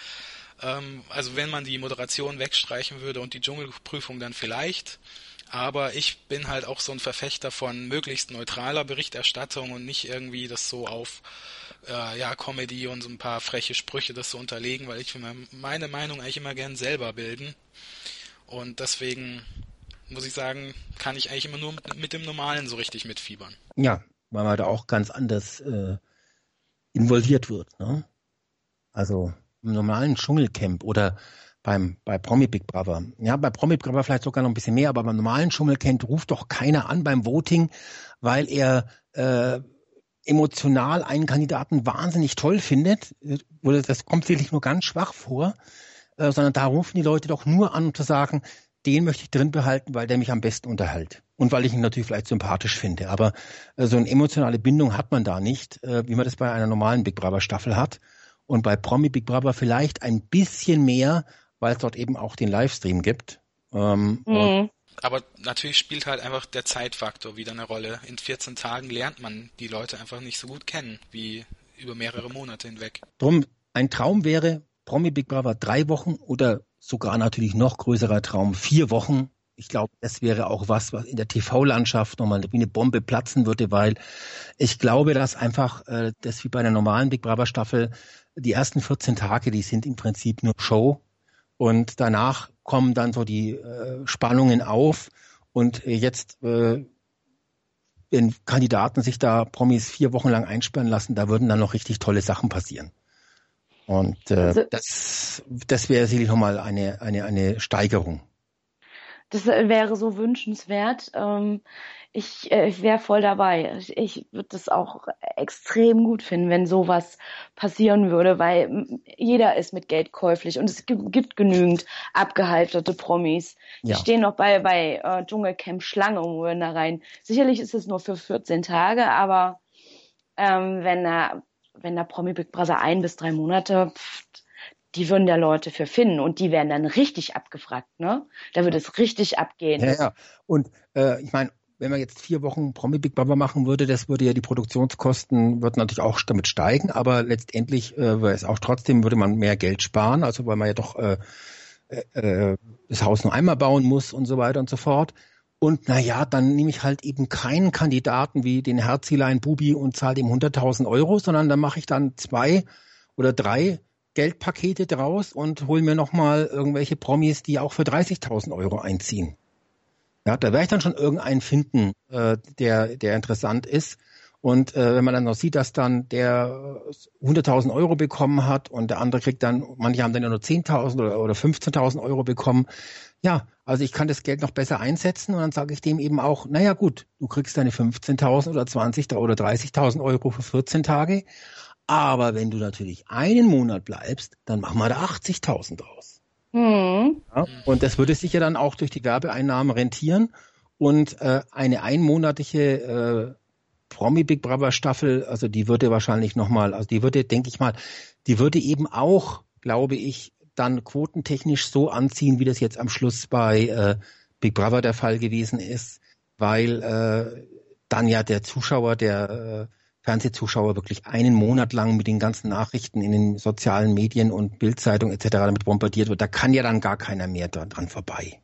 Ähm, also wenn man die Moderation wegstreichen würde und die Dschungelprüfung dann vielleicht. Aber ich bin halt auch so ein Verfechter von möglichst neutraler Berichterstattung und nicht irgendwie das so auf äh, ja, Comedy und so ein paar freche Sprüche das so unterlegen, weil ich meine Meinung eigentlich immer gern selber bilden. Und deswegen muss ich sagen, kann ich eigentlich immer nur mit, mit dem Normalen so richtig mitfiebern. Ja, weil man da auch ganz anders äh, involviert wird. Ne? Also im normalen Dschungelcamp oder beim bei Promi Big Brother. Ja, bei Promi Big Brother vielleicht sogar noch ein bisschen mehr, aber beim normalen Dschungelcamp ruft doch keiner an beim Voting, weil er äh, emotional einen Kandidaten wahnsinnig toll findet. Oder das kommt sicherlich nur ganz schwach vor, äh, sondern da rufen die Leute doch nur an, um zu sagen, den möchte ich drin behalten, weil der mich am besten unterhält. Und weil ich ihn natürlich vielleicht sympathisch finde. Aber äh, so eine emotionale Bindung hat man da nicht, äh, wie man das bei einer normalen Big Brother Staffel hat. Und bei Promi Big Brother vielleicht ein bisschen mehr, weil es dort eben auch den Livestream gibt. Ähm, Mhm. Aber natürlich spielt halt einfach der Zeitfaktor wieder eine Rolle. In 14 Tagen lernt man die Leute einfach nicht so gut kennen, wie über mehrere Monate hinweg. Drum, ein Traum wäre Promi Big Brother drei Wochen oder sogar natürlich noch größerer Traum vier Wochen. Ich glaube, das wäre auch was, was in der TV-Landschaft nochmal wie eine Bombe platzen würde, weil ich glaube, dass einfach äh, das wie bei einer normalen Big Brother Staffel die ersten 14 Tage, die sind im Prinzip nur Show und danach kommen dann so die äh, Spannungen auf und äh, jetzt äh, wenn Kandidaten sich da Promis vier Wochen lang einsperren lassen, da würden dann noch richtig tolle Sachen passieren. Und äh, Also- das, das wäre sicherlich nochmal eine, eine, eine Steigerung. Das wäre so wünschenswert. Ähm, ich äh, ich wäre voll dabei. Ich, ich würde das auch extrem gut finden, wenn sowas passieren würde, weil jeder ist mit Geld käuflich und es gibt, genügend abgehalfterte Promis. Die Ja. stehen noch bei, bei äh, Dschungelcamp Schlange und wollen da rein. Sicherlich ist es nur für 14 Tage, aber ähm, wenn da, wenn da Promi Big Brother ein bis drei Monate, pff, die würden da Leute für finden und die werden dann richtig abgefragt, ne? Da würde es richtig abgehen. Ja, ja. Und äh, ich meine, wenn man jetzt vier Wochen Promi Big Brother machen würde, das würde ja die Produktionskosten, würden natürlich auch damit steigen, aber letztendlich äh, wäre es auch trotzdem, würde man mehr Geld sparen, also weil man ja doch äh, äh, das Haus nur einmal bauen muss und so weiter und so fort. Und na ja, dann nehme ich halt eben keinen Kandidaten wie den Herzilein Bubi und zahle ihm 100.000 Euro, sondern dann mache ich dann zwei oder drei Geldpakete draus und hole mir nochmal irgendwelche Promis, die auch für 30.000 Euro einziehen. Ja, da werde ich dann schon irgendeinen finden, äh, der, der interessant ist. Und äh, wenn man dann noch sieht, dass dann der äh, 100.000 Euro bekommen hat und der andere kriegt dann, manche haben dann ja nur 10.000 oder, oder 15.000 Euro bekommen. Ja, also ich kann das Geld noch besser einsetzen und dann sage ich dem eben auch, naja gut, du kriegst deine 15.000 oder 20.000 oder 30.000 Euro für 14 Tage. Aber wenn du natürlich einen Monat bleibst, dann machen wir da 80.000 draus. Hm. Ja? Und das würde sich ja dann auch durch die Werbeeinnahmen rentieren. Und äh, eine einmonatige äh, Promi Big Brother Staffel, also die würde wahrscheinlich nochmal, also die würde, denke ich mal, die würde eben auch, glaube ich, dann quotentechnisch so anziehen, wie das jetzt am Schluss bei äh, Big Brother der Fall gewesen ist, weil äh, dann ja der Zuschauer, der äh, Fernsehzuschauer wirklich einen Monat lang mit den ganzen Nachrichten in den sozialen Medien und Bildzeitung etc. damit bombardiert wird, da kann ja dann gar keiner mehr dran vorbei.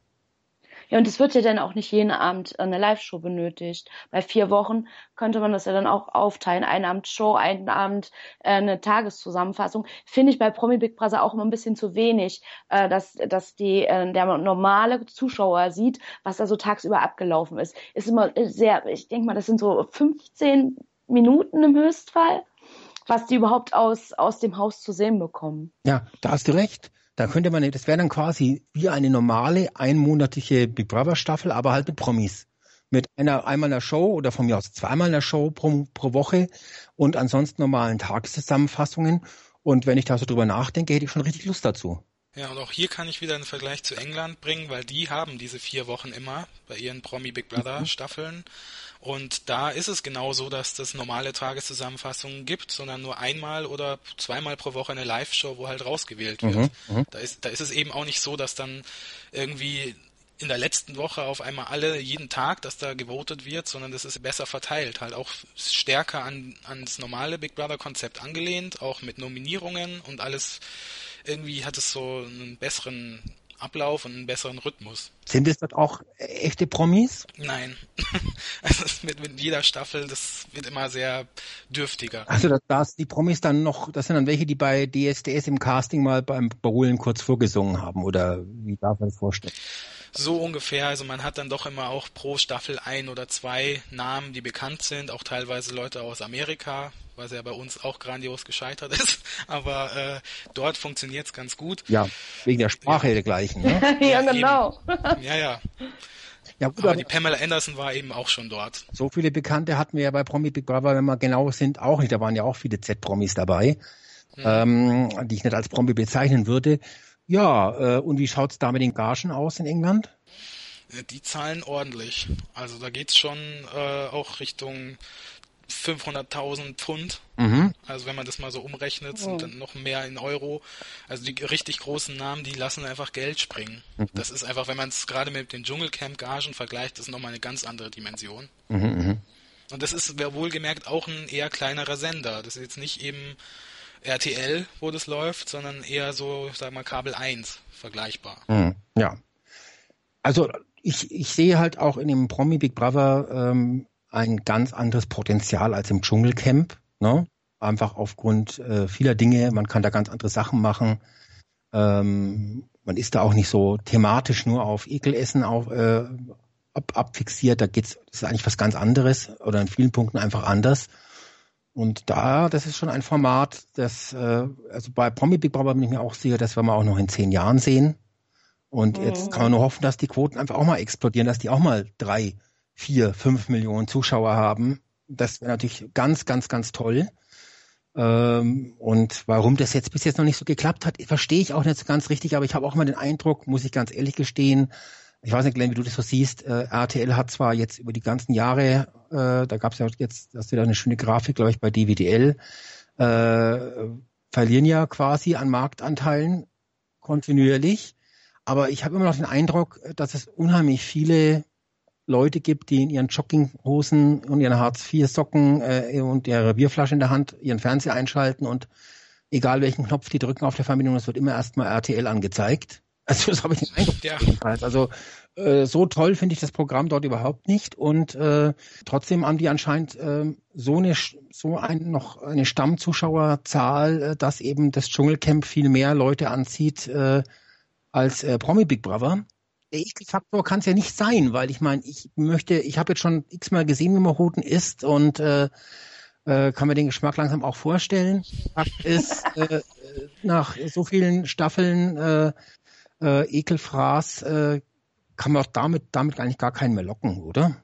Ja, und es wird ja dann auch nicht jeden Abend eine Live-Show benötigt. Bei vier Wochen könnte man das ja dann auch aufteilen. Einen Abend Show, einen Abend äh, eine Tageszusammenfassung. Finde ich bei Promi Big Brother auch immer ein bisschen zu wenig, äh, dass, dass die, äh, der normale Zuschauer sieht, was da so tagsüber abgelaufen ist. Ist immer sehr, ich denke mal, das sind so 15 Minuten im Höchstfall, was die überhaupt aus, aus dem Haus zu sehen bekommen. Ja, da hast du recht. Da könnte man, das wäre dann quasi wie eine normale einmonatliche Big Brother Staffel, aber halt mit Promis. Mit einer einmal einer Show oder von mir aus zweimal einer Show pro, pro Woche und ansonsten normalen Tageszusammenfassungen. Und wenn ich da so drüber nachdenke, hätte ich schon richtig Lust dazu. Ja, und auch hier kann ich wieder einen Vergleich zu England bringen, weil die haben diese vier Wochen immer bei ihren Promi Big Brother mhm. Staffeln. Und da ist es genau so, dass das normale Tageszusammenfassungen gibt, sondern nur einmal oder zweimal pro Woche eine Live-Show, wo halt rausgewählt wird. Mhm, mhm. Da, ist, da ist es eben auch nicht so, dass dann irgendwie in der letzten Woche auf einmal alle jeden Tag, dass da gewotet wird, sondern das ist besser verteilt, halt auch stärker an ans normale Big Brother Konzept angelehnt, auch mit Nominierungen und alles irgendwie hat es so einen besseren Ablauf und einen besseren Rhythmus. Sind es dort auch echte Promis? Nein. also mit, mit jeder Staffel, das wird immer sehr dürftiger. Also das, das die Promis dann noch, das sind dann welche, die bei DSDS im Casting mal beim Beholen kurz vorgesungen haben oder wie darf man das vorstellen? So ungefähr, also man hat dann doch immer auch pro Staffel ein oder zwei Namen, die bekannt sind, auch teilweise Leute aus Amerika, was ja bei uns auch grandios gescheitert ist. Aber äh, dort funktioniert es ganz gut. Ja, wegen der Sprache ja. dergleichen. Ne? ja, ja, genau. Ja, ja. Ja, gut, aber, aber die Pamela Anderson war eben auch schon dort. So viele Bekannte hatten wir ja bei Promi Big Brother, wenn wir genau sind, auch nicht. Da waren ja auch viele Z-Promis dabei, mhm. ähm, die ich nicht als Promi bezeichnen würde. Ja, äh, und wie schaut's da mit den Gagen aus in England? Die zahlen ordentlich. Also da geht's schon äh, auch Richtung 500.000 Pfund. Mhm. Also wenn man das mal so umrechnet, sind oh. dann noch mehr in Euro. Also die richtig großen Namen, die lassen einfach Geld springen. Mhm. Das ist einfach, wenn man es gerade mit den Dschungelcamp-Gagen vergleicht, das ist nochmal eine ganz andere Dimension. Mhm, mhm, Und das ist wohlgemerkt auch ein eher kleinerer Sender. Das ist jetzt nicht eben RTL, wo das läuft, sondern eher so, sag mal, Kabel 1 vergleichbar. Mhm. Ja. Also ich, ich sehe halt auch in dem Promi Big Brother ähm, ein ganz anderes Potenzial als im Dschungelcamp. Ne? Einfach aufgrund äh, vieler Dinge. Man kann da ganz andere Sachen machen. Ähm, man ist da auch nicht so thematisch nur auf Ekelessen auf, äh, ab, abfixiert. Da geht's, das ist eigentlich was ganz anderes oder in vielen Punkten einfach anders. Und da, das ist schon ein Format, das, äh, also bei Promi Big Brother bin ich mir auch sicher, das werden wir auch noch in zehn Jahren sehen. Und mhm. jetzt kann man nur hoffen, dass die Quoten einfach auch mal explodieren, dass die auch mal drei, vier, fünf Millionen Zuschauer haben. Das wäre natürlich ganz, ganz, ganz toll. Ähm, und warum das jetzt bis jetzt noch nicht so geklappt hat, verstehe ich auch nicht so ganz richtig, aber ich habe auch mal den Eindruck, muss ich ganz ehrlich gestehen, ich weiß nicht, Glenn, wie du das so siehst, äh, RTL hat zwar jetzt über die ganzen Jahre, äh, da gab es ja jetzt, hast du da eine schöne Grafik, glaube ich, bei DWDL, äh, verlieren ja quasi an Marktanteilen kontinuierlich. Aber ich habe immer noch den Eindruck, dass es unheimlich viele Leute gibt, die in ihren Jogginghosen und ihren Hartz-IV-Socken äh, und ihre Bierflasche in der Hand ihren Fernseher einschalten und egal welchen Knopf die drücken auf der Verbindung, es wird immer erstmal RTL angezeigt. Also das habe ich den Eindruck. Ja. Also äh, so toll finde ich das Programm dort überhaupt nicht und äh, trotzdem haben die anscheinend äh, so eine so ein noch eine Stammzuschauerzahl, äh, dass eben das Dschungelcamp viel mehr Leute anzieht äh, als äh, Promi Big Brother der Ekelfaktor kann es ja nicht sein, weil ich meine, ich möchte, ich habe jetzt schon x-mal gesehen, wie man Roten isst und äh, äh, kann mir den Geschmack langsam auch vorstellen. Fakt ist, äh, nach so vielen Staffeln äh, äh, Ekelfraß äh, kann man auch damit, damit eigentlich gar keinen mehr locken, oder?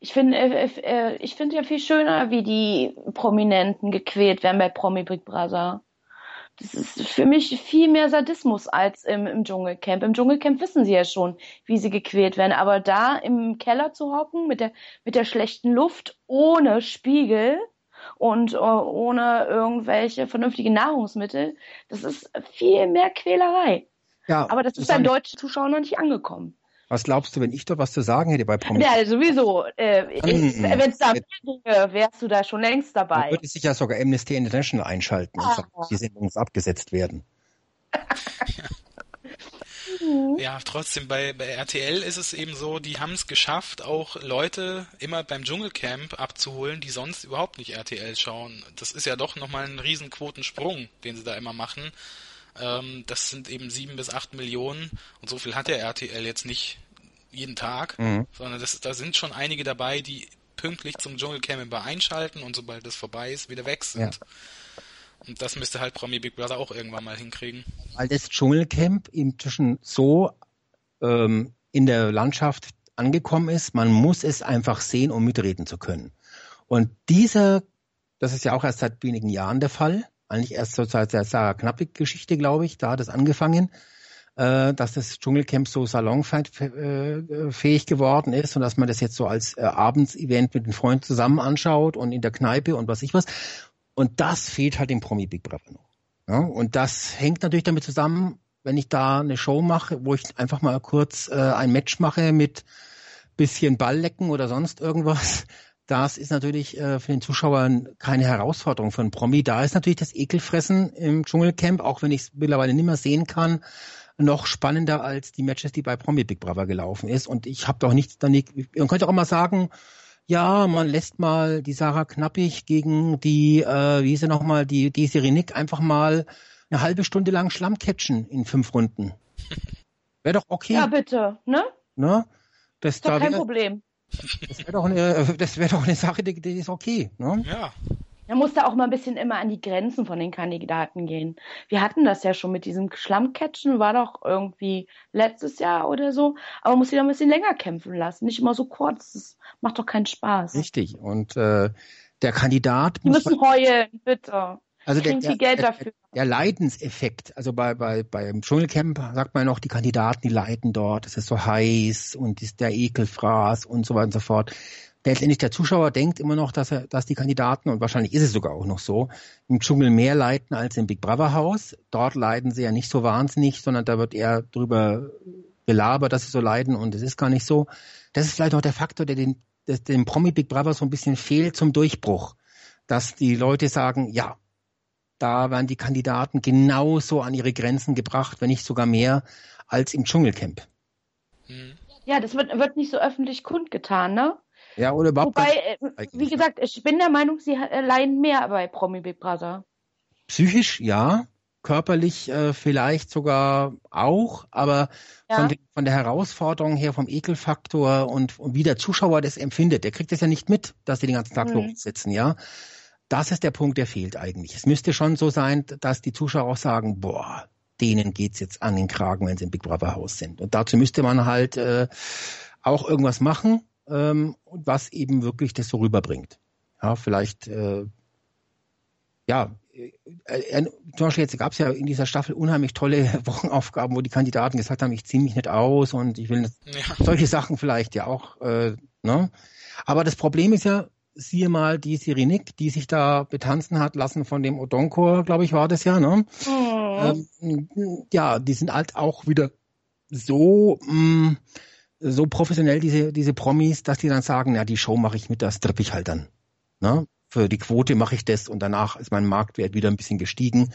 Ich finde, äh, äh, ich finde ja viel schöner, wie die Prominenten gequält werden bei Promi Big Brother das ist für mich viel mehr Sadismus als im, im Dschungelcamp. Im Dschungelcamp wissen sie ja schon, wie sie gequält werden. Aber da im Keller zu hocken mit der, mit der schlechten Luft, ohne Spiegel und uh, ohne irgendwelche vernünftigen Nahrungsmittel, das ist viel mehr Quälerei. Ja, Aber das ist beim deutschen Zuschauer noch nicht angekommen. Was glaubst du, wenn ich doch was zu sagen hätte bei Promis? Ja, sowieso. Äh, wenn es da wäre, wärst du da schon längst dabei. Dann würde sich ja sogar Amnesty International einschalten ah. und sagen, die Sendungen abgesetzt werden. Ja, trotzdem bei, bei RTL ist es eben so, die haben es geschafft, auch Leute immer beim Dschungelcamp abzuholen, die sonst überhaupt nicht RTL schauen. Das ist ja doch nochmal ein riesen Quotensprung, den sie da immer machen. Ähm, das sind eben sieben bis acht Millionen und so viel hat der RTL jetzt nicht jeden Tag, mhm. sondern das, da sind schon einige dabei, die pünktlich zum Dschungelcamp immer einschalten und sobald das vorbei ist, wieder weg sind. Ja. Und das müsste halt Promi Big Brother auch irgendwann mal hinkriegen. Weil das Dschungelcamp inzwischen so ähm, in der Landschaft angekommen ist, man muss es einfach sehen, um mitreden zu können. Und dieser, das ist ja auch erst seit wenigen Jahren der Fall, eigentlich erst so seit der Sarah Knappig-Geschichte, glaube ich, da hat es angefangen, äh, dass das Dschungelcamp so salonfähig äh, geworden ist und dass man das jetzt so als äh, Abendsevent mit den Freunden zusammen anschaut und in der Kneipe und was ich was. Und das fehlt halt dem Promi Big Brother noch. Ja, und das hängt natürlich damit zusammen, wenn ich da eine Show mache, wo ich einfach mal kurz äh, ein Match mache mit bisschen Balllecken oder sonst irgendwas. Das ist natürlich äh, für den Zuschauern keine Herausforderung für einen Promi. Da ist natürlich das Ekelfressen im Dschungelcamp, auch wenn ich es mittlerweile nicht mehr sehen kann, noch spannender als die Matches, die bei Promi Big Brother gelaufen ist. Und ich habe doch nichts damit. Man könnte auch mal sagen, ja, man lässt mal die Sarah Knappig gegen die, äh, wie hieß sie nochmal, die Desiree Nick einfach mal eine halbe Stunde lang Schlamm catchen in fünf Runden. Wäre doch okay. Ja, bitte, ne? Ne? Das ist doch da kein wär, Problem. Das wäre doch, eine, das wär doch eine Sache, die, die ist okay. Ne? Ja. Man muss da auch mal ein bisschen immer an die Grenzen von den Kandidaten gehen. Wir hatten das ja schon mit diesem Schlammcatchen, war doch irgendwie letztes Jaar oder so. Aber man muss sie da ein bisschen länger kämpfen lassen, nicht immer so kurz. Das macht doch keinen Spaß. Richtig. Und äh, der Kandidat Die müssen heulen, bitte. Also der, viel Geld der, dafür. Der Leidenseffekt, also bei, bei, beim Dschungelcamp sagt man noch, die Kandidaten, die leiden dort, es ist so heiß und ist der Ekelfraß und so weiter und so fort letztendlich der Zuschauer denkt immer noch, dass er, dass die Kandidaten, und wahrscheinlich ist es sogar auch noch so, im Dschungel mehr leiden als im Big Brother Haus. Dort leiden sie ja nicht so wahnsinnig, sondern da wird eher drüber gelabert, dass sie so leiden und es ist gar nicht so. Das ist vielleicht auch der Faktor, der den, der dem Promi Big Brother so ein bisschen fehlt zum Durchbruch. Dass die Leute sagen, ja, da werden die Kandidaten genauso an ihre Grenzen gebracht, wenn nicht sogar mehr, als im Dschungelcamp. Ja, das wird, wird nicht so öffentlich kundgetan, ne? Ja, oder überhaupt. Wobei, äh, wie gesagt, ich bin der Meinung, sie leiden mehr bei Promi Big Brother. Psychisch, ja. Körperlich äh, vielleicht sogar auch, aber ja. von, de, von, der Herausforderung her, vom Ekelfaktor und, und, wie der Zuschauer das empfindet, der kriegt das ja nicht mit, dass die den ganzen Tag mhm. sitzen, ja. Das ist der Punkt, der fehlt eigentlich. Es müsste schon so sein, dass die Zuschauer auch sagen, boah, denen geht's jetzt an den Kragen, wenn sie im Big Brother Haus sind. Und dazu müsste man halt äh, auch irgendwas machen, ähm, was eben wirklich das so rüberbringt. Ja, vielleicht, äh, ja, äh, äh, zum Beispiel jetzt gab es ja in dieser Staffel unheimlich tolle Wochenaufgaben, wo die Kandidaten gesagt haben, ich ziehe mich nicht aus und ich will nicht, ja. solche Sachen vielleicht ja auch. Äh, ne? Aber das Problem ist ja, siehe mal die Sirenik, die sich da betanzen hat lassen von dem Odonkor, glaube ich, war das ja. Ne? Mhm. Ähm, ja, die sind halt auch wieder so mh, mm, so professionell, diese, diese Promis, dass die dann sagen, ja, die Show mache ich mit, das trippe ich halt dann. Ne? Für die Quote mache ich das und danach ist mein Marktwert wieder ein bisschen gestiegen.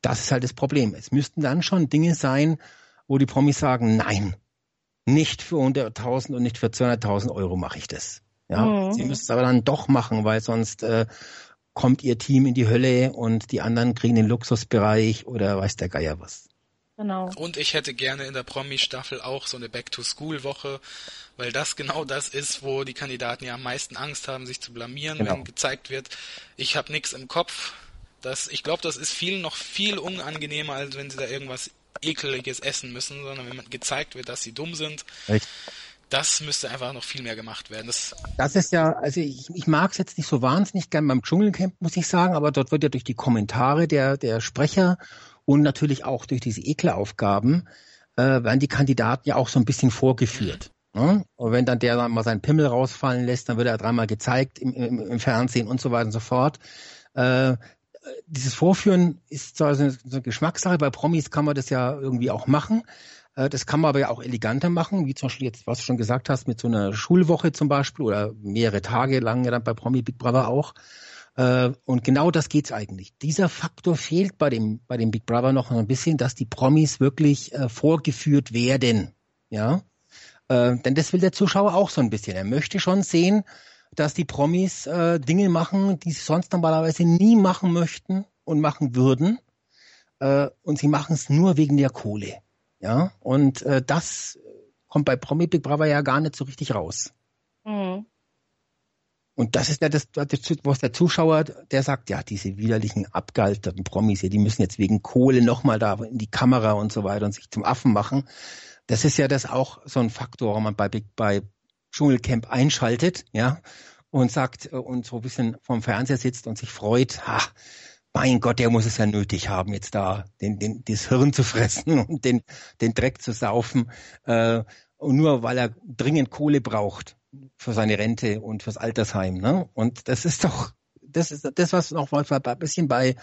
Das ist halt das Problem. Es müssten dann schon Dinge sein, wo die Promis sagen, nein, nicht für 100.000 und nicht für 200.000 Euro mache ich das. Ja, mhm. sie müssen es aber dann doch machen, weil sonst äh, kommt ihr Team in die Hölle und die anderen kriegen den Luxusbereich oder weiß der Geier was. Genau. Und ich hätte gerne in der Promi-Staffel auch so eine Back-to-School-Woche, weil das genau das ist, wo die Kandidaten ja am meisten Angst haben, sich zu blamieren, genau. wenn gezeigt wird, ich habe nichts im Kopf. Das, ich glaube, das ist vielen noch viel unangenehmer, als wenn sie da irgendwas ekeliges essen müssen, sondern wenn man gezeigt wird, dass sie dumm sind. Echt? Das müsste einfach noch viel mehr gemacht werden. Das, das ist ja, also ich, ich mag es jetzt nicht so wahnsinnig gern beim Dschungelcamp, muss ich sagen, aber dort wird ja durch die Kommentare der, der Sprecher und natürlich auch durch diese Ekelaufgaben äh, werden die Kandidaten ja auch so ein bisschen vorgeführt. Ne? Und wenn dann der dann mal seinen Pimmel rausfallen lässt, dann wird er dreimal gezeigt im, im, im Fernsehen und so weiter und so fort. Äh, dieses Vorführen ist zwar so eine, so eine Geschmackssache, bei Promis kann man das ja irgendwie auch machen. Äh, das kann man aber ja auch eleganter machen, wie zum Beispiel jetzt, was du schon gesagt hast, mit so einer Schulwoche zum Beispiel oder mehrere Tage lang ja dann bei Promi Big Brother auch. Äh, und genau das geht's eigentlich. Dieser Faktor fehlt bei dem, bei dem Big Brother noch ein bisschen, dass die Promis wirklich äh, vorgeführt werden. Ja. Denn das will der Zuschauer auch so ein bisschen. Er möchte schon sehen, dass die Promis Dinge machen, die sie sonst normalerweise nie machen möchten und machen würden. Und sie machen es nur wegen der Kohle. Ja. Und äh, das kommt bei Promi Big Brother ja gar nicht so richtig raus. Mhm. Und das ist ja das, was der Zuschauer, der sagt, ja, diese widerlichen, abgehalterten Promis hier, die müssen jetzt wegen Kohle nochmal da in die Kamera und so weiter und sich zum Affen machen. Das ist ja das auch so ein Faktor, warum man bei, bei Dschungelcamp einschaltet, ja, und sagt äh, und so ein bisschen vom Fernseher sitzt und sich freut, ha, mein Gott, der muss es ja nötig haben, jetzt da den, den, das Hirn zu fressen und den, den Dreck zu saufen. Äh, und nur weil er dringend Kohle braucht für seine Rente und fürs Altersheim. Ne? Und das ist doch, das ist das, was noch mal ein bisschen bei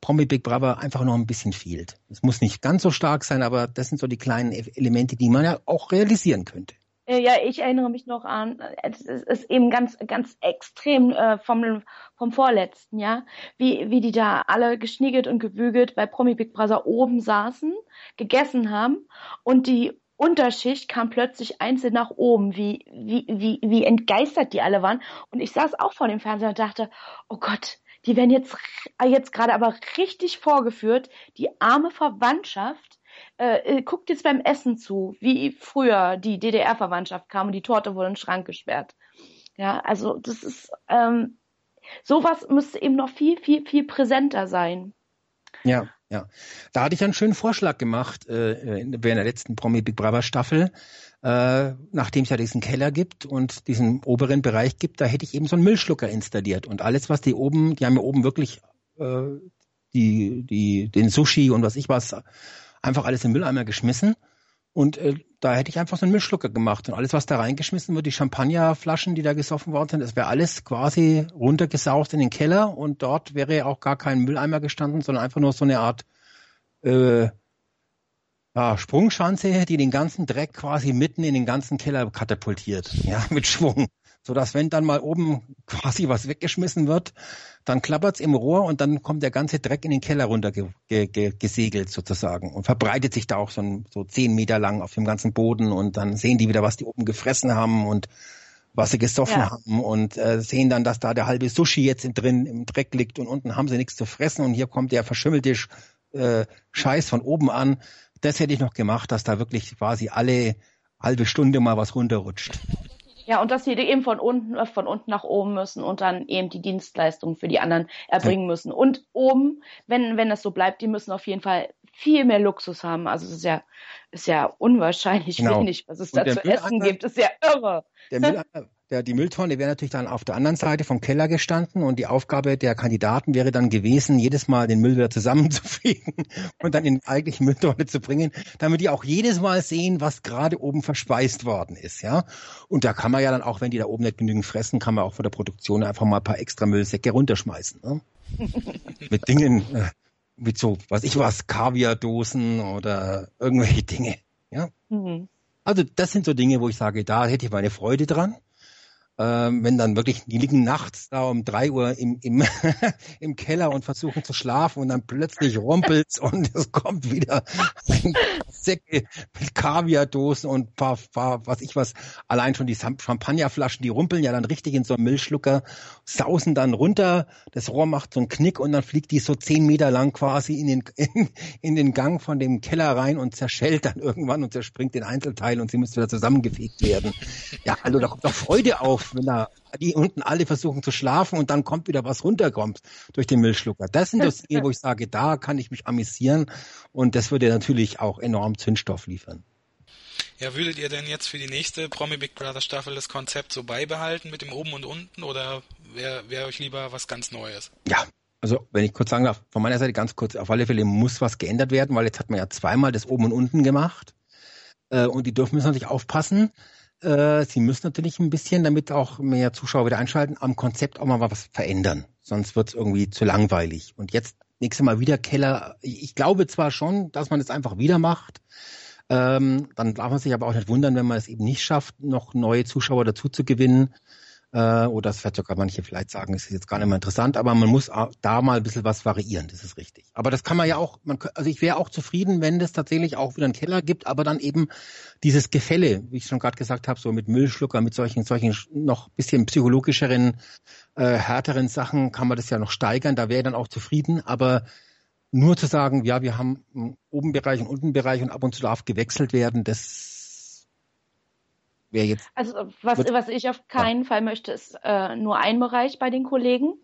Promi Big Brother einfach noch ein bisschen fehlt. Es muss nicht ganz so stark sein, aber das sind so die kleinen e-, Elemente, die man ja auch realisieren könnte. Äh, ja, ich erinnere mich noch an, es ist eben ganz, ganz extrem äh, vom, vom vorletzten, ja, wie, wie die da alle geschniegelt und gebügelt bei Promi Big Brother oben saßen, gegessen haben und die Unterschicht kam plötzlich einzeln nach oben, wie, wie, wie, wie entgeistert die alle waren. Und ich saß auch vor dem Fernseher und dachte, oh Gott, die werden jetzt, jetzt gerade aber richtig vorgeführt. Die arme Verwandtschaft äh, äh, guckt jetzt beim Essen zu, wie früher die DDR-Verwandtschaft kam und die Torte wurde in den Schrank gesperrt. Ja, also das ist, ähm, sowas müsste eben noch viel, viel, viel präsenter sein. Ja, ja. Da hatte ich einen schönen Vorschlag gemacht äh, während der letzten Promi Big Brother Staffel, äh, nachdem es ja diesen Keller gibt und diesen oberen Bereich gibt, da hätte ich eben so einen Müllschlucker installiert und alles, was die oben, die haben ja oben wirklich äh, die, die, den Sushi und was ich was, einfach alles in den Mülleimer geschmissen und äh, da hätte ich einfach so einen Müllschlucker gemacht. Und alles, was da reingeschmissen wird, die Champagnerflaschen, die da gesoffen worden sind, das wäre alles quasi runtergesaugt in den Keller und dort wäre auch gar kein Mülleimer gestanden, sondern einfach nur so eine Art äh, ja, Sprungschanze, die den ganzen Dreck quasi mitten in den ganzen Keller katapultiert, ja, mit Schwung so dass wenn dann mal oben quasi was weggeschmissen wird, dann klappert's im Rohr und dann kommt der ganze Dreck in den Keller runter ge ge ge gesegelt sozusagen und verbreitet sich da auch so, ein, so zehn Meter lang auf dem ganzen Boden und dann sehen die wieder, was die oben gefressen haben und was sie gesoffen ja. haben und äh, sehen dann, dass da der halbe Sushi jetzt drin im Dreck liegt und unten haben sie nichts zu fressen und hier kommt der verschimmelte äh, Scheiß von oben an. Das hätte ich noch gemacht, dass da wirklich quasi alle halbe Stunde mal was runterrutscht. Ja, und dass sie eben von unten, äh, von unten nach oben müssen und dann eben die Dienstleistung für die anderen erbringen müssen. Und oben, wenn, wenn das so bleibt, die müssen auf jeden Fall viel mehr Luxus haben. Also es ist ja, ist ja unwahrscheinlich genau. wenig, was es und da zu essen gibt. Ist ja irre. Der Mülleimer, der, die Mülltonne wäre natürlich dann auf der anderen Seite vom Keller gestanden und die Aufgabe der Kandidaten wäre dann gewesen, jedes Mal den Müll wieder zusammenzufegen und dann in die eigentliche Mülltonne zu bringen, damit die auch jedes Mal sehen, was gerade oben verspeist worden ist, ja. Und da kann man ja dann auch, wenn die da oben nicht genügend fressen, kann man auch von der Produktion einfach mal ein paar extra Müllsäcke runterschmeißen, ne? mit Dingen, äh, mit so, was ich was, Kaviardosen oder irgendwelche Dinge, ja. Mhm. Also das sind so Dinge, wo ich sage, da hätte ich meine Freude dran ähm, wenn dann wirklich, die liegen nachts da um drei Uhr im, im, im Keller und versuchen zu schlafen und dann plötzlich rumpelt's und es kommt wieder ein Säcke mit Kaviardosen und paar, paar, was ich was, allein schon die Champagnerflaschen, die rumpeln ja dann richtig in so einen Milchschlucker, sausen dann runter, das Rohr macht so einen Knick und dann fliegt die so zehn Meter lang quasi in den, in, in den Gang von dem Keller rein und zerschellt dann irgendwann und zerspringt den Einzelteil und sie muss wieder zusammengefegt werden. Ja, also da kommt doch Freude auf wenn da die unten alle versuchen zu schlafen und dann kommt wieder was runterkommt durch den Müllschlucker. Das sind das Dinge, wo ich sage, da kann ich mich amüsieren und das würde natürlich auch enorm Zündstoff liefern. Ja, würdet ihr denn jetzt für die nächste Promi Big Brother Staffel das Konzept so beibehalten mit dem oben und unten oder wäre wär euch lieber was ganz Neues? Ja, also wenn ich kurz sagen darf, von meiner Seite ganz kurz, auf alle Fälle muss was geändert werden, weil jetzt hat man ja zweimal das oben und unten gemacht. Äh, und die dürfen müssen natürlich aufpassen, äh, sie müssen natürlich ein bisschen, damit auch mehr Zuschauer wieder einschalten, am Konzept auch mal was verändern. Sonst wird es irgendwie zu langweilig. Und jetzt nächstes Mal wieder Keller. Ich glaube zwar schon, dass man es einfach wieder macht. Ähm, dann darf man sich aber auch nicht wundern, wenn man es eben nicht schafft, noch neue Zuschauer dazu zu gewinnen. Äh, oder das wird sogar manche vielleicht sagen, es ist jetzt gar nicht mehr interessant, aber man muss da mal ein bisschen was variieren, das ist richtig. Aber das kann man ja auch, man, also ich wäre auch zufrieden, wenn es tatsächlich auch wieder einen Keller gibt, aber dann eben dieses Gefälle, wie ich schon gerade gesagt habe, so mit Müllschlucker, mit solchen, solchen noch bisschen psychologischeren, äh, härteren Sachen kann man das ja noch steigern, da wäre ich dann auch zufrieden, aber nur zu sagen, ja, wir haben einen oben Bereich und unten Bereich und ab und zu darf gewechselt werden, das wäre jetzt. Also was, was ich auf keinen ja. Fall möchte, ist äh, nur ein Bereich bei den Kollegen.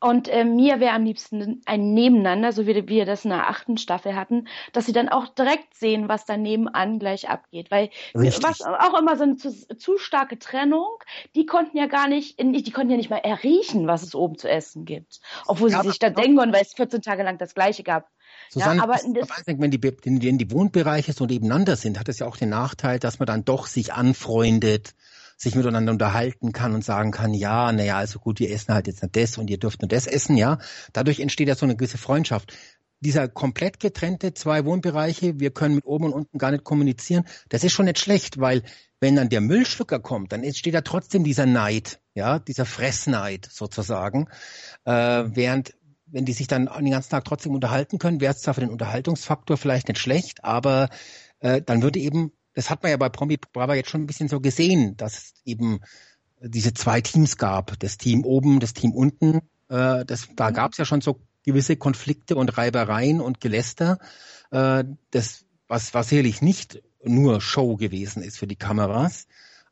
Und äh, mir wäre am liebsten ein Nebeneinander, so wie wir das in der achten Staffel hatten, dass sie dann auch direkt sehen, was da nebenan gleich abgeht. Weil Richtig. was auch immer so eine zu, zu, starke Trennung, die konnten ja gar nicht, die konnten ja nicht mal erriechen, was es oben zu essen gibt. Obwohl sie sich da denken und weil es 14 Tage lang das gleiche gab. Susanne, ja, aber das, wenn, die, wenn die Wohnbereiche so nebeneinander sind, hat es ja auch den Nachteil, dass man dann doch sich anfreundet, sich miteinander unterhalten kann und sagen kann, ja, naja, also gut, wir essen halt jetzt nur das und ihr dürft nur das essen, ja. Dadurch entsteht ja so eine gewisse Freundschaft. Dieser komplett getrennte zwei Wohnbereiche, wir können mit oben und unten gar nicht kommunizieren, das ist schon nicht schlecht, weil wenn dann der Müllschlucker kommt, dann entsteht ja trotzdem dieser Neid, ja, dieser Fressneid sozusagen, äh, während wenn die sich dann den ganzen Tag trotzdem unterhalten können, wäre es zwar für den Unterhaltungsfaktor vielleicht nicht schlecht, aber äh, dann würde eben, das hat man ja bei Promi Brava jetzt schon ein bisschen so gesehen, dass es eben diese zwei Teams gab, das Team oben, das Team unten. Äh, das, da mhm. gab es ja schon so gewisse Konflikte und Reibereien und Geläster. Äh, das, was, was sicherlich nicht nur Show gewesen ist für die Kameras.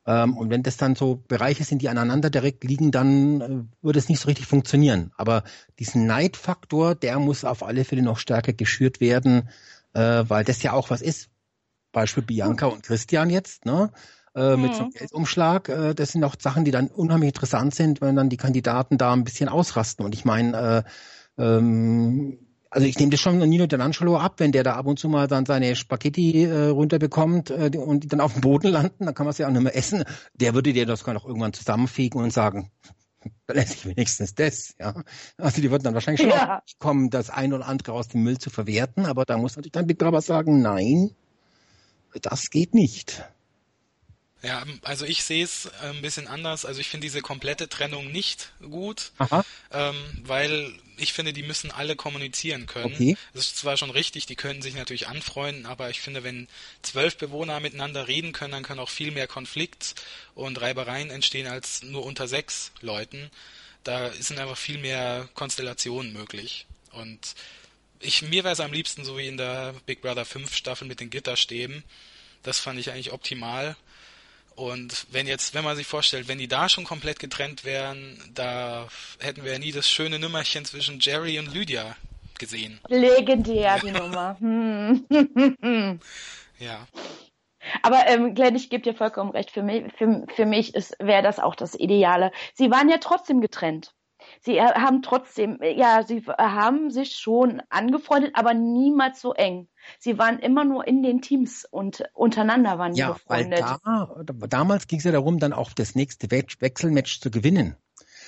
Ähm, und wenn das dann so Bereiche sind, die aneinander direkt liegen, dann äh, würde es nicht so richtig funktionieren. Aber diesen Neidfaktor, der muss auf alle Fälle noch stärker geschürt werden, äh, weil das ja auch was ist. Beispiel Bianca und Christian jetzt, ne? Äh, mit so einem mhm. Geldumschlag. Das sind auch Sachen, die dann unheimlich interessant sind, wenn dann die Kandidaten da ein bisschen ausrasten. Und ich meine, äh, ähm, also ich nehme das schon Nino D'Angelo ab, wenn der da ab und zu mal dann seine Spaghetti äh, runterbekommt äh, und die dann auf dem Boden landen, dann kann man es ja auch nicht mehr essen. Der würde dir das auch irgendwann zusammenfegen und sagen, dann esse ich wenigstens das, ja. Also die würden dann wahrscheinlich schon ja. kommen, das ein oder andere aus dem Müll zu verwerten, aber da muss natürlich dann Big Brother sagen, nein, das geht nicht. Ja, also ich sehe es äh, ein bisschen anders. Also ich finde diese komplette Trennung nicht gut, ähm, weil ich finde, die müssen alle kommunizieren können. Okay. Das ist zwar schon richtig, die können sich natürlich anfreunden, aber ich finde, wenn zwölf Bewohner miteinander reden können, dann können auch viel mehr Konflikt und Reibereien entstehen als nur unter sechs Leuten. Da sind einfach viel mehr Konstellationen möglich. Und ich, mir wäre es am liebsten so wie in der Big Brother 5 Staffel mit den Gitterstäben. Das fand ich eigentlich optimal. Und wenn jetzt, wenn man sich vorstellt, wenn die da schon komplett getrennt wären, da hätten wir ja nie das schöne Nummerchen zwischen Jerry und Lydia gesehen. Legendär, die Nummer. Hm. ja. Aber ähm, Glenn, ich gebe dir vollkommen recht. Für mich, für, für mich wäre das auch das Ideale. Sie waren ja trotzdem getrennt. Sie äh, haben trotzdem, ja, sie haben sich schon angefreundet, aber niemals so eng. Sie waren immer nur in den Teams und untereinander waren ja, befreundet. Weil da, damals ging es ja darum, dann auch das nächste We Wechselmatch zu gewinnen.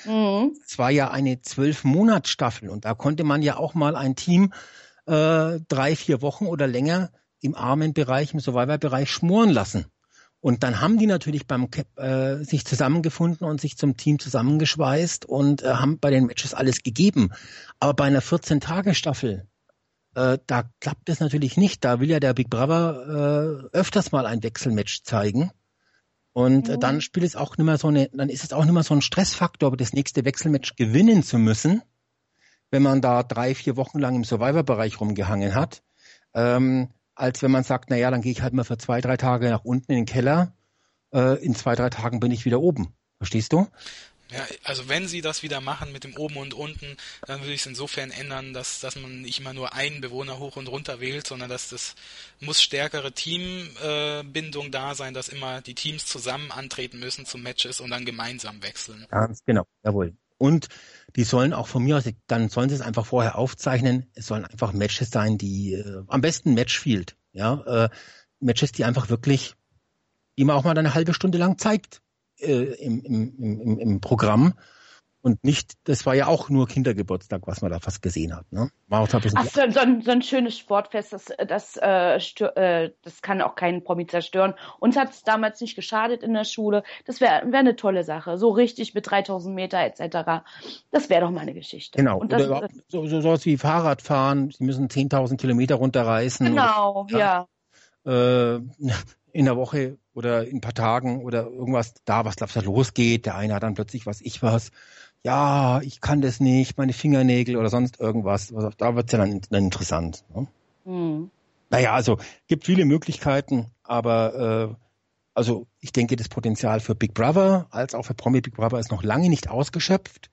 Mhm. Es war ja eine zwölf Monats Staffel und da konnte man ja auch mal ein Team äh, drei, vier Wochen oder länger im armen Bereich, im Survivor-Bereich schmoren lassen. Und dann haben die natürlich beim äh, sich zusammengefunden und sich zum Team zusammengeschweißt und äh, haben bei den Matches alles gegeben. Aber bei einer 14-Tage-Staffel, äh, da klappt es natürlich nicht. Da will ja der Big Brother äh, öfters mal ein Wechselmatch zeigen. Und äh, dann spielt es auch nicht mehr so eine, dann ist es auch nicht mehr so ein Stressfaktor, das nächste Wechselmatch gewinnen zu müssen, wenn man da drei, vier Wochen lang im Survivor-Bereich rumgehangen hat, ähm, als wenn man sagt, na ja, dann gehe ich halt mal für zwei, drei Tage nach unten in den Keller. Äh, in zwei, drei Tagen bin ich wieder oben. Verstehst du? Ja, also wenn sie das wieder machen mit dem oben und unten, dann würde ich es insofern ändern, dass, dass man nicht immer nur einen Bewohner hoch und runter wählt, sondern dass das muss stärkere Teambindung äh, da sein, dass immer die Teams zusammen antreten müssen zu Matches und dann gemeinsam wechseln. Ganz genau, jawohl. Und die sollen auch von mir aus, dann sollen sie es einfach vorher aufzeichnen. Es sollen einfach Matches sein, die äh, am besten Matchfield, ja, äh, Matches, die einfach wirklich, man auch mal eine halbe Stunde lang zeigt äh, im, im, im, im Programm. Und nicht, das war ja auch nur Kindergeburtstag, was man da fast gesehen hat. Ne? War auch ein bisschen Ach, so, so, ein, so ein schönes Sportfest, das, das, äh, stör, äh, das kann auch keinen Promi zerstören. Uns hat es damals nicht geschadet in der Schule. Das wäre wär eine tolle Sache. So richtig mit 3000 Meter etc. Das wäre doch mal eine Geschichte. Genau. Und das, oder so, so sowas wie Fahrradfahren. Sie müssen 10.000 Kilometer runterreißen. Genau, oder, ja. ja. Äh, in der Woche oder in ein paar Tagen oder irgendwas da, was da losgeht. Der eine hat dann plötzlich was, ich was ja, ich kann das nicht, meine Fingernägel oder sonst irgendwas. Also, da wird's ja dann, dann interessant. Ne? Mhm. Naja, also gibt viele Möglichkeiten, aber äh, also ich denke, das Potenzial für Big Brother als auch für Promi Big Brother ist noch lange nicht ausgeschöpft.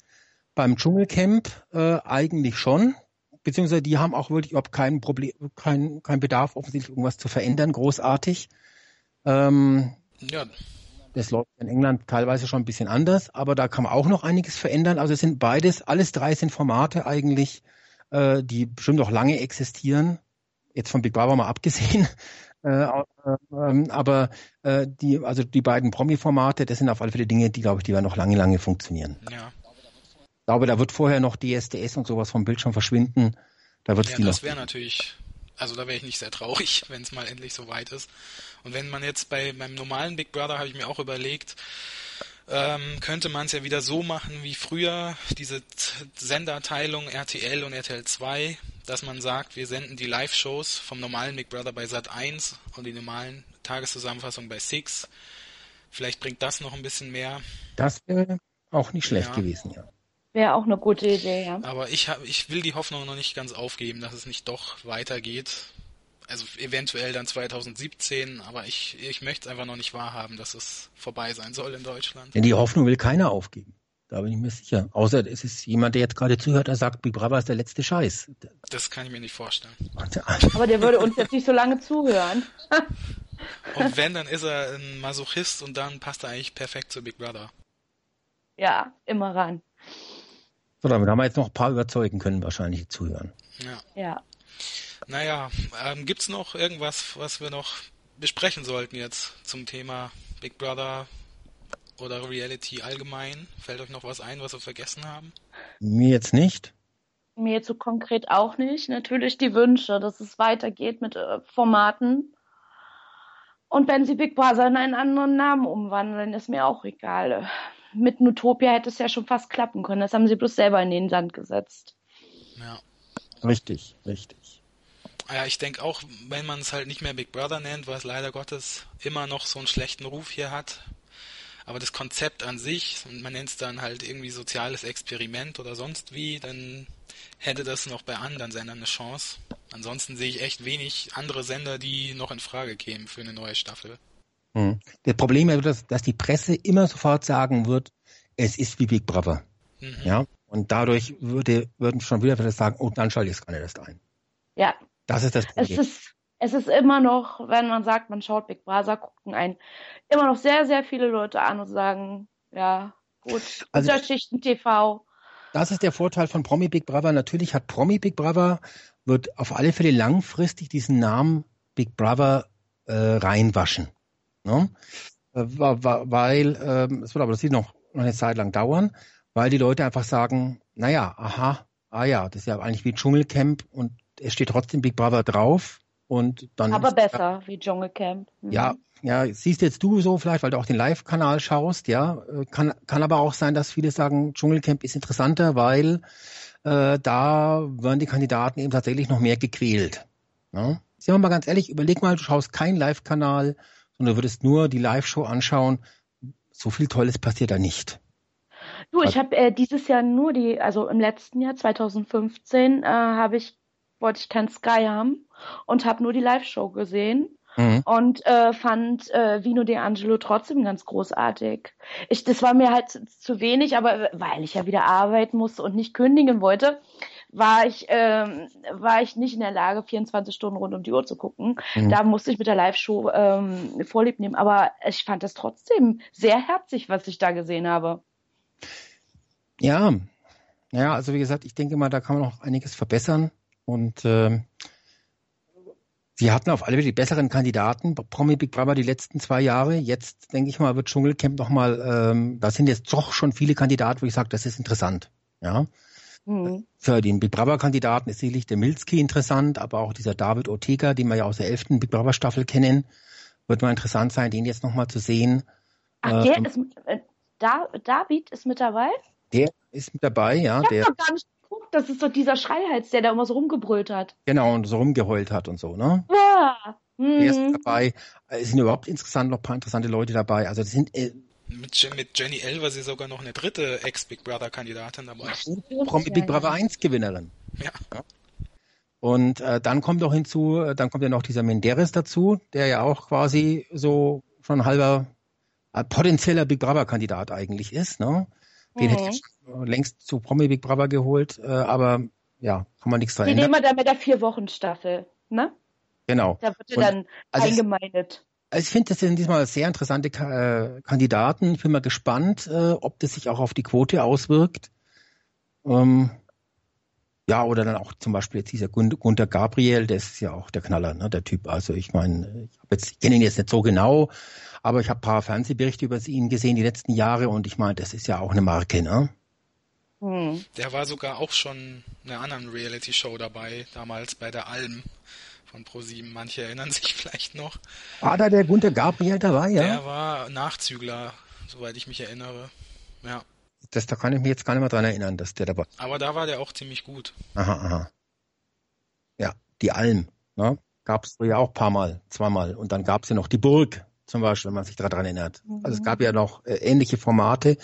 Beim Dschungelcamp äh, eigentlich schon, beziehungsweise die haben auch wirklich überhaupt keinen Problem, kein, kein Bedarf, offensichtlich irgendwas zu verändern, großartig. Ähm, ja. Das läuft in England teilweise schon ein bisschen anders, aber da kann man auch noch einiges verändern. Also es sind beides, alles drei sind Formate eigentlich, äh, die bestimmt noch lange existieren. Jetzt von Big Brother mal abgesehen. Äh, äh, aber äh, die, also die beiden Promi-Formate, das sind auf alle Fälle Dinge, die, glaube ich, die werden noch lange, lange funktionieren. Ja. Ich glaube, da wird vorher noch DSDS und sowas vom Bildschirm verschwinden. Da wird ja, das wäre natürlich also da wäre ich nicht sehr traurig, wenn es mal endlich so weit ist. Und wenn man jetzt bei meinem normalen Big Brother, habe ich mir auch überlegt, ähm, könnte man es ja wieder so machen wie früher, diese Senderteilung RTL und RTL 2, dass man sagt, wir senden die Live-Shows vom normalen Big Brother bei Sat 1 und die normalen Tageszusammenfassungen bei Six. Vielleicht bringt das noch ein bisschen mehr. Das wäre auch nicht schlecht ja. gewesen, ja. Wäre auch eine gute Idee, ja. Aber ich, hab, ich will die Hoffnung noch nicht ganz aufgeben, dass es nicht doch weitergeht. Also eventuell dann 2017, aber ich, ich möchte es einfach noch nicht wahrhaben, dass es vorbei sein soll in Deutschland. Denn die Hoffnung will keiner aufgeben. Da bin ich mir sicher. Außer es ist jemand, der jetzt gerade zuhört, der sagt, Big Brother ist der letzte Scheiß. Das kann ich mir nicht vorstellen. Aber der würde uns jetzt nicht so lange zuhören. und wenn, dann ist er ein Masochist und dann passt er eigentlich perfekt zu Big Brother. Ja, immer ran. So, damit haben wir jetzt noch ein paar überzeugen können, wahrscheinlich zuhören. Ja. ja. Naja, ähm, gibt's noch irgendwas, was wir noch besprechen sollten jetzt zum Thema Big Brother oder Reality allgemein? Fällt euch noch was ein, was wir vergessen haben? Mir jetzt nicht. Mir jetzt so konkret auch nicht. Natürlich die Wünsche, dass es weitergeht mit äh, Formaten. Und wenn sie Big Brother in einen anderen Namen umwandeln, ist mir auch egal mit Nutopia hätte es ja schon fast klappen können. Das haben sie bloß selber in den Sand gesetzt. Ja. Richtig, richtig. Ja, ich denke auch, wenn man es halt nicht mehr Big Brother nennt, weil es leider Gottes immer noch so einen schlechten Ruf hier hat. Aber das Konzept an sich, und man nennt es dann halt irgendwie soziales Experiment oder sonst wie, dann hätte das noch bei anderen Sendern eine Chance. Ansonsten sehe ich echt wenig andere Sender, die noch in Frage kämen für eine neue Staffel. Mhm. Das Problem ist, dass, dass die Presse immer sofort sagen wird, es ist wie Big Brother. Mhm. Ja. Und dadurch würde, würden schon wieder viele sagen, oh, dann schalte ich es gar nicht erst ein. Ja. Das ist das Problem. Es ist, es ist immer noch, wenn man sagt, man schaut Big Brother, gucken ein, immer noch sehr, sehr viele Leute an und sagen, ja, gut, also, Unterschichten TV. Das ist der Vorteil von Promi Big Brother. Natürlich hat Promi Big Brother, wird auf alle Fälle langfristig diesen Namen Big Brother äh, reinwaschen. Ne? Äh, weil, ähm, es wird aber das sieht noch eine Zeit lang dauern, weil die Leute einfach sagen, naja, aha, ah ja, das ist ja eigentlich wie Dschungelcamp und es steht trotzdem Big Brother drauf und dann. Aber besser ja, wie Dschungelcamp. Mhm. Ja, ja, siehst jetzt du so vielleicht, weil du auch den Live-Kanal schaust, ja. Äh, kann, kann aber auch sein, dass viele sagen, Dschungelcamp ist interessanter, weil äh, da werden die Kandidaten eben tatsächlich noch mehr gequält. Ne? Sehen wir mal ganz ehrlich, überleg mal, du schaust keinen Live-Kanal, und du würdest nur die Live-Show anschauen, so viel Tolles passiert da nicht. Du, ich habe äh, dieses Jahr nur die, also im letzten Jahr 2015 äh, habe ich wollte ich kein Sky haben und habe nur die Live-Show gesehen mhm. und äh, fand äh, Vino De Angelo trotzdem ganz großartig. Ich, das war mir halt zu wenig, aber weil ich ja wieder arbeiten musste und nicht kündigen wollte, war ich, ähm, war ich nicht in der Lage, 24 Stunden rund um die Uhr zu gucken. Mhm. Da musste ich mit der Live-Show ähm, Vorlieb nehmen. Aber ich fand das trotzdem sehr herzig, was ich da gesehen habe. Ja, ja, also wie gesagt, ich denke mal, da kann man noch einiges verbessern. Und äh, Sie hatten auf alle Fälle die besseren Kandidaten, Promi Big Brother die letzten zwei Jahre. Jetzt denke ich mal, wird Dschungelcamp nochmal, ähm, da sind jetzt doch schon viele Kandidaten, wo ich sage, das ist interessant. Ja. Mhm. Für den Big Brother Kandidaten ist sicherlich der Milski interessant, aber auch dieser David Ortega, den wir ja aus der elften Big Brother Staffel kennen, wird mal interessant sein, den jetzt nochmal zu sehen. Ach, der ähm, ist, äh, da, David ist mit dabei? Der ist mit dabei, ja. Ich der, doch gar nicht das ist doch dieser Schreihals, der da immer so rumgebrüllt hat. Genau, und so rumgeheult hat und so, ne? Ja. Mhm. Der ist mhm. dabei. Es sind überhaupt insgesamt noch ein paar interessante Leute dabei. Also das sind äh, mit, mit Jenny L war sie sogar noch eine dritte Ex-Big Brother-Kandidatin dabei. Promi Big Brother 1 Gewinnerin. Ja. ja. Und äh, dann kommt auch hinzu, äh, dann kommt ja noch dieser Menderes dazu, der ja auch quasi so schon halber äh, potenzieller Big Brother Kandidat eigentlich ist. Ne? Den mhm. hätte ich längst zu Promi Big Brother geholt, äh, aber ja, kann man nichts dran Die nehmen wir dann mit der Vier-Wochen-Staffel, ne? Genau. Da wird er dann also eingemeindet. Also ich finde, das sind diesmal sehr interessante äh, Kandidaten. Ich bin mal gespannt, äh, ob das sich auch auf die Quote auswirkt. Ähm, ja, oder dann auch zum Beispiel jetzt dieser Gunter Gabriel, der ist ja auch der Knaller, ne, der Typ. Also ich meine, ich, ich kenne ihn jetzt nicht so genau, aber ich habe paar Fernsehberichte über ihn gesehen die letzten Jahre und ich meine, das ist ja auch eine Marke, ne? Hm. Der war sogar auch schon in einer anderen Reality-Show dabei, damals bei der Alm von ProSieben. Manche erinnern sich vielleicht noch. War da der Gunter Gabriel dabei, ja? Der war Nachzügler, soweit ich mich erinnere. Ja. Das, da kann ich mich jetzt gar nicht mehr dran erinnern, dass der dabei Aber da war der auch ziemlich gut. Aha, aha. Ja, die Alm, ne? Gab es ja auch ein paar Mal, zweimal. Und dann gab es ja noch die Burg, zum Beispiel, wenn man sich daran erinnert. Mhm. Also es gab ja noch äh, ähnliche Formate.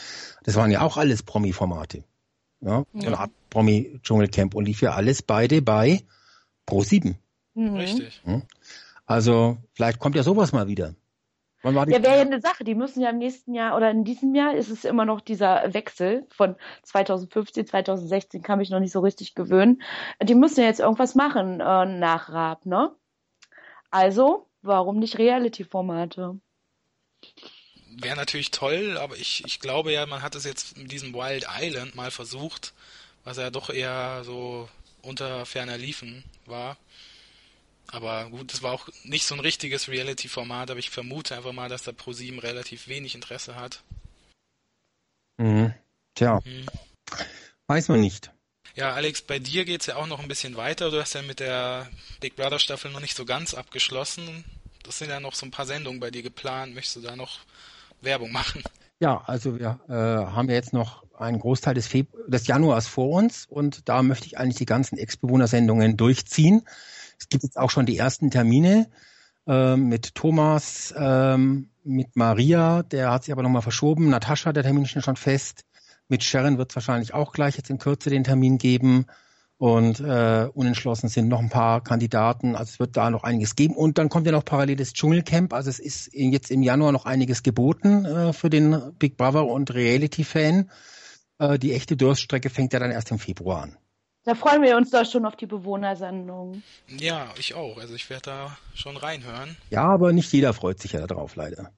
Das waren ja auch alles Promi-Formate. Ja, ja. Art Promi Dschungelcamp und lief ja alles beide bei Pro 7. Mhm. Richtig. Also vielleicht kommt ja sowas mal wieder. ja, wäre ja eine Sache. Die müssen ja im nächsten Jahr oder in diesem Jahr ist es immer noch dieser Wechsel von 2015, 2016 kann mich noch nicht so richtig gewöhnen. Die müssen ja jetzt irgendwas machen äh, nach Raab, ne? Also, warum nicht Reality-Formate? wäre natürlich toll, aber ich, ich glaube ja, man hat es jetzt mit diesem Wild Island mal versucht, was ja doch eher so unter ferner Liefen war. Aber gut, das war auch nicht so ein richtiges Reality-Format, aber ich vermute einfach mal, dass da ProSieben relativ wenig Interesse hat. Mhm. Tja. Mhm. Weiß man nicht. Ja, Alex, bei dir geht's ja auch noch ein bisschen weiter. Du hast ja mit der Big Brother Staffel noch nicht so ganz abgeschlossen. Das sind ja noch so ein paar Sendungen bei dir geplant. Möchtest du da noch Werbung machen. Ja, also wir äh, haben ja jetzt noch einen Großteil des, Febru des Januars vor uns und da möchte ich eigentlich die ganzen Ex-Bewohner-Sendungen durchziehen. Es gibt jetzt auch schon die ersten Termine äh, mit Thomas, ähm, mit Maria, der hat sich aber nochmal verschoben. Natascha, der Termin ist schon fest. Mit Sharon wird es wahrscheinlich auch gleich jetzt in Kürze den Termin geben und äh, unentschlossen sind noch ein paar Kandidaten. Also es wird da noch einiges geben. Und dann kommt ja noch parallel das Dschungelcamp. Also es ist jetzt im Januar noch einiges geboten äh, für den Big Brother und Reality-Fan. Äh, die echte Durststrecke fängt ja dann erst im Februar an. Da freuen wir uns doch schon auf die Bewohnersendung. Ja, ich auch. Also ich werde da schon reinhören. Ja, aber nicht jeder freut sich ja darauf, leider.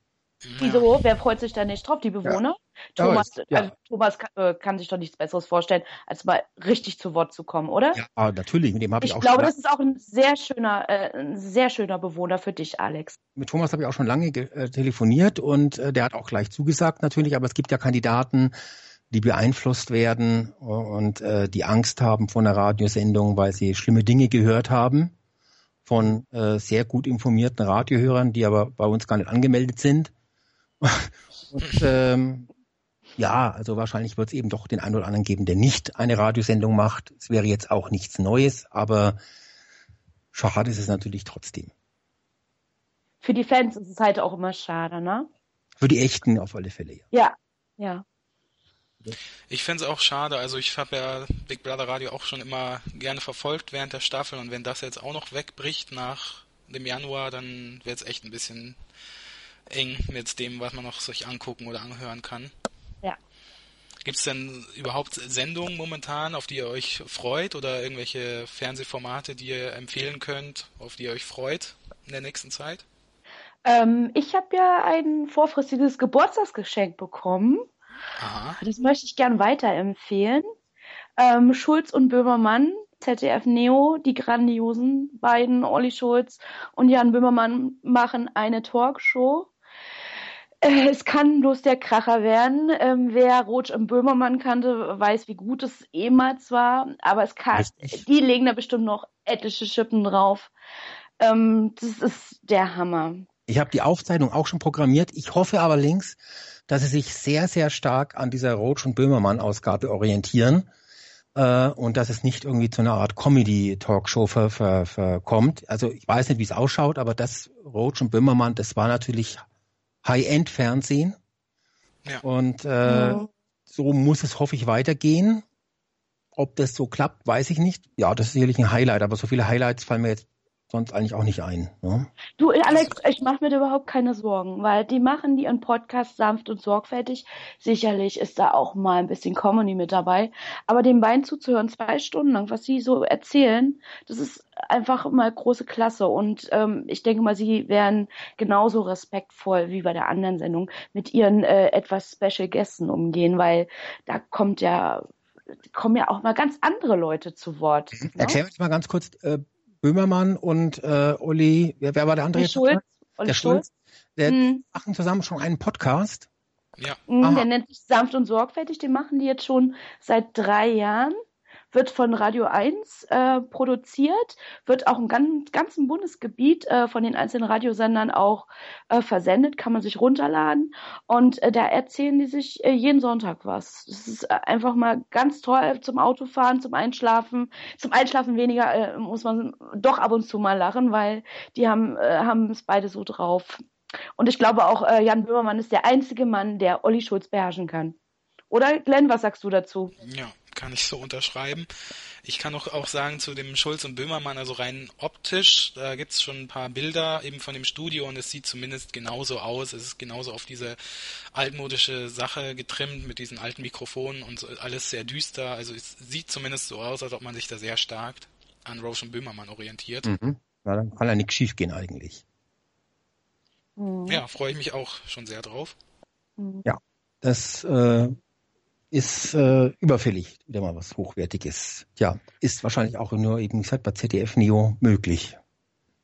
Wieso? Wer freut sich da nicht drauf? Die Bewohner? Ja. Thomas, ja. also, Thomas kann, äh, kann, sich doch nichts Besseres vorstellen, als mal richtig zu Wort zu kommen, oder? Ja, natürlich. Mit dem habe ich, ich auch glaube, das ist auch ein sehr schöner, äh, ein sehr schöner Bewohner für dich, Alex. Mit Thomas habe ich auch schon lange äh, telefoniert und äh, der hat auch gleich zugesagt natürlich, aber es gibt ja Kandidaten, die beeinflusst werden und äh, die Angst haben vor einer Radiosendung, weil sie schlimme Dinge gehört haben von äh, sehr gut informierten Radiohörern, die aber bei uns gar nicht angemeldet sind. Und, ähm, ja, also wahrscheinlich wird es eben doch den einen oder anderen geben, der nicht eine Radiosendung macht. Es wäre jetzt auch nichts Neues, aber schade ist es natürlich trotzdem. Für die Fans ist es halt auch immer schade, ne? Für die Echten auf alle Fälle, ja. Ja, ja. Ich fände es auch schade, also ich habe ja Big Brother Radio auch schon immer gerne verfolgt während der Staffel und wenn das jetzt auch noch wegbricht nach dem Januar, dann wird es echt ein bisschen eng mit dem, was man noch sich angucken oder anhören kann. Ja. Gibt es denn überhaupt Sendungen momentan, auf die ihr euch freut oder irgendwelche Fernsehformate, die ihr empfehlen könnt, auf die ihr euch freut in der nächsten Zeit? Ähm, ich habe ja ein vorfristiges Geburtstagsgeschenk bekommen. Aha. Das möchte ich gern weiterempfehlen. Ähm, Schulz und Böhmermann ZDF Neo, die grandiosen beiden, Olli Schulz und Jan Böhmermann, machen eine Talkshow. Äh, es kann bloß der Kracher werden. Ähm, wer Rotsch und Böhmermann kannte, weiß, wie gut es ehemals war. Aber es kann, die legen da bestimmt noch etliche Schippen drauf. Ähm, das ist der Hammer. Ich habe die Aufzeichnung auch schon programmiert. Ich hoffe allerdings, dass sie sich sehr, sehr stark an dieser Roach und Böhmermann-Ausgabe orientieren äh, und dass es nicht irgendwie zu einer Art Comedy-Talkshow ver, ver, verkommt. Also ich weiß nicht, wie es ausschaut, aber das Roach und Böhmermann, das war natürlich High-End-Fernsehen. Ja. Und äh, Mhm. so muss es, hoffe ich, weitergehen. Ob das so klappt, weiß ich nicht. Ja, das ist sicherlich ein Highlight, aber so viele Highlights fallen mir jetzt sonst eigentlich auch nicht ein. Ne? Du, Alex, ich mache mir da überhaupt keine Sorgen, weil die machen die ihren Podcast sanft und sorgfältig. Sicherlich ist da auch mal ein bisschen Comedy mit dabei. Aber den beiden zuzuhören, zwei Stunden lang, was sie so erzählen, das ist einfach mal große Klasse. Und ähm, ich denke mal, sie werden genauso respektvoll wie bei der anderen Sendung mit ihren äh, etwas Special Gästen umgehen, weil da kommt ja, kommen ja auch mal ganz andere Leute zu Wort. ne? Erklär uns mal ganz kurz, äh, Böhmermann und äh, Olli, wer, wer war der andere? Schulz, Olli Der Schulz. Der Hm. machen zusammen schon einen Podcast. Ja, Mhm, Aha. Der nennt sich Sanft und Sorgfältig, den machen die jetzt schon seit drei Jahren. Wird von Radio 1 äh, produziert, wird auch im gan ganzen Bundesgebiet äh, von den einzelnen Radiosendern auch äh, versendet, kann man sich runterladen. Und äh, da erzählen die sich äh, jeden Sonntag was. Das ist äh, einfach mal ganz toll zum Autofahren, zum Einschlafen. Zum Einschlafen weniger muss man doch ab und zu mal lachen, weil die haben haben es beide so drauf. Und ich glaube auch, äh, Jan Böhmermann ist der einzige Mann, der Olli Schulz beherrschen kann. Oder Glenn, was sagst du dazu? ja, kann ich so unterschreiben. Ich kann auch, auch sagen zu dem Schulz und Böhmermann, also rein optisch, da gibt's schon ein paar Bilder eben von dem Studio und es sieht zumindest genauso aus. Es ist genauso auf diese altmodische Sache getrimmt mit diesen alten Mikrofonen und so, alles sehr düster. Also es sieht zumindest so aus, als ob man sich da sehr stark an Roche und Böhmermann orientiert. Mhm. Ja, dann kann ja nichts schiefgehen eigentlich. Mhm. Ja, freue ich mich auch schon sehr drauf. Mhm. Das äh, ist äh, überfällig, wieder mal was Hochwertiges. Ja, ist wahrscheinlich auch nur eben gesagt bei ZDF Neo möglich.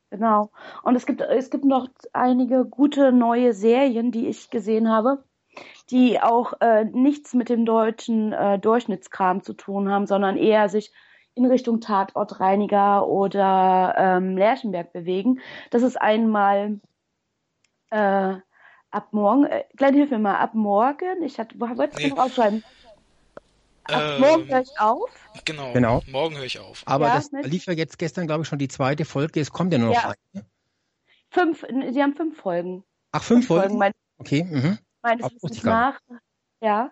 Genau. Und es gibt, es gibt noch einige gute neue Serien, die ich gesehen habe, die auch äh, nichts mit dem deutschen äh, Durchschnittskram zu tun haben, sondern eher sich in Richtung Tatortreiniger oder ähm, Lerchenberg bewegen. Das ist einmal äh, ab morgen, äh, Glenn, hilf mir mal, ab morgen, ich hatte, wo wolltest du Nee. noch aufschreiben? Ab Ähm, morgen höre ich auf. Genau, Genau. morgen höre ich auf. Aber Ja, das nicht? lief ja jetzt gestern, glaube ich, schon die zweite Folge. Es kommt ja nur noch Ja. eine. Fünf, sie haben fünf Folgen. Ach, fünf Folgen? Mein, Okay. Mhm. meines Wissens nach. Ja.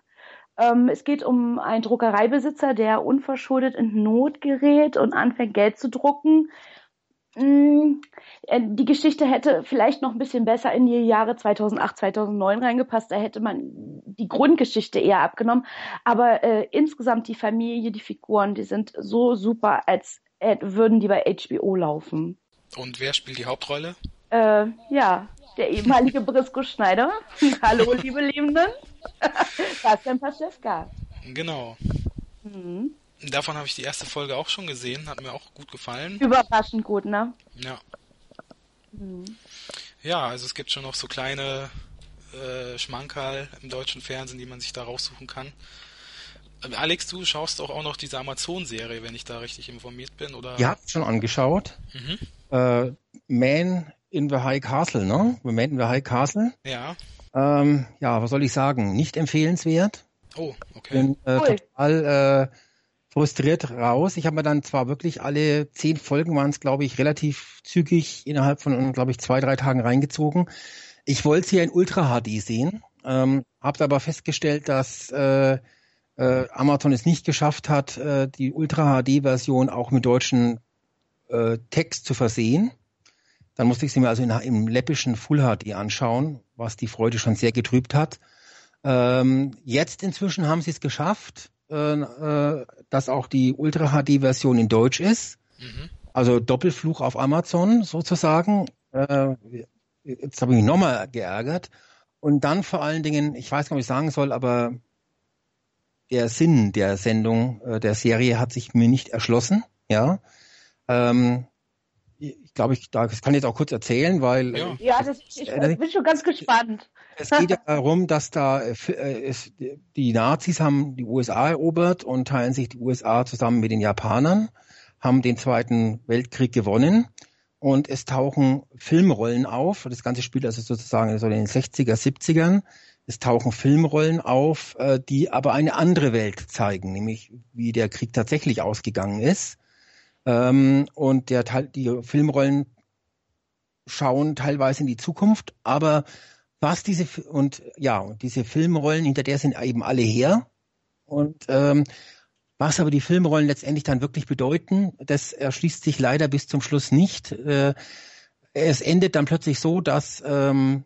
Ähm, es geht um einen Druckereibesitzer, der unverschuldet in Not gerät und anfängt, Geld zu drucken. Mm, äh, Die Geschichte hätte vielleicht noch ein bisschen besser in die Jahre 2008, 2009 reingepasst. Da hätte man die Grundgeschichte eher abgenommen. Aber äh, insgesamt die Familie, die Figuren, die sind so super, als äh, würden die bei HBO laufen. Und wer spielt die Hauptrolle? Äh, ja, der ehemalige Brisco Schneider. Hallo, liebe Liebenden. Bastian Paschewka. Genau. Mhm. Davon habe ich die erste Folge auch schon gesehen, hat mir auch gut gefallen. Überraschend gut, ne? Ja. Mhm. Ja, also es gibt schon noch so kleine äh, Schmankerl im deutschen Fernsehen, die man sich da raussuchen kann. Äh, Alex, du schaust doch auch noch diese Amazon-Serie, wenn ich da richtig informiert bin, oder? Habt schon angeschaut. Mhm. Äh, Man in the High Castle, ne? Man in the High Castle. Ja. Ähm, ja, was soll ich sagen? Nicht empfehlenswert. Oh, okay. Bin äh, Cool. total äh, frustriert raus. Ich habe mir dann zwar wirklich alle zehn Folgen waren es, glaube ich, relativ zügig innerhalb von, glaube ich, zwei, drei Tagen reingezogen. Ich wollte sie ja in Ultra HD sehen, ähm, habe aber festgestellt, dass äh, äh, Amazon es nicht geschafft hat, äh, die Ultra HD-Version auch mit deutschen äh, Text zu versehen. Dann musste ich sie mir also in, im läppischen Full HD anschauen, was die Freude schon sehr getrübt hat. Ähm, jetzt inzwischen haben sie es geschafft, äh, äh, dass auch die Ultra HD-Version in Deutsch ist. Mhm. Also Doppelfluch auf Amazon sozusagen. Äh, jetzt habe ich mich nochmal geärgert. Und dann vor allen Dingen, ich weiß gar nicht, was ich sagen soll, aber der Sinn der Sendung, äh, der Serie hat sich mir nicht erschlossen. Ja. Ähm, glaube, ich das kann ich jetzt auch kurz erzählen, weil Ja. Ja, das, ich Äh, bin schon ganz gespannt. es geht ja darum, dass da äh, äh, es, die Nazis haben die USA erobert und teilen sich die USA zusammen mit den Japanern, haben den Zweiten Weltkrieg gewonnen und es tauchen Filmrollen auf. Das ganze Spiel also sozusagen so in den 60er, 70ern. Es tauchen Filmrollen auf, äh, die aber eine andere Welt zeigen, nämlich wie der Krieg tatsächlich ausgegangen ist. Ähm, und der Teil, die Filmrollen schauen teilweise in die Zukunft, aber was diese und ja diese Filmrollen hinter der sind eben alle her und ähm, was aber die Filmrollen letztendlich dann wirklich bedeuten, das erschließt sich leider bis zum Schluss nicht. Äh, es endet dann plötzlich so, dass ähm,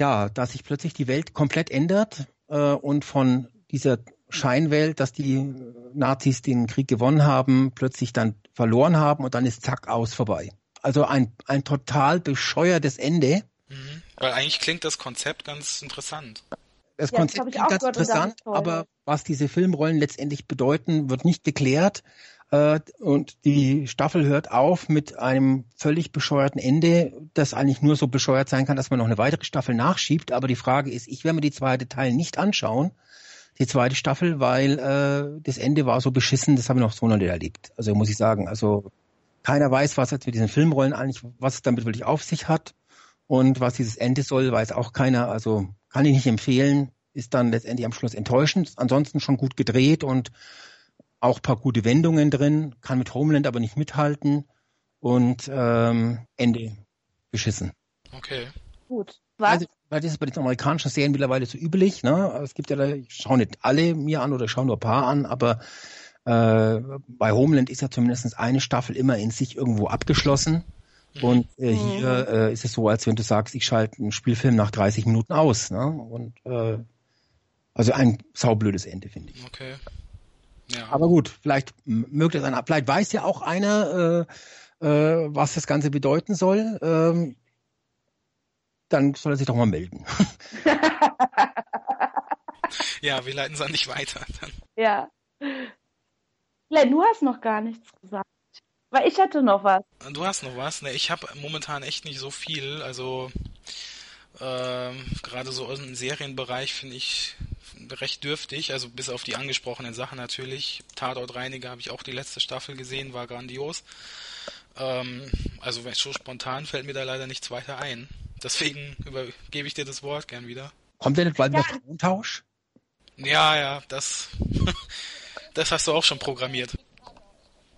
ja, dass sich plötzlich die Welt komplett ändert äh, und von dieser Scheinwelt, dass die Nazis den Krieg gewonnen haben, plötzlich dann verloren haben und dann ist zack aus vorbei. Also ein, ein total bescheuertes Ende. Mhm. Weil eigentlich klingt das Konzept ganz interessant. Das Ja, Konzept klingt ganz interessant, aber was diese Filmrollen letztendlich bedeuten, wird nicht geklärt. Äh, und die Staffel hört auf mit einem völlig bescheuerten Ende, das eigentlich nur so bescheuert sein kann, dass man noch eine weitere Staffel nachschiebt. Aber die Frage ist, ich werde mir die zweite Teil nicht anschauen, die zweite Staffel, weil äh, das Ende war so beschissen, das habe ich noch so noch nicht erlebt. Also muss ich sagen, also keiner weiß, was jetzt mit diesen Filmrollen eigentlich, was es damit wirklich auf sich hat und was dieses Ende soll, weiß auch keiner. Also kann ich nicht empfehlen, ist dann letztendlich am Schluss enttäuschend. Ansonsten schon gut gedreht und auch paar gute Wendungen drin, kann mit Homeland aber nicht mithalten und ähm, Ende beschissen. Okay. Gut. Was? Also, weil das ist bei den amerikanischen Serien mittlerweile so üblich. Ne? Es gibt ja, da, ich schaue nicht alle mir an oder schaue nur ein paar an, aber äh, bei Homeland ist ja zumindest eine Staffel immer in sich irgendwo abgeschlossen. Und äh, hier äh, ist es so, als wenn du sagst, ich schalte einen Spielfilm nach 30 Minuten aus. Ne? Und äh, also ein saublödes Ende, finde ich. Okay. Ja. Aber gut, vielleicht mögt es einer, vielleicht weiß ja auch einer, äh, äh, was das Ganze bedeuten soll. Ähm, dann soll er sich doch mal melden. ja, wir leiten es an dich weiter. Dann. Ja. Len, du hast noch gar nichts gesagt. Weil ich hätte noch was. Du hast noch was? Ne, ich habe momentan echt nicht so viel. Also ähm, gerade so aus dem Serienbereich finde ich recht dürftig. Also bis auf die angesprochenen Sachen natürlich. Tatortreiniger habe ich auch die letzte Staffel gesehen, war grandios. Ähm, also so spontan fällt mir da leider nichts weiter ein. Deswegen übergebe ich dir das Wort gern wieder. Kommt denn nicht bald Ja. Frauentausch? Ja, ja, das, das hast du auch schon programmiert.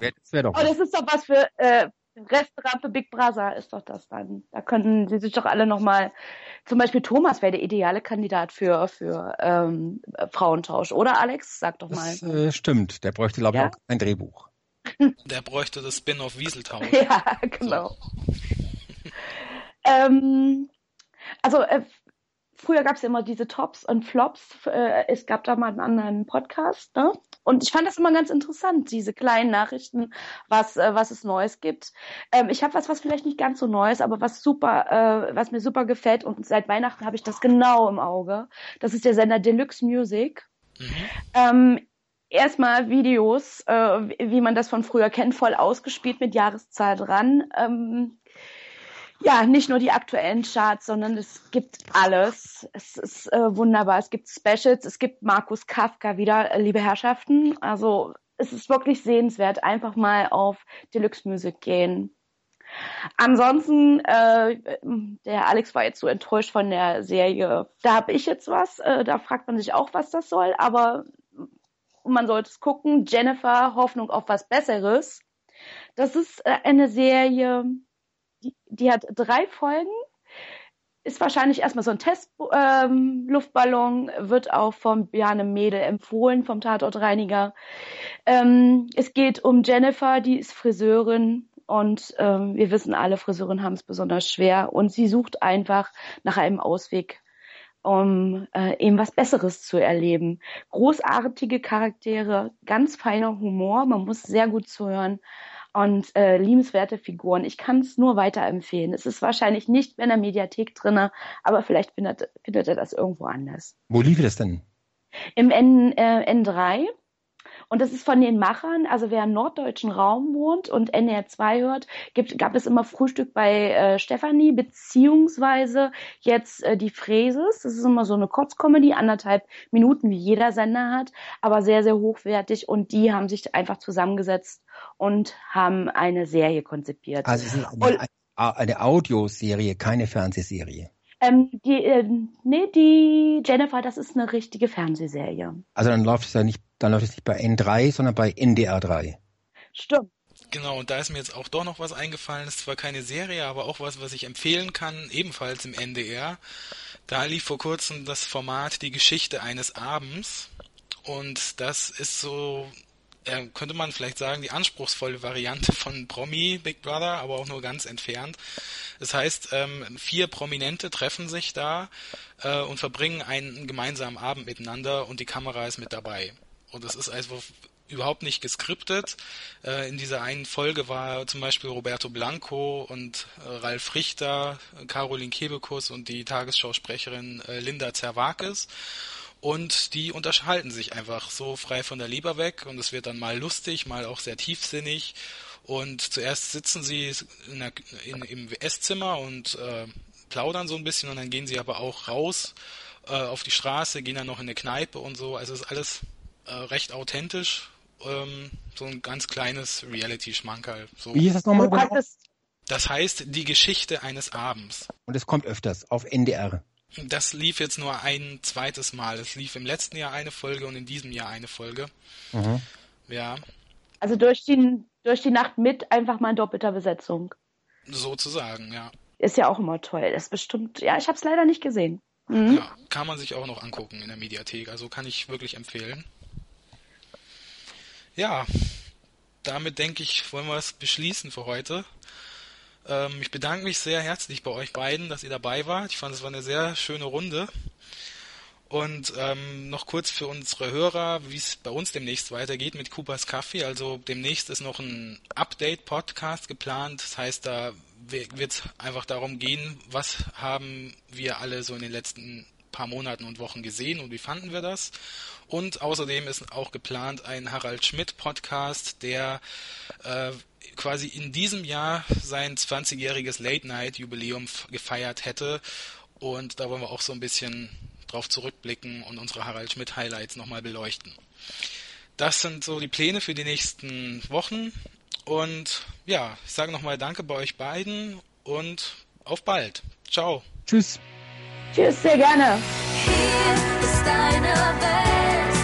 Das wäre doch Oh, das ist doch was für äh, Restaurant für Big Brother ist doch das dann. Da können sie sich doch alle nochmal. Zum Beispiel Thomas wäre der ideale Kandidat für für ähm, Frauentausch, oder Alex? Sag doch mal. Das äh, stimmt. Der bräuchte, glaube ich, Ja? auch ein Drehbuch. Der bräuchte das Spin-off Wieseltausch. Ja, genau. Ähm, also äh, früher gab es ja immer diese Tops und Flops. Äh, es gab da mal einen anderen Podcast, ne? Und ich fand das immer ganz interessant, diese kleinen Nachrichten, was äh, was es Neues gibt. Ähm, ich habe was, was vielleicht nicht ganz so Neues, aber was super, äh, was mir super gefällt. Und seit Weihnachten habe ich das genau im Auge. Das ist der Sender Deluxe Music. Mhm. Ähm, erstmal Videos, äh, wie wie man das von früher kennt, voll ausgespielt mit Jahreszahl dran. Ähm, ja, nicht nur die aktuellen Charts, sondern es gibt alles. Es ist äh, wunderbar. Es gibt Specials, es gibt Markus Kafka wieder, äh, liebe Herrschaften. Also es ist wirklich sehenswert. Einfach mal auf Deluxe Music gehen. Ansonsten, äh, der Alex war jetzt so enttäuscht von der Serie. Da habe ich jetzt was. Äh, da fragt man sich auch, was das soll. Aber man sollte es gucken. Jennifer, Hoffnung auf was Besseres. Das ist äh, eine Serie, die, die hat drei Folgen. Ist wahrscheinlich erstmal so ein Test-Luftballon, ähm, wird auch von Bjarne Mädel empfohlen, vom Tatortreiniger. Ähm, es geht um Jennifer, die ist Friseurin und ähm, wir wissen alle, Friseurinnen haben es besonders schwer und sie sucht einfach nach einem Ausweg, um äh, eben was Besseres zu erleben. Großartige Charaktere, ganz feiner Humor, man muss sehr gut zuhören und äh, liebenswerte Figuren. Ich kann es nur weiterempfehlen. Es ist wahrscheinlich nicht mehr in der Mediathek drinne, aber vielleicht findet, findet er das irgendwo anders. Wo lief das denn? Im N, äh, N3 Und das ist von den Machern, also wer im norddeutschen Raum wohnt und NR 2 hört, gibt, gab es immer Frühstück bei äh, Stefanie, beziehungsweise jetzt äh, die Fräses. Das ist immer so eine Kurzkomödie, anderthalb Minuten, wie jeder Sender hat, aber sehr, sehr hochwertig. Und die haben sich einfach zusammengesetzt und haben eine Serie konzipiert. Also es ist eine, eine Audioserie, keine Fernsehserie. Ähm, die, äh, nee, die Jennifer, das ist eine richtige Fernsehserie. Also dann läuft es ja nicht, dann läuft es nicht bei N3, sondern bei NDR 3. Stimmt. Genau, und da ist mir jetzt auch doch noch was eingefallen. ist zwar keine Serie, aber auch was, was ich empfehlen kann, ebenfalls im NDR. Da lief vor kurzem das Format Die Geschichte eines Abends. Und das ist so äh, könnte man vielleicht sagen, die anspruchsvolle Variante von Promi Big Brother, aber auch nur ganz entfernt. Das heißt, ähm, vier Prominente treffen sich da äh, und verbringen einen gemeinsamen Abend miteinander und die Kamera ist mit dabei. Und das ist also überhaupt nicht geskriptet. Äh, in dieser einen Folge war zum Beispiel Roberto Blanco und äh, Ralf Richter, Caroline Kebekus und die Tagesschausprecherin äh, Linda Zerwakis. Und die unterhalten sich einfach so frei von der Leber weg und es wird dann mal lustig, mal auch sehr tiefsinnig. Und zuerst sitzen sie in der, in, im Esszimmer und äh, plaudern so ein bisschen und dann gehen sie aber auch raus äh, auf die Straße, gehen dann noch in eine Kneipe und so. Also ist alles äh, recht authentisch. Ähm, so ein ganz kleines Reality-Schmankerl. So. Wie ist das nochmal? Das heißt die Geschichte eines Abends. Und es kommt öfters auf NDR. Das lief jetzt nur ein zweites Mal. Es lief im letzten Jahr eine Folge und in diesem Jahr eine Folge. Mhm. Ja. Also durch die, durch die Nacht mit einfach mal in doppelter Besetzung. Sozusagen, ja. Ist ja auch immer toll. Das ist bestimmt, ja, ich habe es leider nicht gesehen. Mhm. Ja, kann man sich auch noch angucken in der Mediathek. Also kann ich wirklich empfehlen. Ja, damit denke ich, wollen wir es beschließen für heute. Ähm, ich bedanke mich sehr herzlich bei euch beiden, dass ihr dabei wart. Ich fand, es war eine sehr schöne Runde. Und ähm, noch kurz für unsere Hörer, wie es bei uns demnächst weitergeht mit Coopers Kaffee. Also demnächst ist noch ein Update-Podcast geplant. Das heißt, da wird es einfach darum gehen, was haben wir alle so in den letzten paar Monaten und Wochen gesehen und wie fanden wir das. Und außerdem ist auch geplant ein Harald Schmidt Podcast, der äh, quasi in diesem Jahr sein 20-jähriges Late-Night-Jubiläum gefeiert hätte. Und da wollen wir auch so ein bisschen drauf zurückblicken und unsere Harald Schmidt Highlights nochmal beleuchten. Das sind so die Pläne für die nächsten Wochen. Und ja, ich sage nochmal Danke bei euch beiden und auf bald. Ciao. Tschüss. Tschüss, sehr gerne. Hier ist deine Welt.